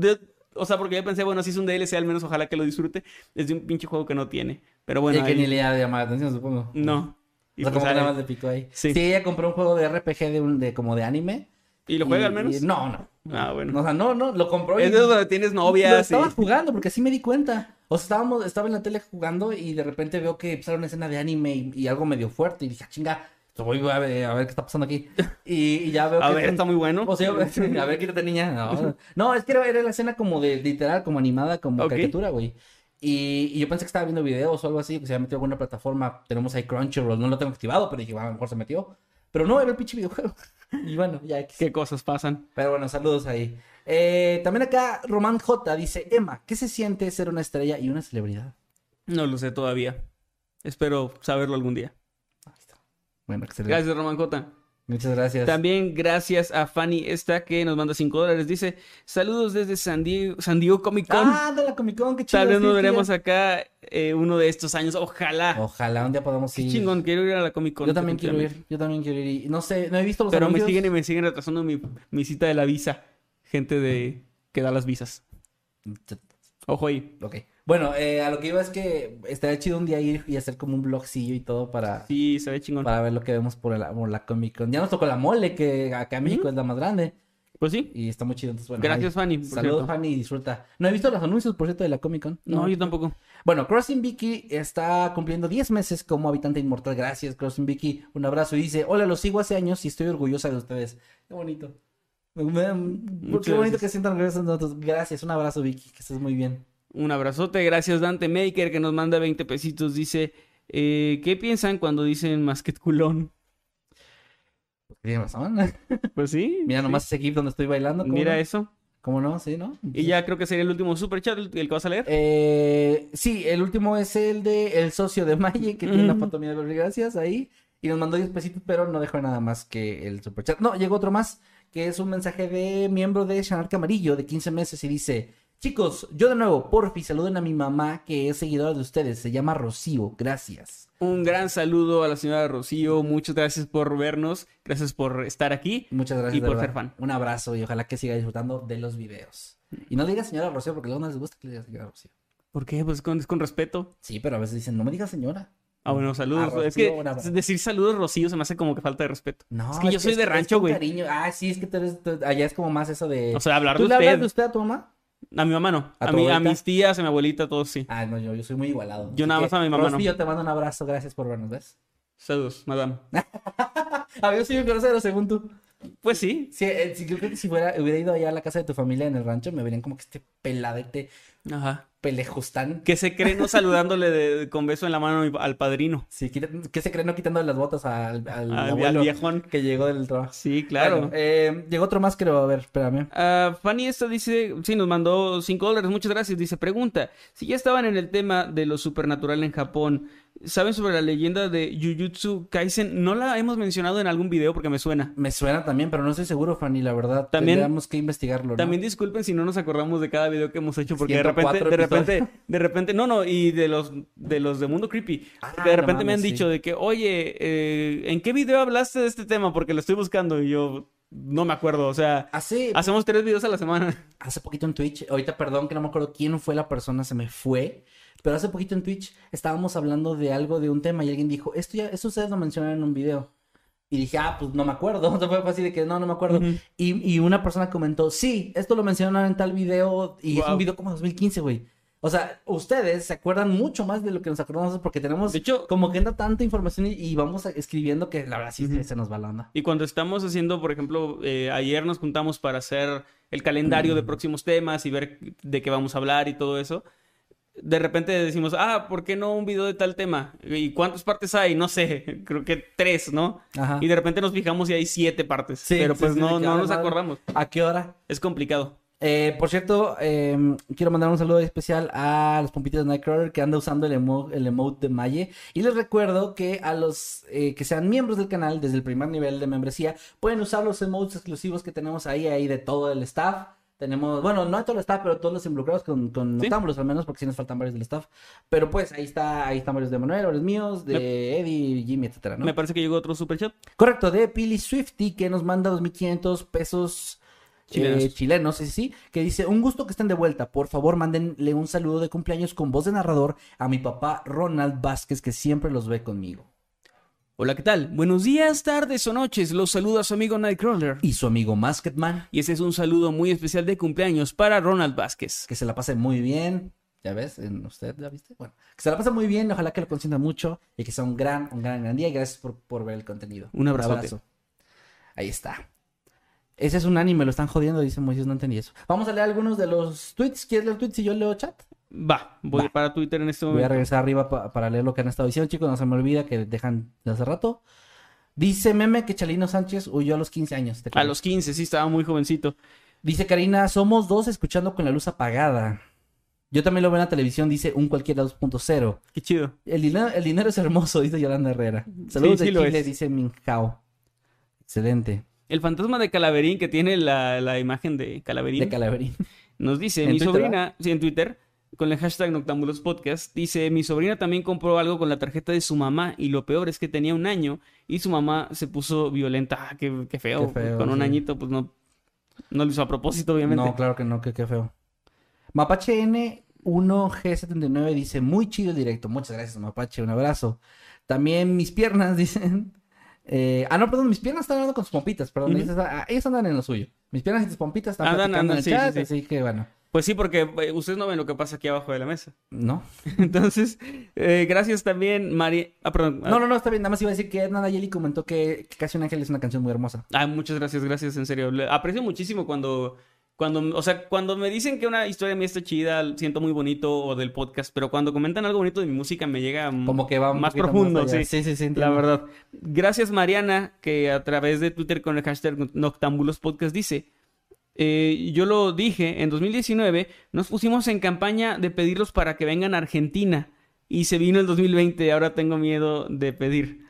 o sea, porque yo pensé, bueno, si es un DLC, al menos ojalá que lo disfrute. Es de un pinche juego que no tiene. Pero bueno, y que ahí- ni le ha llamado la atención, supongo. No. Y, o sea, pues como nada más le picó ahí. Sí. Sí. ella compró un juego de RPG de, un, de como de anime. ¿Y lo juega Y- al menos? y- no, no. Ah, bueno. O sea, no, no, lo compró y... Es donde tienes Lo novias y... estaba jugando porque así me di cuenta. O sea, estábamos, estaba en la tele jugando y de repente veo que era una escena de anime y, y algo medio fuerte. Y dije, "Ah, chinga, voy a ver, a ver qué está pasando aquí. Y, y ya veo (laughs) A que... ver, está muy bueno. O sea, (laughs) (laughs) a ver, quítate niña. No, no, es que era, era la escena como de literal, como animada, como caricatura, güey. Y, y yo pensé que estaba viendo videos o algo así, que se había metido a alguna plataforma. Tenemos ahí Crunchyroll, no lo tengo activado, pero dije, "Ah, a lo mejor se metió. Pero no, era el pinche videojuego. Y bueno, ya. ¿Qué cosas pasan? Pero bueno, saludos ahí. Eh, también acá Román J dice, Emma, ¿qué se siente ser una estrella y una celebridad? No lo sé todavía. Espero saberlo algún día. Bueno, excelente. Gracias, Román J. Muchas gracias. También gracias a Fanny esta que nos manda 5 dólares. Dice, saludos desde San Diego, San Diego Comic Con. Ah, de la Comic Con, qué chido. Tal vez nos veremos acá eh, uno de estos años. Ojalá. Ojalá un día podamos Qué ir. chingón, quiero ir a la Comic Con. Yo también quiero ir. Yo también quiero ir. No sé, no he visto los Pero me siguen y me siguen retrasando mi, mi cita de la visa. Gente de que da las visas. Ojo ahí. Ok. Bueno, eh, a lo que iba es que estaría chido un día ir y hacer como un blogcillo y todo para, Sí, se ve chingón. para ver lo que vemos por la, por la Comic Con. Ya nos tocó la mole, que acá en México es la más grande. Pues sí. Y está muy chido. Entonces, bueno, Gracias, ahí. Fanny, por Saludos, cierto. Fanny, disfruta. No he visto los anuncios, por cierto, de la Comic Con. No, yo tampoco. Bueno, Crossing Vicky está cumpliendo 10 meses como habitante inmortal. Gracias, Crossing Vicky. Un abrazo y dice, hola, los sigo hace años y estoy orgullosa de ustedes. Qué bonito. Qué bonito gracias. que sientan orgullosos de nosotros. Gracias, un abrazo, Vicky, que estés muy bien. Un abrazote, gracias Dante Maker que nos manda 20 pesitos. Dice, eh, ¿qué piensan cuando dicen masquet culón? Tienes razón. (laughs) Pues sí. Mira sí. nomás ese GIF donde estoy bailando. ¿cómo Mira no? eso. ¿Cómo no? Sí, ¿no? Y ya creo que sería el último super chat, el que vas a leer. Eh, sí, el último es el de el socio de Maye, que tiene una foto mía de gracias, ahí. Y nos mandó 10 pesitos, pero no dejó nada más que el superchat. No, llegó otro más, que es un mensaje de miembro de Shanarca Amarillo, de 15 meses, y dice... Chicos, yo de nuevo, porfi, saluden a mi mamá, que es seguidora de ustedes. Se llama Rocío, gracias. Un gran saludo a la señora Rocío. Muchas gracias por vernos. Gracias por estar aquí. Muchas gracias. Y por verdad. ser fan. Un abrazo y ojalá que siga disfrutando de los videos. Y no digas señora Rocío, porque luego no les gusta que le digas señora Rocío. ¿Por qué? Pues con, es con respeto. Sí, pero a veces dicen, no me digas señora. Ah, bueno, saludos. Rocío, es que decir saludos Rocío se me hace como que falta de respeto. No, es que yo soy de es rancho, güey. Ah, sí, es que tú eres, tú- allá es como más eso de... O sea, hablar ¿Tú de le hablas usted. de usted a tu mamá? A mi mamá no. ¿A A, mi- a mis tías, a mi abuelita, todos sí. Ah, no, yo, yo soy muy igualado. Yo Así nada más a mi mamá, Rosy, no. yo te mando un abrazo, gracias por vernos, ¿ves? Saludos, madame. A ver si me conoces según tú. Pues sí. Sí, eh, sí, yo creo que si fuera, hubiera ido allá a la casa de tu familia en el rancho, me verían como que este peladete Ajá. pelejustán. Que se cree no (laughs) saludándole de- con beso en la mano al padrino. Sí, ¿qué se cree no quitando las botas al, al, Al- abuelo al viejón. que llegó del trabajo? Sí, claro. Bueno, eh, llegó otro más, creo. A ver, espérame. Ah, Fanny esta dice, sí, nos mandó 5 dólares, muchas gracias. Dice, pregunta, si ya estaban en el tema de lo supernatural en Japón, ¿saben sobre la leyenda de Jujutsu Kaisen? No la hemos mencionado en algún video porque me suena. Me suena también, pero no estoy seguro, Fanny, la verdad. También- Tendríamos que investigarlo, ¿no? También disculpen si no nos acordamos de cada video que hemos hecho porque de 104 repente, de repente, de repente, no, no, y de los de los de Mundo Creepy, Ah, de no repente me han sí. dicho de que, oye, eh, ¿en qué video hablaste de este tema? Porque lo estoy buscando y yo no me acuerdo, o sea, Hace, hacemos tres videos a la semana. hace poquito en Twitch, ahorita perdón que no me acuerdo quién fue la persona, se me fue, pero hace poquito en Twitch estábamos hablando de algo, de un tema, y alguien dijo, esto ya, esto ustedes lo mencionaron en un video. Y dije, ah, pues no me acuerdo. (laughs) O sea, fue así de que no, no me acuerdo. Ujú. y, y una persona comentó, sí, esto lo mencionaron en tal video, y es Wow. un video como 2015, güey. O sea, ustedes se acuerdan mucho más de lo que nos acordamos porque tenemos De hecho- como que entra tanta información y, y vamos escribiendo que la verdad sí se- Ujú. se nos va la onda. Y cuando estamos haciendo, por ejemplo, eh, ayer nos juntamos para hacer el calendario de próximos temas y ver de qué vamos a hablar y todo eso. De repente decimos, ah, ¿por qué no un video de tal tema? ¿Y cuántas partes hay? No sé, (laughs) creo que tres, ¿no? Ajá. Y de repente nos fijamos y hay siete partes. Sí, pero pues sí, no, no nos acordamos. ¿A qué hora? Es complicado. Eh, por cierto, eh, quiero mandar un saludo especial a los pompitas de Nightcrawler que anda usando el, emo- el emote de Maye. Y les recuerdo que a los eh, que sean miembros del canal desde el primer nivel de membresía pueden usar los emotes exclusivos que tenemos ahí, ahí de todo el staff. Tenemos, bueno, no de todo el staff, pero todos los involucrados con, con Sí. noctámbulos al menos, porque sí nos faltan varios del staff. Pero pues ahí está, ahí están varios de Manuel, varios míos, de Eddie, Jimmy, etcétera, ¿no? Me parece que llegó otro superchat. Correcto, de Pili Swifty, que nos manda 2.500 pesos Chilenos. eh, chilenos, sí, sí, que dice, un gusto que estén de vuelta, por favor mándenle un saludo de cumpleaños con voz de narrador a mi papá Ronald Vázquez, que siempre los ve conmigo. Hola, ¿qué tal? Buenos días, tardes o noches. Los saluda su amigo Nightcrawler. Y su amigo Masketman, Y ese es un saludo muy especial de cumpleaños para Ronald Vázquez. que se la pase muy bien. ¿Ya ves? ¿En ¿Usted la viste? Bueno, que se la pase muy bien, ojalá que lo consienta mucho y que sea un gran, un gran, gran día. Y gracias por, por ver el contenido. Un abrazote. Ahí está. Ese es un anime, lo están jodiendo, dice Moisés, no entendí eso. Vamos a leer algunos de los tweets. ¿Quieres leer tweets y yo leo chat? Va, voy Va. para Twitter en este Voy a momento. regresar arriba pa- para leer lo que han estado diciendo, chicos. No se me olvida que dejan de hace rato. Dice Meme que Chalino Sánchez huyó a los 15 años. ¿te A los 15, sí, estaba muy jovencito. Dice Karina, somos dos escuchando con la luz apagada. Yo también lo veo en la televisión, dice un cualquiera 2.0. Qué chido. El dinero, el dinero es hermoso, dice Yolanda Herrera. Saludos sí de Chile, es. dice Minjao. Excelente. El fantasma de Calaverín, que tiene la, la imagen de Calaverín, De Calaverín. nos dice, (laughs) mi Twitter, sobrina, sí, en Twitter, con el hashtag Noctambulos Podcast, dice, mi sobrina también compró algo con la tarjeta de su mamá y lo peor es que tenía un año y su mamá se puso violenta. Ah, qué, qué feo. Qué feo, Con un añito, pues no, no lo hizo a propósito, obviamente. No, claro que no, que qué feo. Mapache N1G79 dice, muy chido el directo. Muchas gracias, Mapache, un abrazo. También mis piernas, (laughs) dicen. eh, ah, no, perdón, mis piernas están hablando con sus pompitas, perdón. Ujú. dices, ah, ellos andan en lo suyo. Mis piernas y tus pompitas están Andan, andan, en el sí, chat, sí, sí. así que bueno, Pues sí, porque eh, ustedes no ven lo que pasa aquí abajo de la mesa. (laughs) ¿no? Entonces, eh, gracias también, María. Ah, perdón. No, no, no, está bien. Nada más iba a decir que Edna Nayeli comentó que, que Casi un Ángel es una canción muy hermosa. Ah, muchas gracias, gracias, en serio. Le- aprecio muchísimo cuando, cuando, o sea, cuando me dicen que una historia mía está chida, siento muy bonito o del podcast, pero cuando comentan algo bonito de mi música me llega Como que va más profundo, sí. Sí, sí, sí, La verdad. Gracias, Mariana, que a través de Twitter con el hashtag Noctambulos Podcast dice. Eh, yo lo dije, en 2019 nos pusimos en campaña de pedirlos para que vengan a Argentina y se vino el 2020 y ahora tengo miedo de pedir.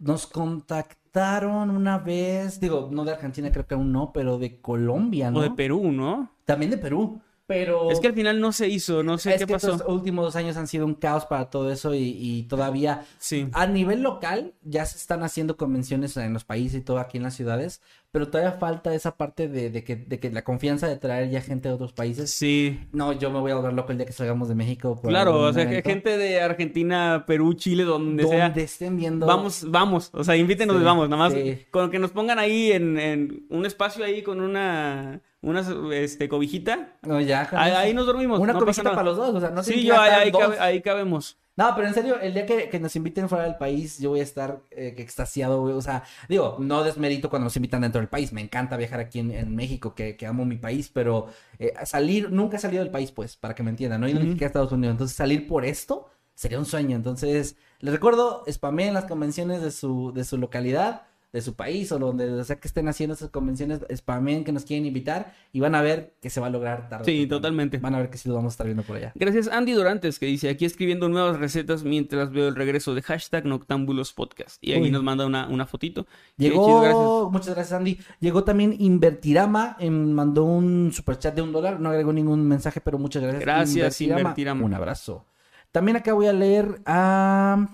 Nos contactaron una vez, digo, no de Argentina, creo que aún no, pero de Colombia, ¿no? O de Perú, ¿no? También de Perú. Pero. Es que al final no se hizo, no sé es qué que pasó. estos últimos dos años han sido un caos para todo eso y, y todavía Sí. a nivel local ya se están haciendo convenciones en los países y todo aquí en las ciudades, pero todavía falta esa parte de, de que, de que la confianza de traer ya gente de otros países. Sí. No, yo me voy a volver loco el día que salgamos de México. por Claro, o sea, que evento. gente de Argentina, Perú, Chile, donde, donde sea. estén viendo. Vamos, vamos, o sea, invítenos Sí, y vamos, nada más sí. con que nos pongan ahí en, en un espacio ahí con una una este, cobijita. No, ya. Ahí, nos dormimos. Una no cobijita para los dos, o sea, no tienen Sí, yo ahí, ahí, dos. cabe- ahí cabemos. No, pero en serio, el día que, que nos inviten fuera del país, yo voy a estar eh, extasiado, güey. O sea, digo, no desmerito cuando nos invitan dentro del país. Me encanta viajar aquí en, en México, que, que amo mi país, pero eh, salir, nunca he salido del país, pues, para que me entiendan. No he ido ni siquiera a Estados Unidos. Entonces, salir por esto sería un sueño. Entonces, les recuerdo, spameen las convenciones de su, de su localidad, de su país o donde o sea que estén haciendo esas convenciones, spameen que nos quieren invitar y van a ver que se va a lograr tarde. Sí, totalmente. Van a ver que sí lo vamos a estar viendo por allá. Gracias Andy Dorantes que dice aquí escribiendo nuevas recetas mientras veo el regreso de hashtag Noctámbulos Podcast. Y ahí Uy. nos manda una, una fotito. Llegó, gracias. muchas gracias Andy. Llegó también Invertirama, em, mandó un superchat de un dólar, no agregó ningún mensaje, pero muchas gracias. Gracias, Invertirama. Un abrazo. También acá voy a leer a,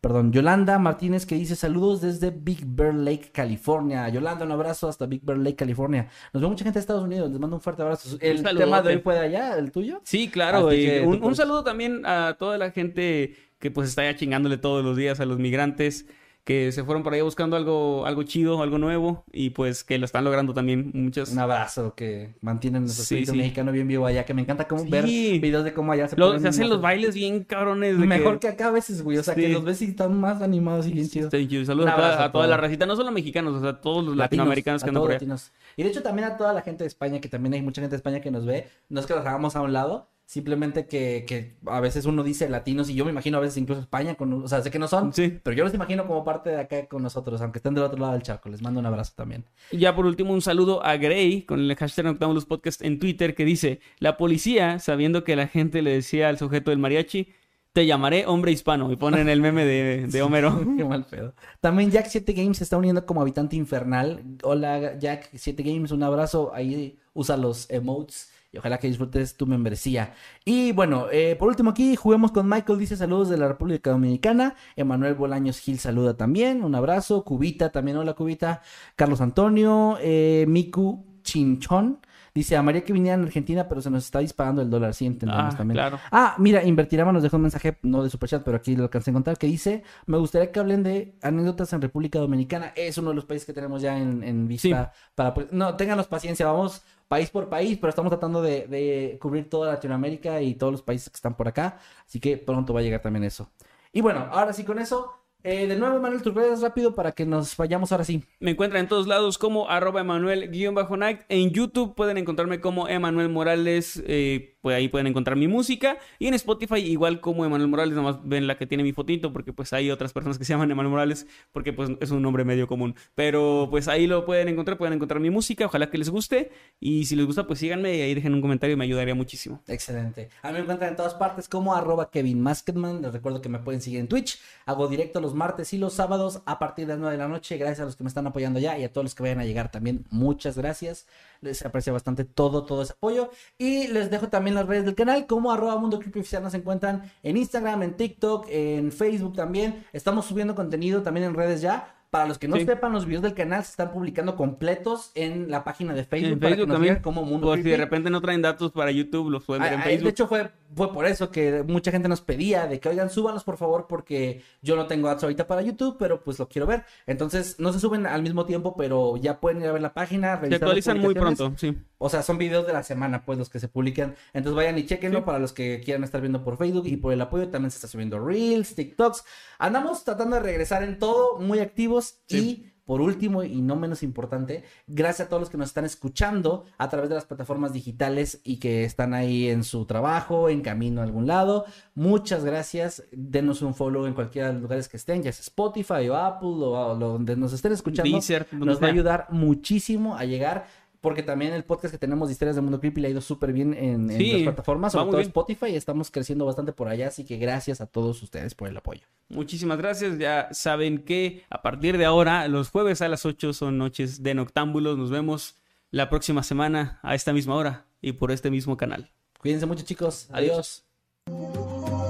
perdón, Yolanda Martínez que dice saludos desde Big Bear Lake, California. Yolanda, un abrazo hasta Big Bear Lake, California. Nos ve mucha gente de Estados Unidos, les mando un fuerte abrazo. ¿El Un tema de hoy fue de allá, el tuyo? Sí, claro. Así y que un, tú un saludo también a toda la gente que pues está ya chingándole todos los días a los migrantes que se fueron por ahí buscando algo, algo chido, algo nuevo y pues que lo están logrando también muchas. Un abrazo que mantienen nuestro Sí, espíritu sí. mexicano bien vivo allá, que me encanta como Sí. ver videos de cómo allá se Lo- ponen se hacen los bailes bien cabrones. de Mejor que... acá a veces, güey. O sea, que los ves y están más animados y bien chidos. Thank you. Saludos a toda, a la racita, no solo mexicanos, o sea, a todos los Latinos, latinoamericanos que andan por allá. latinos. Y de hecho también a toda la gente de España, que también hay mucha gente de España que nos ve. No es que los hagamos a un lado, simplemente que, que a veces uno dice latinos y yo me imagino a veces incluso España, con, o sea, sé que no son, Sí. pero yo los imagino como parte de acá con nosotros, aunque estén del otro lado del charco. Les mando un abrazo también. Y Ya por último, un saludo a Gray con el hashtag Noctámbulos Podcast en Twitter que dice: La policía, sabiendo que la gente le decía al sujeto del mariachi, te llamaré hombre hispano. Y ponen el meme de, de (laughs) Homero. (laughs) Qué mal pedo. También Jack7 Games se está uniendo como habitante infernal. Hola Jack7 Games, un abrazo. Ahí usa los emotes. Y ojalá que disfrutes tu membresía. Y bueno, eh, por último aquí, juguemos con Michael. Dice saludos de la República Dominicana. Emanuel Bolaños Gil saluda también. Un abrazo. Cubita también. Hola Cubita. Carlos Antonio. eh, Miku Chinchón. Dice a María que viniera en Argentina, pero se nos está disparando el dólar. Sí, entendemos Ah, también. claro. Ah, mira, Invertirama nos dejó un mensaje, no de Superchat, pero aquí lo alcancé a encontrar, que dice, me gustaría que hablen de anécdotas en República Dominicana. Es uno de los países que tenemos ya en, en vista para... pues, No, ténganos paciencia, vamos país por país, pero estamos tratando de, de cubrir toda Latinoamérica y todos los países que están por acá. Así que pronto va a llegar también eso. Y bueno, ahora sí con eso, eh, de nuevo, Manuel, tus redes rápido para que nos vayamos ahora sí. Me encuentran en todos lados como arroba Emanuel-Night. En YouTube pueden encontrarme como Emanuel Morales. eh, pues ahí pueden encontrar mi música. Y en Spotify igual como Emanuel Morales. Nomás ven la que tiene mi fotito porque pues hay otras personas que se llaman Emanuel Morales porque pues es un nombre medio común. Pero pues ahí lo pueden encontrar. Pueden encontrar mi música. Ojalá que les guste. Y si les gusta pues síganme y ahí dejen un comentario. Me ayudaría muchísimo. Excelente. A mí me encuentran en todas partes como arroba Kevin Masketman. Les recuerdo que me pueden seguir en Twitch. Hago directo los martes y los sábados a partir de las 9 de la noche. Gracias a los que me están apoyando ya y a todos los que vayan a llegar también. Muchas gracias. Les aprecio bastante todo, todo ese apoyo. Y les dejo también las redes del canal como arroba Mundo Creepy Oficial. Nos encuentran en Instagram, en TikTok, en Facebook también. Estamos subiendo contenido también en redes ya. Para los que no Sí. sepan, los videos del canal se están publicando completos en la página de Facebook. En para que nos también. sigan como Mundo Por si de Creepy. repente no traen datos para YouTube, los pueden ver en Ah, ah, Facebook. De hecho, fue, fue por eso que mucha gente nos pedía de que, oigan, súbanlos por favor, porque yo no tengo ads ahorita para YouTube, pero pues lo quiero ver. Entonces, no se suben al mismo tiempo, pero ya pueden ir a ver la página. Se actualizan muy pronto, sí. O sea, son videos de la semana, pues, los que se publican. Entonces, vayan y chequenlo Sí. para los que quieran estar viendo por Facebook y por el apoyo. También se está subiendo Reels, TikToks. Andamos tratando de regresar en todo, muy activos y... Por último y no menos importante, gracias a todos los que nos están escuchando a través de las plataformas digitales y que están ahí en su trabajo, en camino a algún lado. Muchas gracias. Denos un follow en cualquiera de los lugares que estén, ya sea Spotify o Apple o, o donde nos estén escuchando. Deezer, nos va a ayudar muchísimo a llegar. Porque también el podcast que tenemos de historias de Mundo Creepy le ha ido súper bien en, en Sí, las plataformas, sobre todo bien. Spotify. Estamos creciendo bastante por allá, así que gracias a todos ustedes por el apoyo. Muchísimas gracias. Ya saben que a partir de ahora, los jueves a las 8 son noches de Noctámbulos. Nos vemos la próxima semana a esta misma hora y por este mismo canal. Cuídense mucho, chicos. Adiós. Adiós.